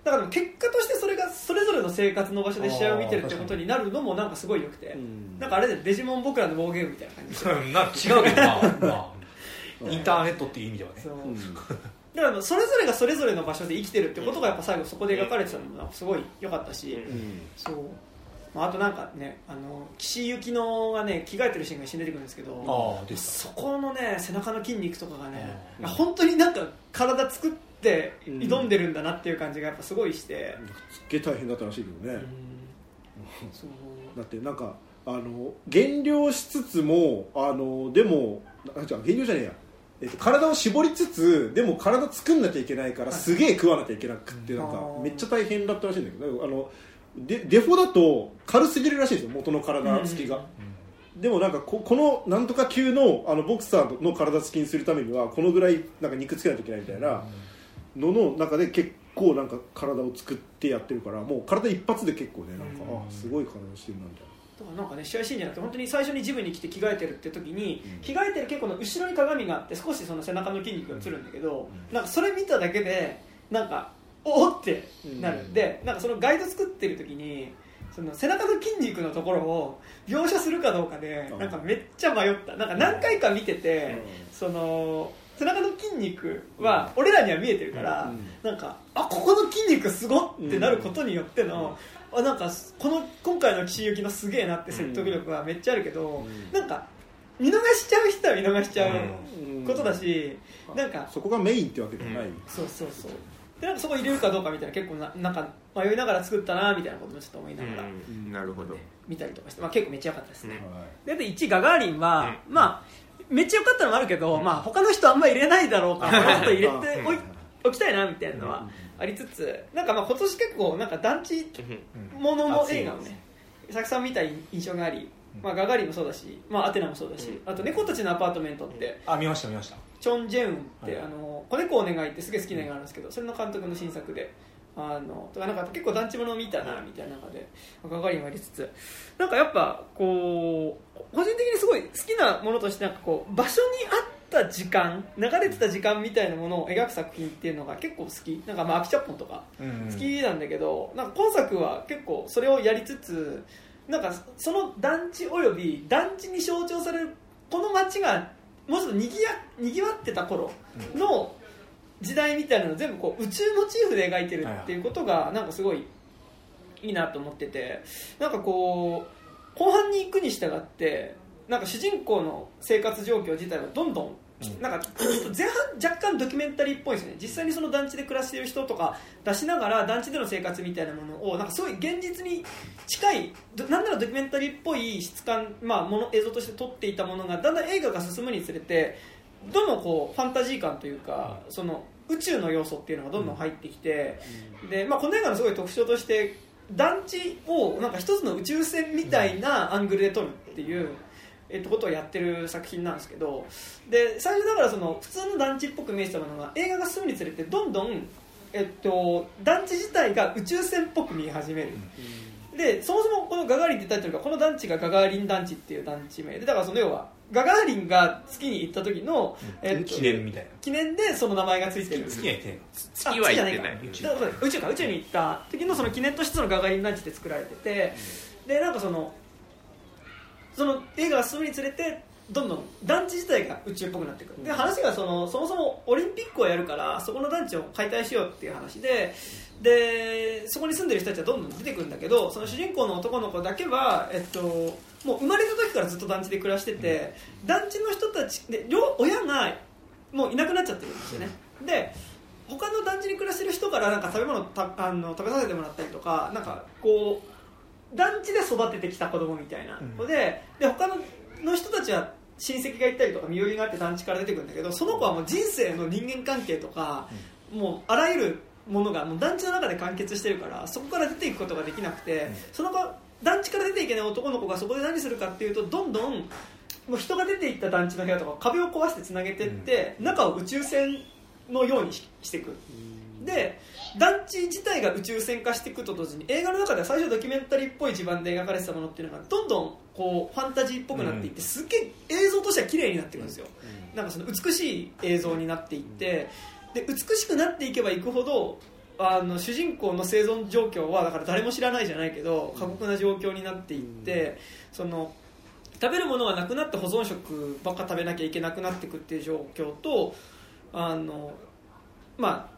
だから結果としてそれがそれぞれの生活の場所で試合を見てるってことになるのもなんかすごい良くて、ん。なんかあれでデジモン僕らのウォーゲームみたいな感じでな違うけどまあ、<laughs> まあ、インターネットっていう意味ではね。だからそれぞれがそれぞれの場所で生きてるってことがやっぱ最後そこで描かれてたのもすごい良かったし、うん。そう、まあ、あとなんかねあの岸由紀乃がね着替えてるシーンが一瞬出てくるんですけどああですそこのね背中の筋肉とかがね、うん。本当になんか体作って挑んでるんだなっていう感じがやっぱすごいして、すっげえ大変だったらしいけどね、そう。だってなんかあの減量しつつもあのでもあじゃあ減量じゃねえや、えっと、体を絞りつつでも体作んなきゃいけないからはい。すげえ食わなきゃいけなくってなんかめっちゃ大変だったらしいんだけどあのデデフォだと軽すぎるらしいんですよ元の体つきが、でもなんかここのなんとか級のあのボクサーの体つきにするためにはこのぐらいなんか肉つけないといけないみたいなのの中で結構なんか体を作ってやってるからもう体一発で結構ねなんか、うん。あすごい体してるなみたいな。だからなんかね試合シーンじゃなくて本当に最初にジムに来て着替えてるって時に、うん。着替えてる結構の後ろに鏡があって少しその背中の筋肉が映るんだけど、なんかそれ見ただけでなんかおおってなる、うんでなんかそのガイド作ってる時にその背中の筋肉のところを描写するかどうかでうん。なんかめっちゃ迷った。なんか何回か見てて、うん。その背中の筋肉は俺らには見えてるから、なんかあここの筋肉すごっってなることによっての、あなんかこの今回の岸由紀のすげえなって説得力はめっちゃあるけど、うん。なんか見逃しちゃう人は見逃しちゃううん。ことだし、なんかそこがメインってわけではない、そうそうそうでなんかそこ入れるかどうかみたいな結構ななんか迷いながら作ったなみたいなこともちょっと思いながらうんなるほど。見たりとかして、まあ、結構めっちゃ良かったですね、うん。であと1ガガーリンは、うん。まあめっちゃ良かったのもあるけど、まあ他の人あんま入れないだろうからもうちょっと入れておいおきたいなみたいなのはありつつなんかまあ今年結構なんか団地ものの映画をねたくさん見た印象があり、まあ、ガガーリンもそうだし、まあ、アテナもそうだし、あと猫たちのアパートメントってあ見ました見ましたチョン・ジェウンって、はいあの子猫を願いってすげえ好きな映画なんですけどそれの監督の新作であのとかなんか結構団地もの見たなみたいな中でガガーリンもありつつなんかやっぱこう個人的にすごい好きなものとしてなんかこう場所にあった時間流れてた時間みたいなものを描く作品っていうのが結構好き。なんかまあアキチャッポンとかうん好きなんだけど、なんか今作は結構それをやりつつなんかその団地および団地に象徴されるこの街がもうちょっとにぎやにぎわってた頃の時代みたいなのを全部こう宇宙モチーフで描いてるっていうことがなんかすごいいいなと思っててなんかこう後半に行くに従ってなんか主人公の生活状況自体はどんどんなんか前半若干ドキュメンタリーっぽいですね。実際にその団地で暮らしている人とか出しながら団地での生活みたいなものをなんかすごい現実に近いどなんならドキュメンタリーっぽい質感、まあ、もの映像として撮っていたものがだんだん映画が進むにつれてどんどんこうファンタジー感というかその宇宙の要素っていうのがどんどん入ってきて、でまあ、この映画のすごい特徴として団地をなんか一つの宇宙船みたいなアングルで撮るっていう、えっと、ことをやってる作品なんですけどで最初だからその普通の団地っぽく見えてたものが映画が進むにつれてどんどん、えっと、団地自体が宇宙船っぽく見え始める。でそもそもこのガガーリンってタイトルがこの団地がガガーリン団地っていう団地名でだからその要はガガーリンが月に行った時の、えっと記念みたいな。記念でその名前がついてる。月には行ってない。月は行ってない。宇宙。か宇宙に行った時のその記念としてそのガガリン団地って作られてて、でなんかそのその映画が進むにつれてどんどん団地自体が宇宙っぽくなっていくで話がそのそもそもオリンピックをやるからそこの団地を解体しようっていう話ででそこに住んでる人たちはどんどん出てくるんだけどその主人公の男の子だけは、えっと、もう生まれた時からずっと団地で暮らしてて、団地の人たちで両親がもういなくなっちゃってるんですよね。で他の団地に暮らしてる人からなんか食べ物たあの食べさせてもらったりとかなんかこう団地で育ててきた子供みたいな。子で,、で他のの人たちは親戚がいたりとか身寄りがあって団地から出てくるんだけどその子はもう人生の人間関係とか、もうあらゆるものがもう団地の中で完結してるからそこから出ていくことができなくて、その子団地から出ていけない男の子がそこで何するかっていうとどんどんもう人が出ていった団地の部屋とか壁を壊してつなげていって、中を宇宙船のようにししていくで団地自体が宇宙船化していくと同時に映画の中では最初ドキュメンタリーっぽい地盤で描かれてたものっていうのがどんどんこうファンタジーっぽくなっていって、すっげえ映像としては綺麗になっていくんですよ、なんかその美しい映像になっていってで美しくなっていけばいくほどあの主人公の生存状況はだから誰も知らないじゃないけど過酷な状況になっていって、その食べるものがなくなって保存食ばっか食べなきゃいけなくなっていくっていう状況とあのまあ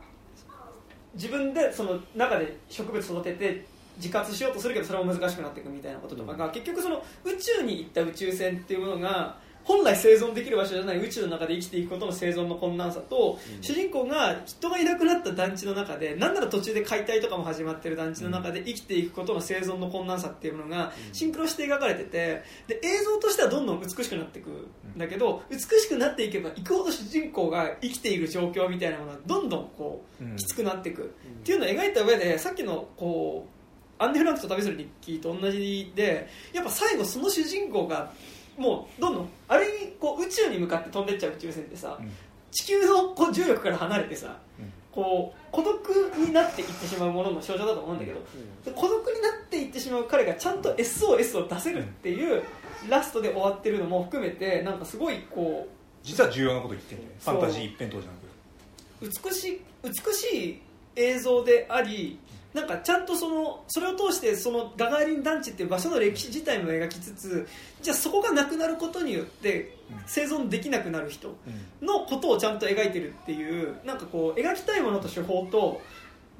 自分でその中で植物育てて自活しようとするけどそれも難しくなっていくみたいなこととかが、結局その宇宙に行った宇宙船っていうものが本来生存できる場所じゃない宇宙の中で生きていくことの生存の困難さと、主人公が人がいなくなった団地の中でなんなら途中で解体とかも始まってる団地の中で生きていくことの生存の困難さっていうものがシンクロして描かれててで映像としてはどんどん美しくなっていくんだけど美しくなっていけばいくほど主人公が生きている状況みたいなものがどんどんこうん。うきつくなっていく。っていうのを描いた上でさっきのこうアンネ・フランクと旅する日記と同じでやっぱ最後その主人公がもうどんどんある意味こう宇宙に向かって飛んでっちゃう宇宙船ってさ、うん。地球のこう重力から離れてさ、うん。こう孤独になっていってしまうものの象徴だと思うんだけど、で孤独になっていってしまう彼がちゃんと SOS を出せるっていうラストで終わってるのも含めてなんかすごいこ実は重要なこと言ってるね。ファンタジー一辺倒じゃなく。う。美しい美しい映像でありなんかちゃんとそのそれを通してそのガガーリン団地っていう場所の歴史自体も描きつつじゃあそこがなくなることによって生存できなくなる人のことをちゃんと描いてるっていうなんかこう描きたいものと手法と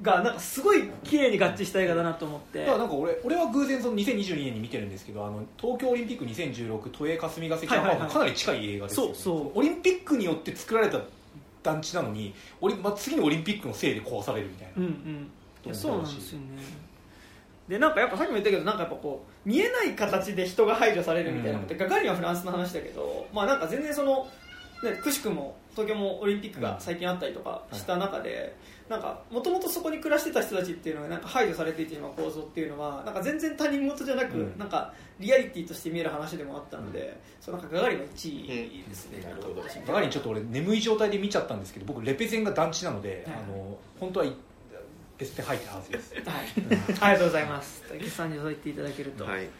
がなんかすごい綺麗に合致した映画だなと思って。だからなんか俺俺は偶然その2022年に見てるんですけどあの東京オリンピック2016都営霞が関はいはいはい。はかなり近い映画ですよ、そうそう。オリンピックによって作られた団地なのにまあ、次のオリンピックのせいで壊されるみたいな、うんうんいやそうなんですよね。でなんかやっぱさっきも言ったけどなんかやっぱこう見えない形で人が排除されるみたいなこと、ガガーリンはフランスの話だけどまあなんか全然そのねくしくも東京もオリンピックが最近あったりとかした中で、なんかもともとそこに暮らしてた人たちっていうのがなんか排除されていってしまう構造っていうのはなんか全然他人事じゃなく、うん。なんかリアリティとして見える話でもあったので、そうなんかガガーリンは1位ですね、なるほど。バカリンちょっと俺眠い状態で見ちゃったんですけど僕レペゼンが団地なので、はい。あの本当は別に入ってるはずです。はい、ありがとうございます。竹さんにそう言っていただけると。はい。はい。だか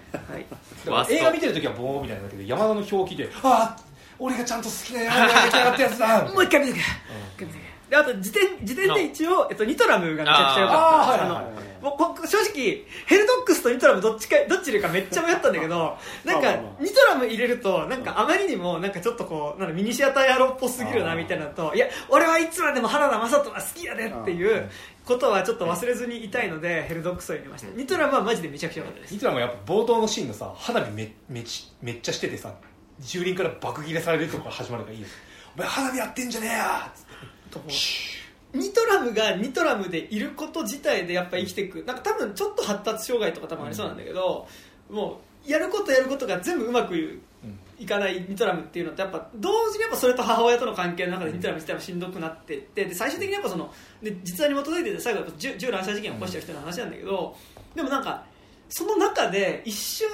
らワースト映画見てる時はボーみたいなんだけど山田の表記でああ俺がちゃんと好きな山田が出来上がったやつだ。<laughs> もう一回見てくれ、一回見てくれ。であと時点時点で一応、えっと、ニトラムがめちゃくちゃ良かった。あーはいはいはい。あのもうこ正直ヘルドックスとニトラムどっちかどっち入れるかめっちゃ迷ったんだけどなんかまあまあまあニトラム入れるとなんかあまりにもなんかちょっとこうなんかミニシアター野郎っぽすぎるなみたいなといや俺はいつまでも原田雅人が好きやでっていうことはちょっと忘れずにいたいのでヘルドックスを入れましたニトラムはマジでめちゃくちゃ良かったですいつらもやっぱ冒頭のシーンのさ花火めめちめっちゃしててさ住人から爆切れされるとこから始まるからいいですお前花火やってんじゃねえやとニトラムがニトラムでいること自体でやっぱ生きていくなんか多分ちょっと発達障害とか多分ありそうなんだけど、もうやることやることが全部うまくいかないニトラムっていうのってやっぱ同時にやっぱそれと母親との関係の中でニトラム自体もしんどくなっていって。で最終的にやっぱそので実話に基づいてて最後やっぱ銃銃乱射事件を起こしちゃう人の話なんだけどでもなんかその中で一瞬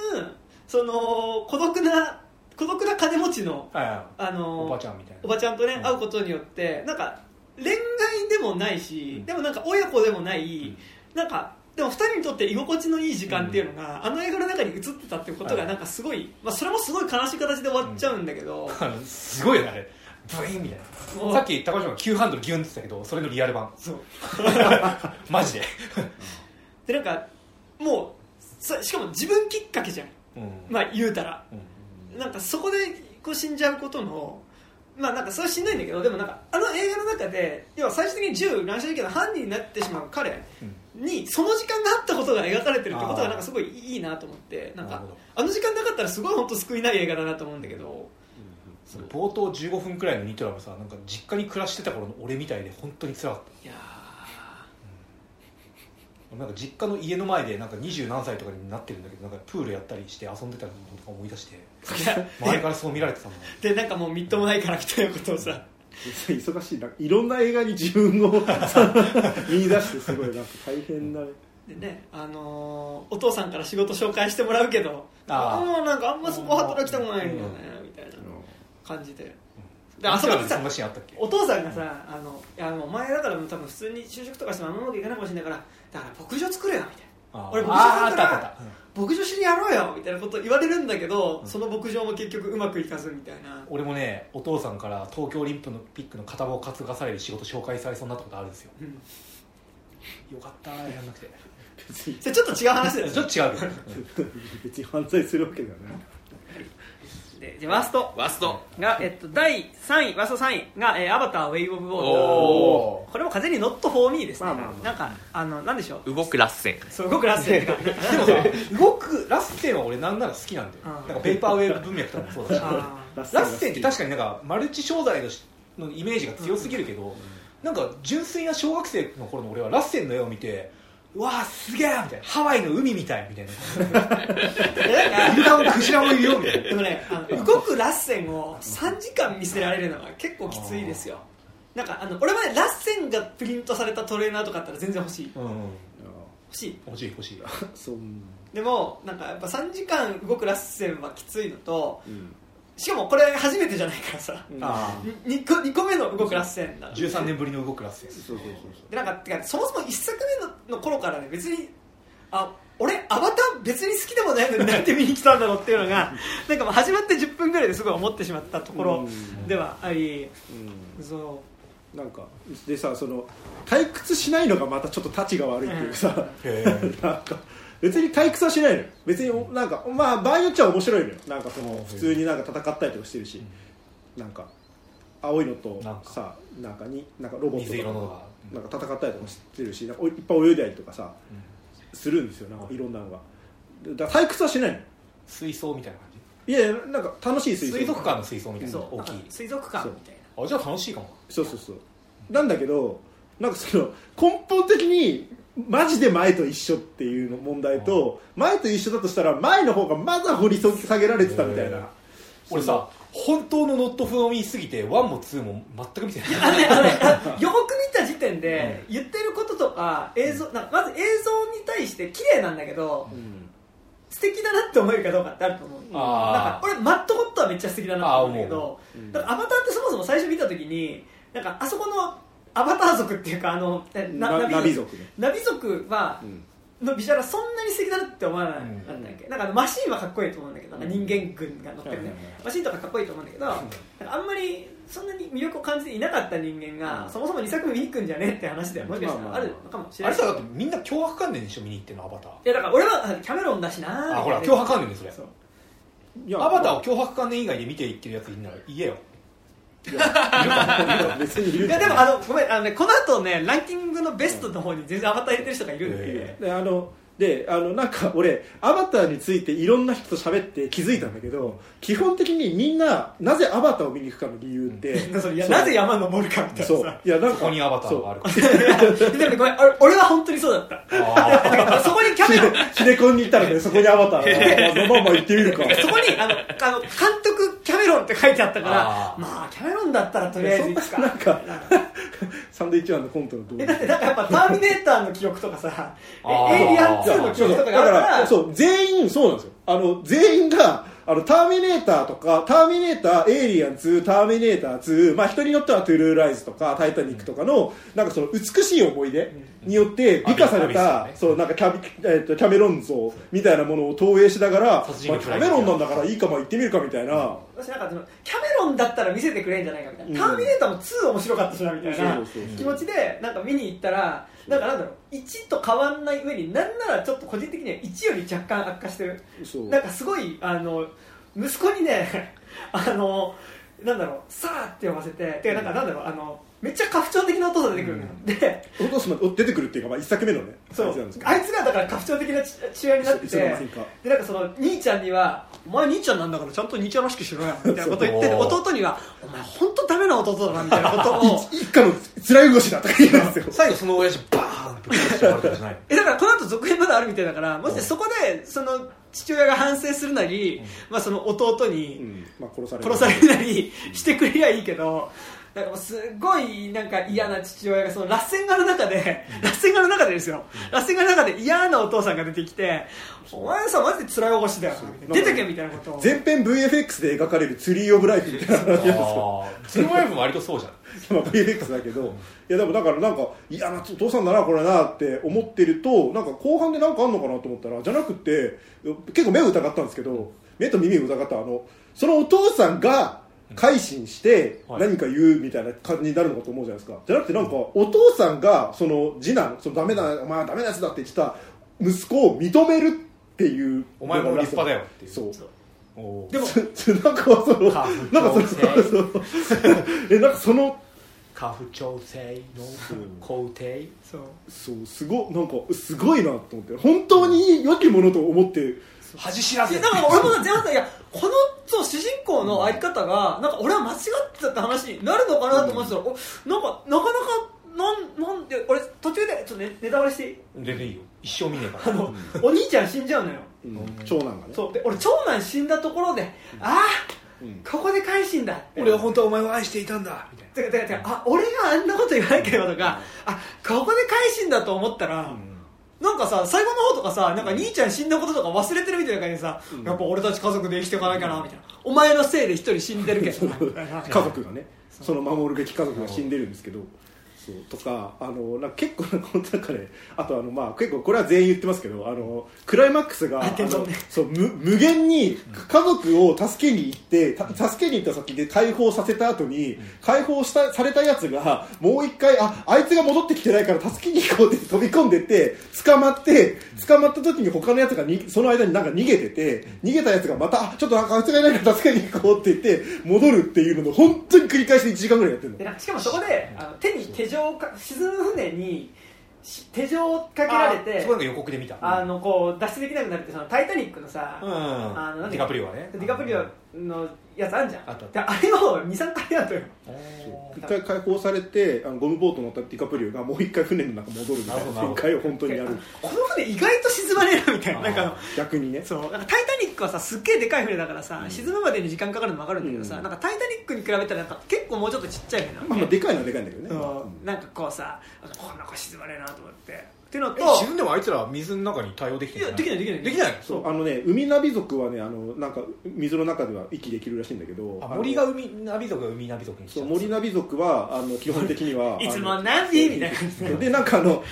その孤独な孤独な金持ちのはいはい。あのおばちゃんみたいな。おばちゃんとね、うん会うことによってなんか恋愛でもないし、でもなんか親子でもない、なんかでも2人にとって居心地のいい時間っていうのが、あの映画の中に映ってたっていうことがはい。なんかすごい、まあ、それもすごい悲しい形で終わっちゃうんだけど、すごいよねあれ。ブイーンみたいな。さっき高島が急ハンドルギュンって言ってたけどそれのリアル版。そう。<laughs> マジで、でなんかもうそしかも自分きっかけじゃん。うん。まあ言うたら。うん。なんかそこでこう死んじゃうことのまあなんかそれはしんどいんだけどでもなんかあの映画の中で要は最終的に銃乱射事件の犯人になってしまう彼にその時間があったことが描かれてるってことがなんかすごいいいなと思ってなんかあの時間なかったらすごい本当救いない映画だなと思うんだけど冒頭15分くらいのニトラもさなんか実家に暮らしてた頃の俺みたいで本当に辛かっいやたなんか実家の家の前でなんか二十何歳とかになってるんだけどなんかプールやったりして遊んでたのとか思い出して。ー <laughs> 周りからそう見られてたのでなんかもうみっともないからみたいなことをさ。忙しいな。いろんな映画に自分を見 <laughs> 出してすごいなんか大変だねでねあのーお父さんから仕事紹介してもらうけどあー。ああなんかあんまそこ働きたくないんだよねみたいな感じで。であそこでさそんなシーンあったっけ？お父さんがさあのいやもうお前だから多分普通に就職とかしてもあんまうまくいかないかもしれないからだから牧場作れよみたいな。俺牧場だったら牧場しにやろうよみたいなこと言われるんだけど、その牧場も結局うまくいかずみたいな。俺もねお父さんから東京オリンピックの片棒を担がされる仕事紹介されそうになったことあるんですよ。うん。よかったやんなくて。別 <laughs> にそれちょっと違う話ですちょっと違う。<laughs> 別に犯罪するわけだよねでじゃあワースト。ワースト。が、えっと、第3位ワースト3位が、えーアバターウェイ・オブ・ウォー。ターおこれも完全に not for me ですね、まあまあまあ。なんかあのなんでしょう？動くラッセン。そう動くラッセン <laughs> でもさ動くラッセンは俺なんなら好きなんだよ。うんなんかペーパーウェーブ文脈とかもそうだし。あラッセンって確かになんかマルチ商材のしのイメージが強すぎるけど、なんか純粋な小学生の頃の俺はラッセンの絵を見てうわーすげえみたいな。ハワイの海みたいみたいな。イルカもクジラもいるよみたいなでもねあの動くラッセンを3時間見せられるのが結構きついですよ。なんかあの俺はねラッセンがプリントされたトレーナーとかあったら全然欲しい。うん欲しい。欲しい欲しい。そう。でもなんかやっぱ3時間動くラッセンはきついのとうんしかもこれ初めてじゃないからさ。あ2個二個目の動くラッセンだ13年ぶりの動くラッセンそうそうそう。でなんかてかそもそも1作目のの頃からね別にあ俺アバター別に好きでもないのになんで見に来たんだろうっていうのがなんかもう始まって10分ぐらいですごい思ってしまったところではあり。そうそう。んなんかでさその退屈しないのがまたちょっとタチが悪いっていうかさ、へ <laughs> なんか別に退屈はしないのよ。別になんかまあ場合によっちゃ面白いのよ。なんかその普通になんか戦ったりとかしてるし、なんか青いのとさなんか。になんかロボットとなんか戦ったりとかしてるしなんかおいっぱい泳いだりとかさ、するんですよ。なんかい。ろんなのが。だから退屈はしないのよ。水槽みたいな感いやいやなんか楽しい水槽。じ水族館の水槽みたう。いな大きい。水族館みたいな。あじゃあ楽しいかも。そうそうそう。なんだけどなんかその根本的にマジで前と一緒っていうの問題と前と一緒だとしたら前の方がまだ掘り下げられてたみたいな。俺さ本当のノットフォーミーすぎて1も2も全く見てない。あのねあのねあ予告見た時点で言ってることとか映像なんかまず映像に対して綺麗なんだけどうん。素敵だなって思えるかどうかってあると思う。なんか俺マットホットはめっちゃ素敵だなと思うんだけどだからアバターってそもそも最初見た時になんかあそこのアバター族っていうかあのナビ族。ね。ナビ族はうん。のビジュアルはそんなに素敵だなって思わない。うん。なんだっけ。なんかマシンはかっこいいと思うんだけど人間軍が乗ってるね。マシンとかかっこいいと思うんだけどあんまりそんなに魅力を感じていなかった人間がうん。そもそも2作目見に行くんじゃねえって話ではもしかしたらあるのかもしれない。あれさだってみんな脅迫観念でしょ見に行ってんのアバター。いやだから俺はキャメロンだしなあほら脅迫観念でそれ。そう。いやアバターを脅迫観念以外で見ていってるやついんなら言えよいや別にいるい。やでもあのごめんあのねこの後ねランキングのベストの方に全然アバター入れてる人がいるんで、え。であのであのなんか俺アバターについていろんな人と喋って気づいたんだけど基本的にみんななぜアバターを見に行くかの理由って、<laughs> なぜ山登るかみたいなそう。さいやなんかそこにアバターがある。か <laughs> でもねごめん俺俺は本当にそうだった。あ <laughs> そこにキャメロンシネコンに行ったらねそこにアバターがまあまあまあ行ってみるか。そこにあのあの監督キャメロンって書いてあったからあー。まあキャメロンだったらとりあえずいつか。なんかサンドイッチマンのコントの動え画だってなんかやっぱ「ターミネーター」の記憶とかさ「えエイリアン2」の記憶とかがあるかだかららそう全員そうなんですよあの全員があのターミネーターとかターミネーターエイリアン2ターミネーター2まあ人によってはトゥルーライズとかタイタニックとかのなんかその美しい思い出によって美化されたスそうなんかキャビ、えっとキャメロン像みたいなものを投影しながら、まあ、キャメロンなんだからいいかも行ってみるかみたいな。私なんかそのキャメロンだったら見せてくれんじゃないかみたいな、うん。ターミネーターも2面白かったしなみたいな気持ちでなんか見に行ったらなんかなんだろう1と変わんない上になんならちょっと個人的には1より若干悪化してる。なんかすごいあの息子にねあのなんだろうさあって呼ばせててかなんかなんだろうあのめっちゃ家父長的なお父さん出てくるのよ、でお父様お出てくるっていうか、まあ、一作目のね。そう。あいつなんですけどあいつがだから家父長的な父父親になっててか。でなんかその兄ちゃんには「お前兄ちゃんなんだからちゃんと兄ちゃんらしくしろよ」みたいなことを言って弟には「お前本当ダメな弟だな」みたいなことを一家の辛い動しだとか言うんですよ。最後その親父バーンってえだからこの後続編まだあるみたいだからもしそこでその父親が反省するなり、まあ、その弟うに殺される。殺されるなりしてくれりゃいいけどなんかもうすごいなんか嫌な父親がその螺旋画の中で螺旋画の中でですよ。螺旋画の中で嫌なお父さんが出てきて「お前さマジで辛いおこしだよ」出てけみたいなことを。全編 VFX で描かれるツリー・オブ・ライフみたいな話なんですよ。ああゼロワイフも割とそうじゃん。<laughs> まあ VFX だけど。いやでもだからなんか嫌なお父さんだなこれなって思ってるとなんか後半でなんかあんのかなと思ったらじゃなくて結構目を疑ったんですけど目と耳を疑ったあのそのお父さんが改心してはい。何か言うみたいな感じになるのかと思うじゃないですか。じゃなくてなんかお父さんがその次男そのダメなお前はダメなやつだって言ってた息子を認めるっていうお前も立派だよっていう。そう。でもなんかその家なんかそのそうえなんかその家父長制の皇帝？そう。そうすご <laughs> なんか <laughs> すごいなと思って。本当に良きものと思って恥知らずいやだから俺も全然いやこのそう主人公の相方がなんか俺は間違ってたって話になるのかなと思ってたら、おなんかなかなかなんなんで俺途中でちょっとネネタバレしていい？全然いいよ。一生見ねえから。あの、お兄ちゃん死んじゃうのよ。うん。長男がね。そう。で俺長男死んだところでああうん。ここで改心だ。俺は本当はお前を愛していたんだ。みたいてかてかてかあ俺があんなこと言わなければとかあここで改心だと思ったら、なんかさ最後の方とかさなんか兄ちゃん死んだこととか忘れてるみたいな感じでさ、うん。やっぱ俺たち家族で生きていかなきゃなみたいな。お前のせいで一人死んでるけど <laughs> 家族がねその守るべき家族が死んでるんですけどそうとかあのなんか結構なんか本当なんかねあとあのまあ結構これは全員言ってますけどあのクライマックスがそう無無限に家族を助けに行ってた助けに行った先で解放させた後に解放したされたやつがもう一回ああいつが戻ってきてないから助けに行こうって飛び込んでって捕まって捕まった時に他のやつがにその間になんか逃げてて逃げたやつがまたあちょっとなんかあいつがいないから助けに行こうって言って戻るっていうのの本当に繰り返しで1時間ぐらいやってるの。しかもそこであの手に手錠をか沈む船にし手錠をかけられてなそこなんか予告で見た。あのこう脱出できなくなるってその「タイタニック」のさ、うん。あの？ディカプリオはね。ディカプリオのやつあんじゃん。あった。あっであれを23回やったよ。一回解放されてあのゴムボート乗ったディカプリオがもう一回船の中戻るみたいな。なるほど展開を本当にやる。この船意外と沈まねえなみたいな。なんかあの逆にね。そう。なんか「タイタニック」はさすっげえでかい船だからさ、沈むまでに時間かかるの分かるんだけどさ、うん。なんか「タイタニック」に比べたらなんか結構もうちょっとちっちゃい船まあまあでかいのはでかいんだけどね。そう。なんかこうさこんな子沈まねえなと思ってっていうのとえ沈んでもあいつら水の中に対応できてい？やできないできない。できない？そう。あのね海ナビ族はねあのなんか水の中では息できるらしいんだけど。森が海ナビ族が海ナビ族にしちゃそう森ナビ族はあの基本的には <laughs> いつも何時みたいな。感じででなんかあの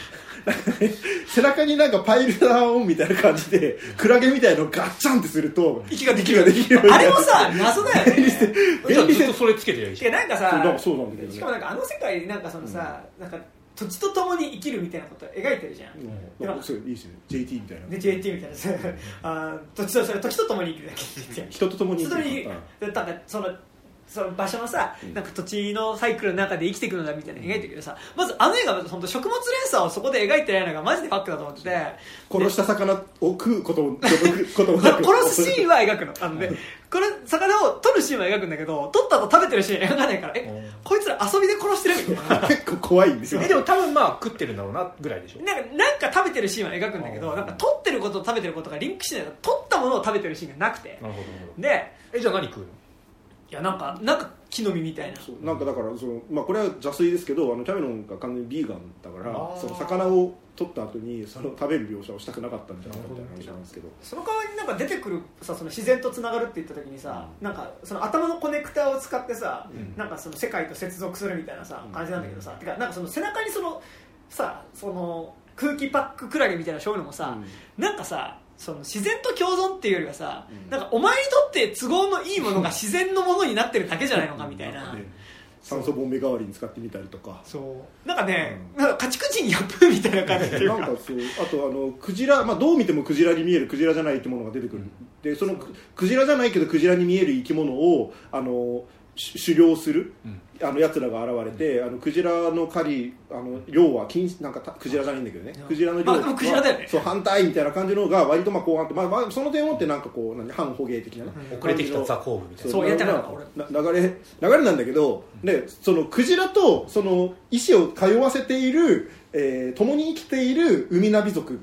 <laughs> 背中になんかパイルダーオンみたいな感じでクラゲみたいのをガッチャンってすると息ができ息ができるあれもさ謎だよね。じゃあずっとそれつけてりゃいいいじゃんやなんかさそうなんかそうなんだけどね。しかもなんかあの世界なんかそのさ、なんか土地とともに生きるみたいなこと描いてるじゃん、うん。なんかそういいですね。JT みたいな。で JT みたいな。さあー土地とそれ時とともに生きるだけ人と共にそれにうんでなんかそのその場所のさ、なんか土地のサイクルの中で生きていくのだみたいなの描いてるけどさ。まずあの映画は本当食物連鎖をそこで描いてないのがマジでファックだと思ってて。殺した魚を食うことをこともでなく殺す <laughs> シーンは描くの。あのねこれ魚を取るシーンは描くんだけど取った後食べてるシーンは描かないからえこいつら遊びで殺してるみたいな。結構怖いんですよえでも多分まあ食ってるんだろうなぐらいでしょ。なんかなんか食べてるシーンは描くんだけどなんか取ってることと食べてることがリンクしない取ったものを食べてるシーンがなくて。なるほどなるほど。でえじゃあ何食うの？いやなんかなんか木の実みたいな。そうなんかだからその、まあ、これは邪推ですけどあのキャメロンが完全にビーガンだからその魚を取った後にその食べる描写をしたくなかったんじゃないかみたいな話なんですけど。その代わりになんか出てくるさその自然とつながるって言った時にさ、なんかその頭のコネクターを使ってさ、うん。なんかその世界と接続するみたいなさうん。感じなんだけどさ、てかなんかその背中にそのさその空気パッククラゲみたいなそういうのもさ、なんかさその自然と共存っていうよりはさ、うん。なんかお前にとって都合のいいものが自然のものになってるだけじゃないのかみたいな、ね。酸素ボンベ代わりに使ってみたりとか。そう。なんかね、うん。なんか家畜人ギャップみたいな感じっていうかなんかそう。あとあのクジラ、まあ、どう見てもクジラに見えるクジラじゃない生き物が出てくる、でそのククジラじゃないけどクジラに見える生き物をあのし狩猟する、うん。あのやつらが現れて、あのクジラの狩りあの量は禁止なんかたクジラじゃないんだけどね、クジラの量まあでもクジラだよね。そう反対みたいな感じのが割とまあ後半って、まあまあ、その点をもってなんかこう何反捕鯨的なね、遅れてきたザ・コーブみたいな。そうやりたかった。俺な流れ流れなんだけど、でそのクジラとその意志を通わせている、えー共に生きている海ナビ族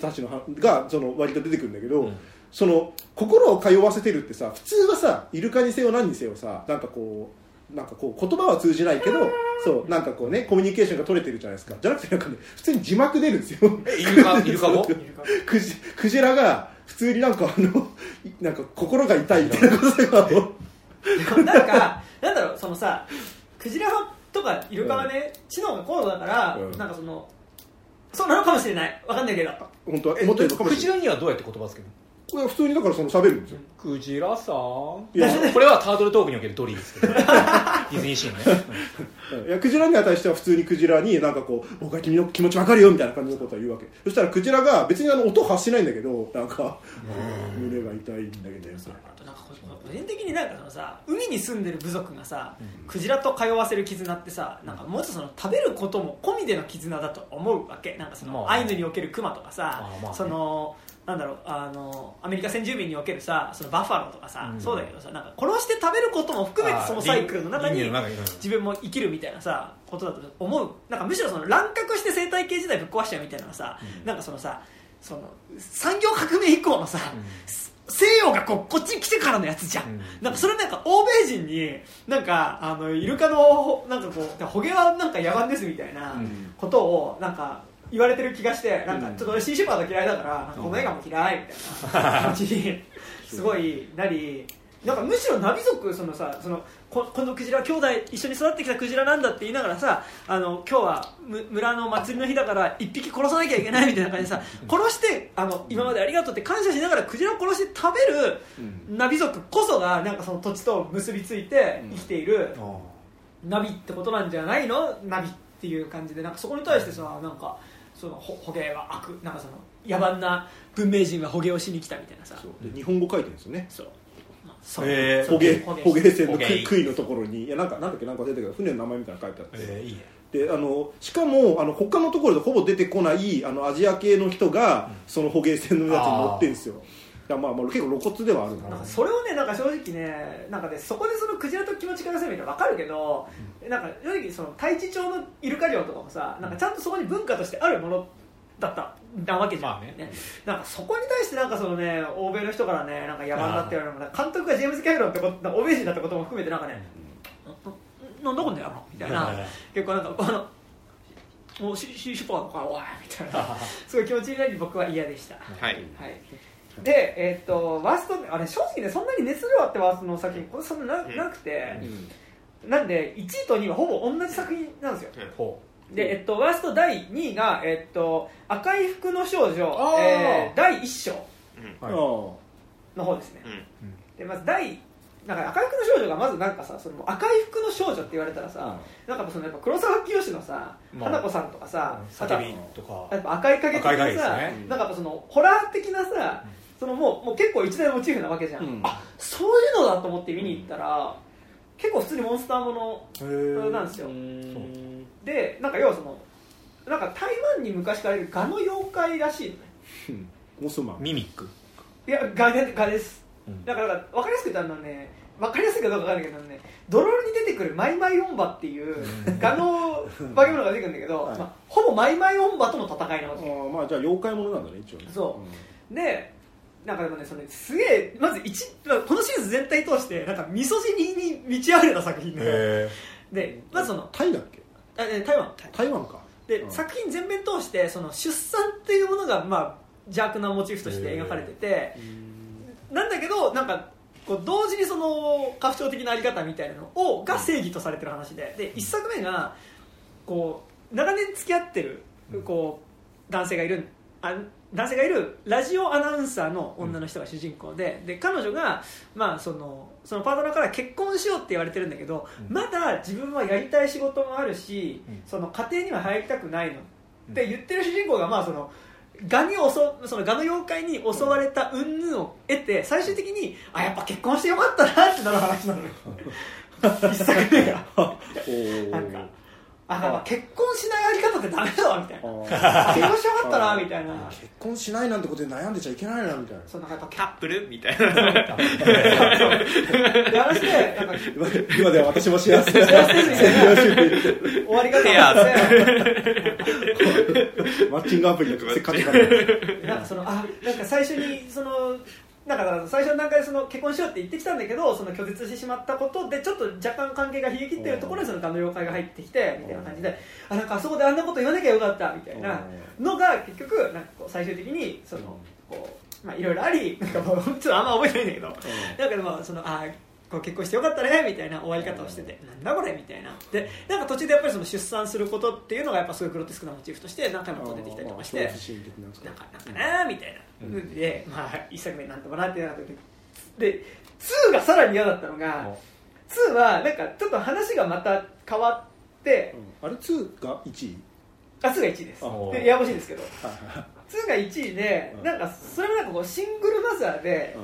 たちのはがその割と出てくるんだけど、うんその心を通わせてるってさ普通はさイルカにせよ何にせよさなんかこうなんかこう言葉は通じないけどそうなんかこうねコミュニケーションが取れてるじゃないですか。じゃなくてなんかね普通に字幕出るんですよ。えイルカ？<laughs> イルカ語？クジクジラが普通になんかあのいなんか心が痛いみたいなことが。なんかなんだろうそのさクジラとかイルカはね、知能が高度だから、うん。なんかそのそうなのかもしれない。わかんないけど。本当はえ思ってるのかもクジラにはどうやって言葉つけるの？普通にだからその喋るんですよ。クジラさん。いや。これはタートルトークにおけるドリーですけど <laughs> ディズニーシーンね。いやクジラに対しては普通にクジラになんかこう僕は君の気持ちわかるよみたいな感じのことを言うわけ。そしたらクジラが別にあの音発しないんだけどなんか胸が痛いんだけどあとなんかこう個人的になんかそのさ海に住んでる部族がさ、クジラと通わせる絆ってさなんかもうちょっとその食べることも込みでの絆だと思うわけ。なんかその、まあアイヌにおけるクマとかさ、あまあね。そのなんだろうあのアメリカ先住民におけるさそのバッファローとかさ、うん。そうだけどさなんか殺して食べることも含めてそのサイクルの。中に自分も生きるみたいなさことだと思う。なんかむしろその乱獲して生態系自体ぶっ壊しちゃうみたいなのがさ、なんかそのさその産業革命以降のさ、西洋がこうこっちに来てからのやつじゃん、うん。なんかそれなんか欧米人になんかあのイルカのなんかこう捕鯨はなんか野蛮ですみたいなうん。ことをなんか言われてる気がしてなんかうんちょっと俺シーシュパード嫌いだからこの映画も嫌いみたいな感じ。に <laughs> すごいなり。なんかむしろナビ族そのさそのここのクジラ兄弟一緒に育ってきたクジラなんだって言いながらさあの今日はむ村の祭りの日だから一匹殺さなきゃいけないみたいな感じでさ殺してあの今までありがとうって感謝しながらクジラを殺して食べるナビ族こそがなんかその土地と結びついて生きているナビってことなんじゃないの？ナビっていう感じでなんかそこに対してさなんかそのほ捕鯨は悪なんかその野蛮な文明人が捕鯨をしに来たみたいなさ。そう。で日本語書いてるんですよね。そう。捕鯨船の杭のところにいやなんかなんだっけなんか忘れたけど船の名前みたいなの書いてあってえーいいね。であのしかもあの他のところでほぼ出てこないあのアジア系の人が、その捕鯨船のやつに乗ってるんですよ。いやまあまあ結構露骨ではあるんだなんかそれをねなんか正直ねなんかねそこでそのクジラと気持ちからせるみたいな分かるけど、なんか正直その太地町のイルカ漁とかもさなんかちゃんとそこに文化としてあるものだったなわけじゃん、まあね。なんかそこに対してなんかそのね欧米の人からねなんか野蛮だって言われる監督がジェームズ・キャメロンってこと欧米人だったことも含めてなんかね、ななん。だこんな野郎みたいな、はい結構なんかこのもうシシシュパーのかおいみたいなすごい気持ちになり僕は嫌でしたはいはい、で、えーっとワーストあれ正直ねそんなに熱量あってワーストの作品これそんなな,、くてう、ん。なんで1位と2位はほぼ同じ作品なんですよ。ほで、えっと、ワースト第2位が、えっと「赤い服の少女あ」ー。えー第1章の方ですね。うん。でまず第なんか赤い服の少女がまずなんかさその赤い服の少女って言われたらさ、なんかそのやっぱ黒沢清のさ、まあ。花子さんとかさ、あとは叫びとか。やっぱ赤い影的赤い影なさ、ね。なんかそのホラー的なさ、そのもうもう結構一大モチーフなわけじゃん、うん。あそういうのだと思って見に行ったら、結構普通にモンスターものなんですよ。うん。でなんか要はそのなんか台湾に昔からいるガの妖怪らしいのね。<laughs> モスマン。ミミック。いやガでガです、うん。だから分かりやすく言ったらあのね分かりやすいかどうか分からないけどねドロールに出てくるマイマイオンバっていううん。ガの化け物が出てくるんだけど、はい。まあ、ほぼマイマイオンバとの戦いなわけ。ああまあじゃあ妖怪ものなんだね一応ね。そう。でなんかでもねそれすげえまず一このシリーズ全体通してなんかミソジニーに満ち溢れた作品で。へでまずそのタイだっけ？あえ台湾。台湾か。で、うん。作品全面通してその出産っていうものがまあ邪悪なモチーフとして描かれててなんだけどなんかこう同時にその家父長的なあり方みたいなのをが正義とされてる話で。で一作目がこう長年付き合ってるこう男性がいるあ男性がいるラジオアナウンサーの女の人が主人公でで彼女が、まあ、そのそのパートナーから結婚しようって言われてるんだけど、うん。まだ自分はやりたい仕事もあるし、うん。その家庭には入りたくないのって言ってる主人公が、まあ、そのガに襲そのガの妖怪に襲われた云々を得て最終的にあやっぱ結婚してよかったなってなる話なのよ。<laughs> 一作目が。なんかあなんか結婚しないあり方ってダメだわみたいな。結婚しよかったなみたいな。結婚しないなんてことで悩んでちゃいけないなみたいなそんなやっぱカップルみたいな。で話でなんか今今では私も幸せ。です終わり方マッチングアプリのせっかちだからなんかそのあなんか最初にそのなんかだから最初の段階でその結婚しようって言ってきたんだけどその拒絶してしまったことでちょっと若干関係が冷え切ってるところにそのガの妖怪が入ってきてみたいな感じであなんかあそこであんなこと言わなきゃよかったみたいなのが結局なんかこう最終的にそのこうまあいろいろありなん。かもうちょっとあんま覚えてないんだけどなんかでもそのあこう結婚してよかったねみたいな終わり方をしててなんだこれみたいな。でなんか途中でやっぱりその出産することっていうのがやっぱすごいグロテスクなモチーフとして何回も出てきたりとかしてなんかなんかなみたいな、でまあ一作目なんとかなってなった時で2がさらに嫌だったのが2はなんかちょっと話がまた変わってうん。あれ2が1位？あ2が1位です。あでややこしいんですけど。はいはい2が1位でうん。なんかそれもなんかこうシングルマザーで、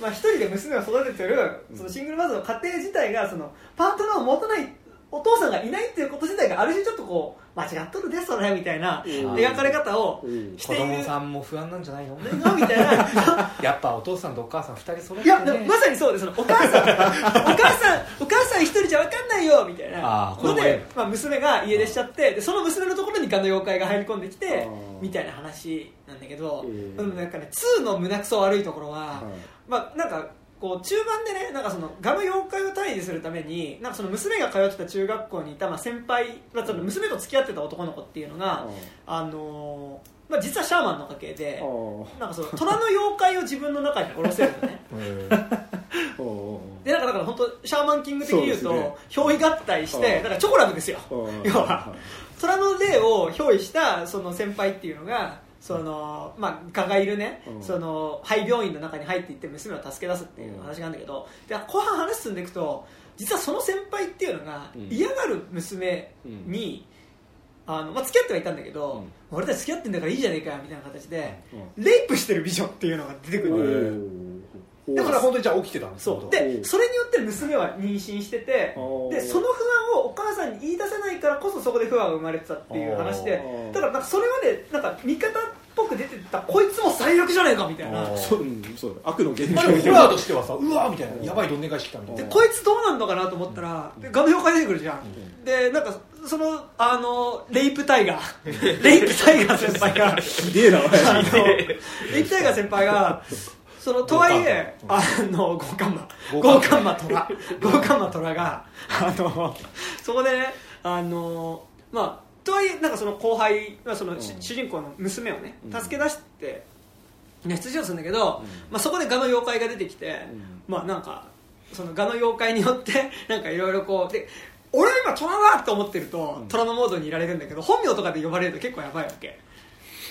まあ、一人で娘を育ててるそのシングルマザーの家庭自体がそのパートナーを持たないお父さんがいないっていうこと自体がある種ちょっとこう間違っとるですそれみたいなうん。描かれ方をうん。している。子供さんも不安なんじゃないの？<laughs> みたいな。<laughs> やっぱお父さんとお母さん二人揃っていやまさにそうです。そのお母さん <laughs> お母さんお母さん一人じゃ分かんないよみたいなので、まあ、娘が家出しちゃってでその娘のところにガの妖怪が入り込んできてみたいな話なんだけど、うん。でもなんかね2の胸くそ悪いところは、はいまあなんかこう中盤でねなんかそのガの妖怪を退治するためになんかその娘が通ってた中学校にいた、まあ、先輩、まあ、その娘と付き合ってた男の子っていうのが、あのーまあ、実はシャーマンの家系でなんかその虎の妖怪を自分の中に下ろせるのね。<laughs> でなんかだから本当シャーマンキング的に言うと憑依合体しうん。てだからチョコラブですよ。要は虎の霊を憑依したその先輩っていうのがそのまあ蚊がいるね、うん。その廃病院の中に入っていって娘を助け出すっていう話なんだけど、で後半話進んでいくと実はその先輩っていうのがうん。嫌がる娘に、あのまあ、付き合ってはいたんだけど、俺たち付き合ってんだからいいじゃねえかみたいな形で、レイプしてるビジョンっていうのが出てくるんだから本当にじゃあ起きてたんですそでそれによって娘は妊娠しててでその不安をお母さんに言い出せないからこそそこで不安が生まれてたっていう話でおー。だからなんかそれまでなんか味方っぽく出てたこいつも最悪じゃねえかみたいな。そううんそう。だ悪の原まあでもホラーとしてはさ <laughs> うわーみたいなやばいどんでん返し来たみたいな。でこいつどうなんのかなと思ったらでガの妖怪出てくるじゃん。でなんかそのあのレイプタイガー。<laughs> レイプタイガー先輩が。レイプタイガー先輩がそのとはいえあの豪華馬豪豪華馬虎豪華馬虎があのそこでねあのまあとはいえなんかその後輩、まあ、そのし、うん。主人公の娘をねうん。助け出して、ね、出場するんだけど、まあ、そこでガの妖怪が出てきて、ん。まあなんかそのガの妖怪によって <laughs> なんかいろいろこうで俺は今虎だと思ってると、虎のモードにいられるんだけど本名とかで呼ばれると結構やばいわけ、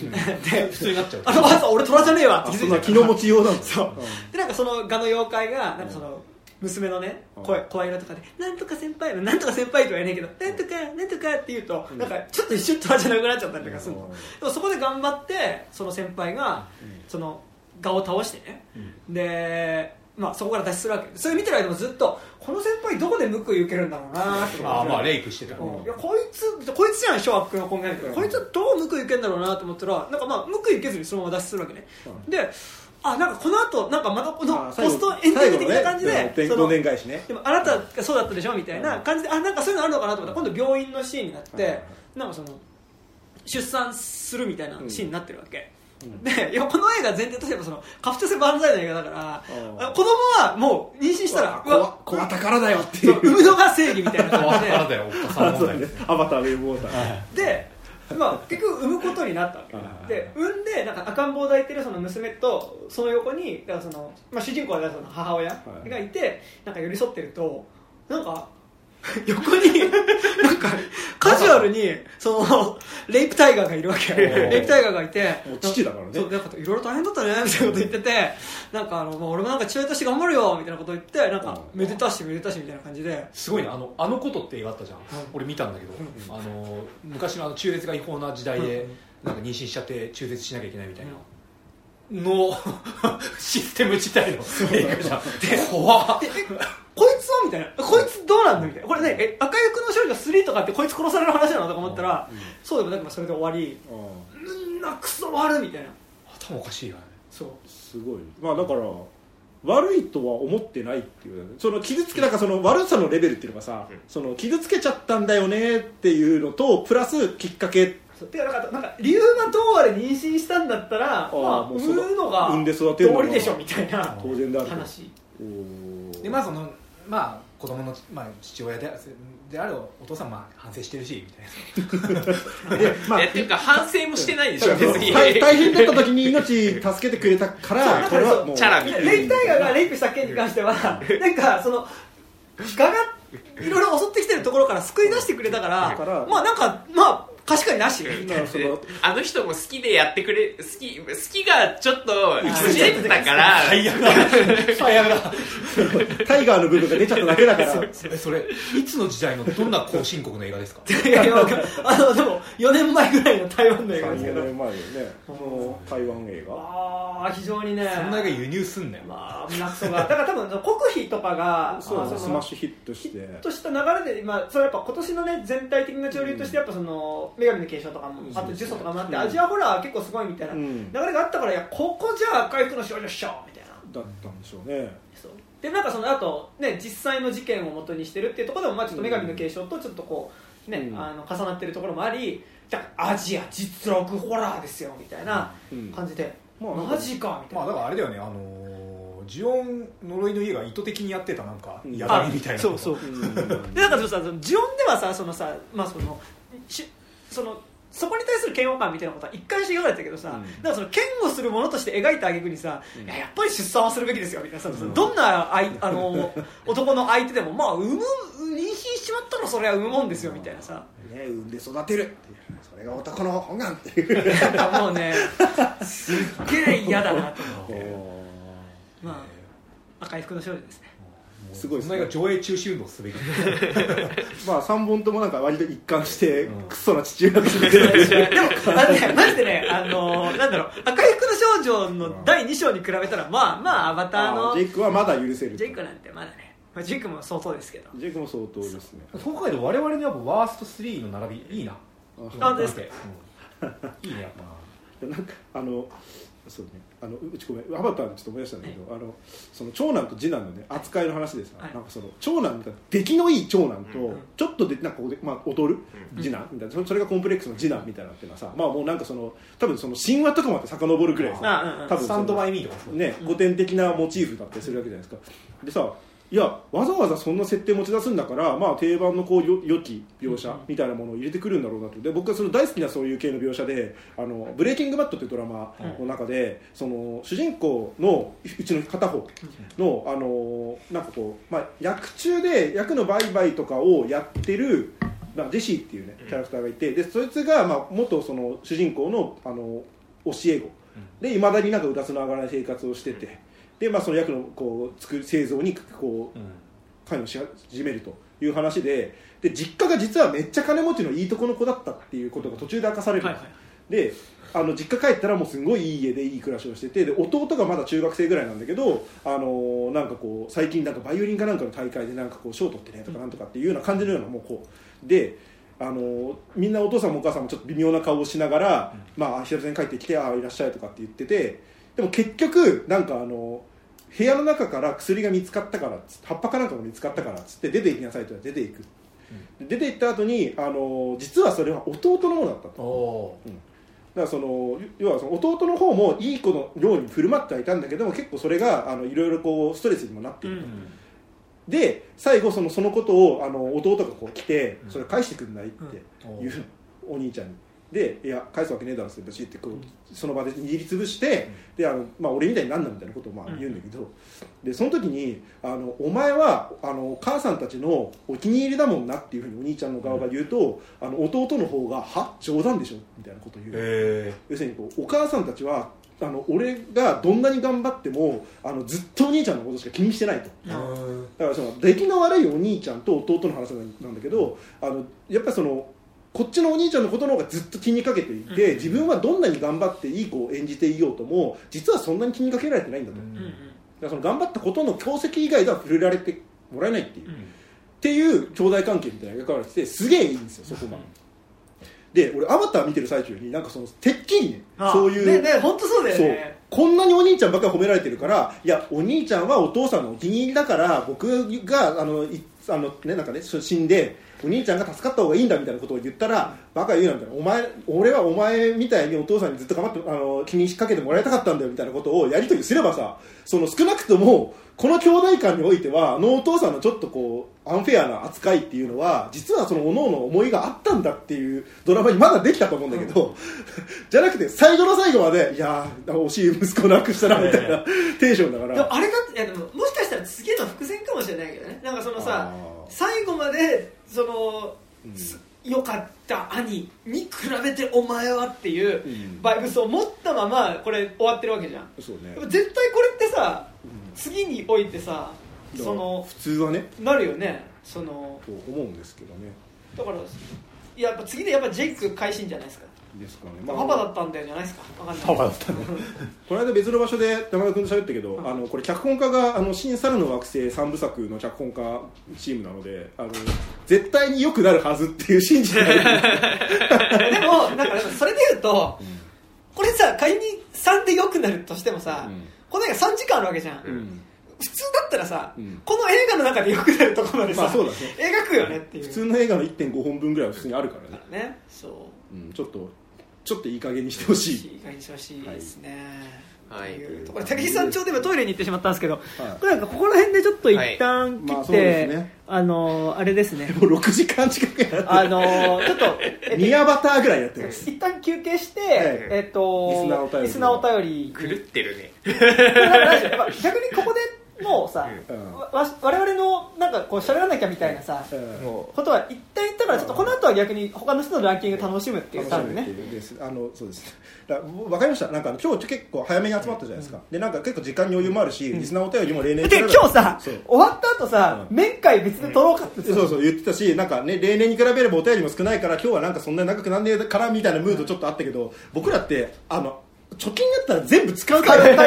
で普通になっちゃう。あのまず俺虎じゃねえわってあ気づいた。そんな気の持ちようなんだ。そう。でなんかそのガの妖怪がなんかその娘のねうん。声声色とかで「なんとか先輩」なんとか先輩とは言えないけど「なんとかなんとか」って言うとなんかちょっと一瞬虎じゃなくなっちゃったりとかするの。うん。でもそこで頑張ってその先輩がそのガを倒してね。でまあそこから脱出するわけ。それ見てる間もずっとこの先輩どこで報い受けるんだろうなって思って。あーまあレイプしてた。うん。いやこいつこいつじゃん小悪の考えるけどこいつはどう報い受けるんだろうなと思ったらなんかまあ報い受けずにそのまま脱出するわけね。であなんかこの後なんかまたこのあポストエンディング的な感じでね。ね。でもあなたがそうだったでしょみたいな感じであなんかそういうのあるのかなと思った。ら今度病院のシーンになってなんかその出産するみたいなシーンになってるわけ、うんでいやこの映画前提としてはそのカフチョセ万歳の映画だから子供はもう妊娠したら子は子は宝だよっていう。産むのが正義みたいな感じで。<laughs> からだよ。おっかさんあそう問アバターウェイブウォーター。<laughs> で、まあ、結局産むことになったわはいけで産んでなんか赤ん坊を抱いてるその娘とその横にだからその、まあ、主人公はその母親がいて、なんか寄り添ってるとなんか <laughs> 横になんかカジュアルにそのレイプタイガーがいるわけ。ー。レイプタイガーがいて。父だからね。そうなんかいろいろ大変だったねみたいなこと言ってて。なんかあの、まあ、俺もなんか父親として頑張るよみたいなこと言ってなんかうん。めでたしめでたしみたいな感じで。すごいね。あのあのことって映画あったじゃん、俺見たんだけど、うんあの昔のあの中絶が違法な時代で、なんか妊娠しちゃって中絶しなきゃいけないみたいな、の <laughs> システム自体の映画じゃん。怖っみたいな。こいつどうなんだみたいな。これねえ赤い服の少女3とかってこいつ殺される話なのとか思ったら、そうでもなくまあそれで終わり。みん。なクソ悪みたいな。頭おかしいよね。そう。すごい。まあだから悪いとは思ってないっていうその傷つけなんかその悪さのレベルっていうのがさ、その傷つけちゃったんだよねっていうのとプラスきっかけ。そう。てかなんかなんか理由がどうあれ妊娠したんだったらあーまあもうそう産むのが産んで育てるのが。道理でしょみたいな当然であると話。でまあそのまあ子供の、まあ、父親であであるお父さんはまあ反省してるしみたいな。でまあていうか反省もしてないでしょ別に。大大変だった時に命助けてくれたからそうこれは。もうチャラみたいな。レイプタイガーがレイプした件に関してはなんかそのガがいろいろ襲ってきてるところから救い出してくれたからだからまあなんかまあ確かになし。あの人も好きでやってくれ好き好きがちょっとあずれてたから。最悪だ。<laughs> 最悪だ。タイガーの部分が出ちゃっただけだから。それそれいつの時代のどんな後進国の映画ですか？いやいやあのでも4年前ぐらいの台湾の映画ですけ34ど年前よね。その台湾映画？ああ非常にね。そんな映画輸入すんねんまあ胸クソがだ。から多分国費とかがそうまあスマッシュヒットして。ヒットした流れで、まあ、それやっぱ今年のね全体的な潮流としてやっぱその女神の継承とかもあと呪詛とかもあってうん。アジアホラー結構すごいみたいな。流うん。れがあったからいやここじゃあ紅い服の少女っしょみたいな。だったんでしょうね。そう。でなんかその後ね実際の事件を元にしてるっていうところでもまあちょっと女神の継承とちょっとこうね、うん。あの重なってるところもありだからアジア実録ホラーですよみたいなうん。感じで、マジかみたいな、まあだからあれだよね。あのージオン呪いの家が意図的にやってたなんかうん。やがみみたいなそうそう。うん。でなんかさそのジオンではさそのさまあそのしそのそこに対する嫌悪感みたいなことは一貫して言われてたけどさ、うん。だからその嫌悪するものとして描いた挙句にさ、うん。いややっぱり出産はするべきですよみたいな。さ、うんどんなあいあの男の相手でもまあ産む妊娠しちまったらそれは産むもんですよみたいなさ。ね産んで育てるそれが男の本願っていう。<laughs> もうねすっげえ嫌だなと思って。<laughs> まあ赤い服の少女ですねすごいそんな映画上映中止運動すべき。<laughs> まあ3本ともなんか割と一貫してうん。クソな父親が出て。<laughs> でもあのね <laughs> マジでねあのなんだろう赤い服の少女の第2章に比べたらまあまあアバターのジェイクはまだ許せるジェイクなんてまだね、まあ、ジェイクも相当ですけど。ジェイクも相当ですね。今回の我々のやっぱワースト3の並びいいな。あ本当ですか？うん。いいねやっぱ。なんかあのそうねあのうちごめんアバターでちょっと思い出したんだけど、あのその長男と次男のね扱いの話でさ、はい。なんかその長男が出来のいい長男と、うんちょっとでなんかこうでまあ劣る次男みたいなそれがコンプレックスの次男みたいなっていうのはさまあもうなんかその多分その神話とかまで遡るぐらいさ多分スタンドバイイミーとかね古典的なモチーフだったりするわけじゃないですか。でさいやわざわざそんな設定持ち出すんだから、まあ、定番のこうよ良き描写みたいなものを入れてくるんだろうなと。で僕はその大好きなそういう系の描写で「あのブレイキングバット」というドラマの中で、その主人公のうちの片方のあのなんかこう、まあ、役中で役の売買とかをやってるまあジェシーっていうねキャラクターがいてでそいつが、まあ、元その主人公のあの教え子。でいまだになんかうだつの上がらない生活をしててで、まあ、その役のこう作る製造にこううん関与し始めるという話でで実家が実はめっちゃ金持ちのいいとこの子だったっていうことが途中で明かされるんです、はいはいであの実家帰ったらもうすごいいい家でいい暮らしをしててで弟がまだ中学生ぐらいなんだけど、あのーなんかこう最近なんかバイオリンかなんかの大会でなんかこう賞取ってねとかなんとかっていうような感じのようなもうこう。であのーみんなお父さんもお母さんもちょっと微妙な顔をしながら「まあ久々に帰ってきてああいらっしゃい」とかって言っててでも結局なんかあの部屋の中から薬が見つかったからっつって葉っぱかなんかが見つかったからっつって出て行きなさいと出ていく、で出て行った後にあの実はそれは弟のものだった。とおだからその要はその弟の方もいい子のように振る舞ってはいたんだけども結構それがあのいろいろこうストレスにもなっていると、うん。で最後そのそのことをあの弟がこう来てそれ返してくんないってうん。いう、お兄ちゃんにでいや返すわけねえだろってブチってこうその場で握りつぶして、であのまあ、俺みたいになんだみたいなことをまあ言うんだけど、でその時にあのお前はあの母さんたちのお気に入りだもんなっていうふうにお兄ちゃんの側が言うと、あの弟の方がは冗談でしょみたいなことを言う、へ要するにこうお母さんたちはあの俺がどんなに頑張ってもあのずっとお兄ちゃんのことしか気にしてないと。えだからその出来の悪いお兄ちゃんと弟の話なんだけどあのやっぱりそのこっちのお兄ちゃんのことの方がずっと気にかけていて、自分はどんなに頑張っていい子を演じていようとも実はそんなに気にかけられてないんだと、だからその頑張ったことの功績以外では触れられてもらえないっていう、っていう兄弟関係みたいな描かれててすげえいいんですよそこが、で俺アバター見てる最中になんかそのてっきりねあそういうねね本当そうだよね。こんなにお兄ちゃんばっかり褒められてるからいやお兄ちゃんはお父さんのお気に入りだから僕があのいあの、ねなんかね、死んでお兄ちゃんが助かった方がいいんだみたいなことを言ったらバカ言うなみたいな。お前俺はお前みたいにお父さんにずっと頑張ってあの気にかけてもらいたかったんだよみたいなことをやり取りすればさその少なくともこの兄弟間においてはあのお父さんのちょっとこうアンフェアな扱いっていうのは実はその各々の思いがあったんだっていうドラマにまだできたと思うんだけど、<laughs> じゃなくて最後の最後までいやー惜しい息子亡くしたなみたいなテンションだから。でもあれがいやでももしかしたら次の伏線かもしれないけどね。なんかそのさ最後までその、す良かった兄に比べてお前はっていううん。バイブスを持ったままこれ終わってるわけじゃん。そうね。絶対これってさ次においてさその普通はね。なるよねその。と思うんですけどね。だからいややっぱ次でやっぱジェイク返しんじゃないですかですかね、パパだったんだよじゃないですか。わかんない。パパだったね。この間別の場所で山田君と喋ったけど、あのこれ脚本家があの新猿の惑星三部作の脚本家チームなのであの絶対に良くなるはずっていう信じてない。でもなんかそれで言うと、これさ仮に3で良くなるとしてもさ、うん。この映画3時間あるわけじゃん、うん。普通だったらさ、うん。この映画の中で良くなるところまでさ、まあそうだね。描くよねっていう。普通の映画の1.5本分ぐらいは普通にあるからね、ね。そう。うん、ちょっとちょっといい加減にしてほしい。いい加減にしてほしいですね、はい。というところで武井さんちょうど今トイレに行ってしまったんですけど、はい。これなんかここら辺でちょっと一旦切って、あのーあれですね。もう6時間近くやって。あのーちょっと、えっと2アバターぐらいやってます。一旦休憩して、い。えっとリスナーお便り。狂ってるね。逆にここでもうさ、うん。わわ我々のなんかこう喋らなきゃみたいなさ、うん。もことは一旦言ったからちょっとこの後は逆に他の人のランキング楽しむっていう多分ねです。あのそうです。わかりました。なんか今日結構早めに集まったじゃないですか、でなんか結構時間に余裕もあるし、リスナーお便りも例年で今日さ終わった後さ、うん。面会別で取ろうかってさ。そうそう言ってたしなんかね例年に比べればお便りも少ないから今日はなんかそんなに長くなんねえからみたいなムードちょっとあったけど僕らってあの貯金だったら全部使うタイプ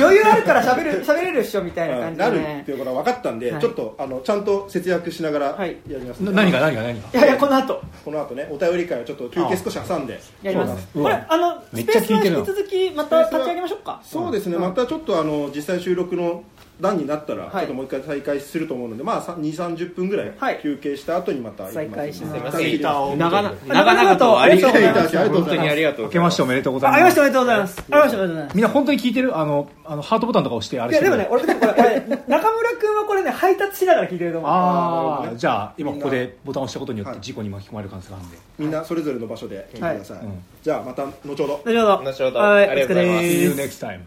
余裕あるから喋る喋れるっしょみたいな感じで、なるねっていうことが分かったんで、はい。ちょっとあのちゃんと節約しながらやはい。ります、な何が何が何が？いやいやこの後。この後ね。お便り会はちょっと休憩少し挟んで。やります。これあのスペースは引き続きまた立ち上げましょうか。そうですね、うんまたちょっとあの実際収録の段になったら、はい。ちょっともう一回再開すると思うので、まあ、2 3 0分ぐらはい。い休憩した後にまた行き再開します。長々長々と。ありがとうございますありがとうございます。本当にありがとう明けましておめでとうございあありましたおますめでとうございます。ありましたおめでとうございます。みんな本当に聞いてる？あのあのハートボタンとか押してあれいやしてる？でもね俺これ中村君はこれね配達しながら聞いてると思うああじゃあ今ここでボタンを押したことによっはいて事故に巻き込まれる可能性があるんで。みんなそれぞれの場所で聞いてください、じゃあまた後ほど。後ほど後ほど。はいありがとうございます。See で you す next time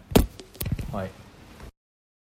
はい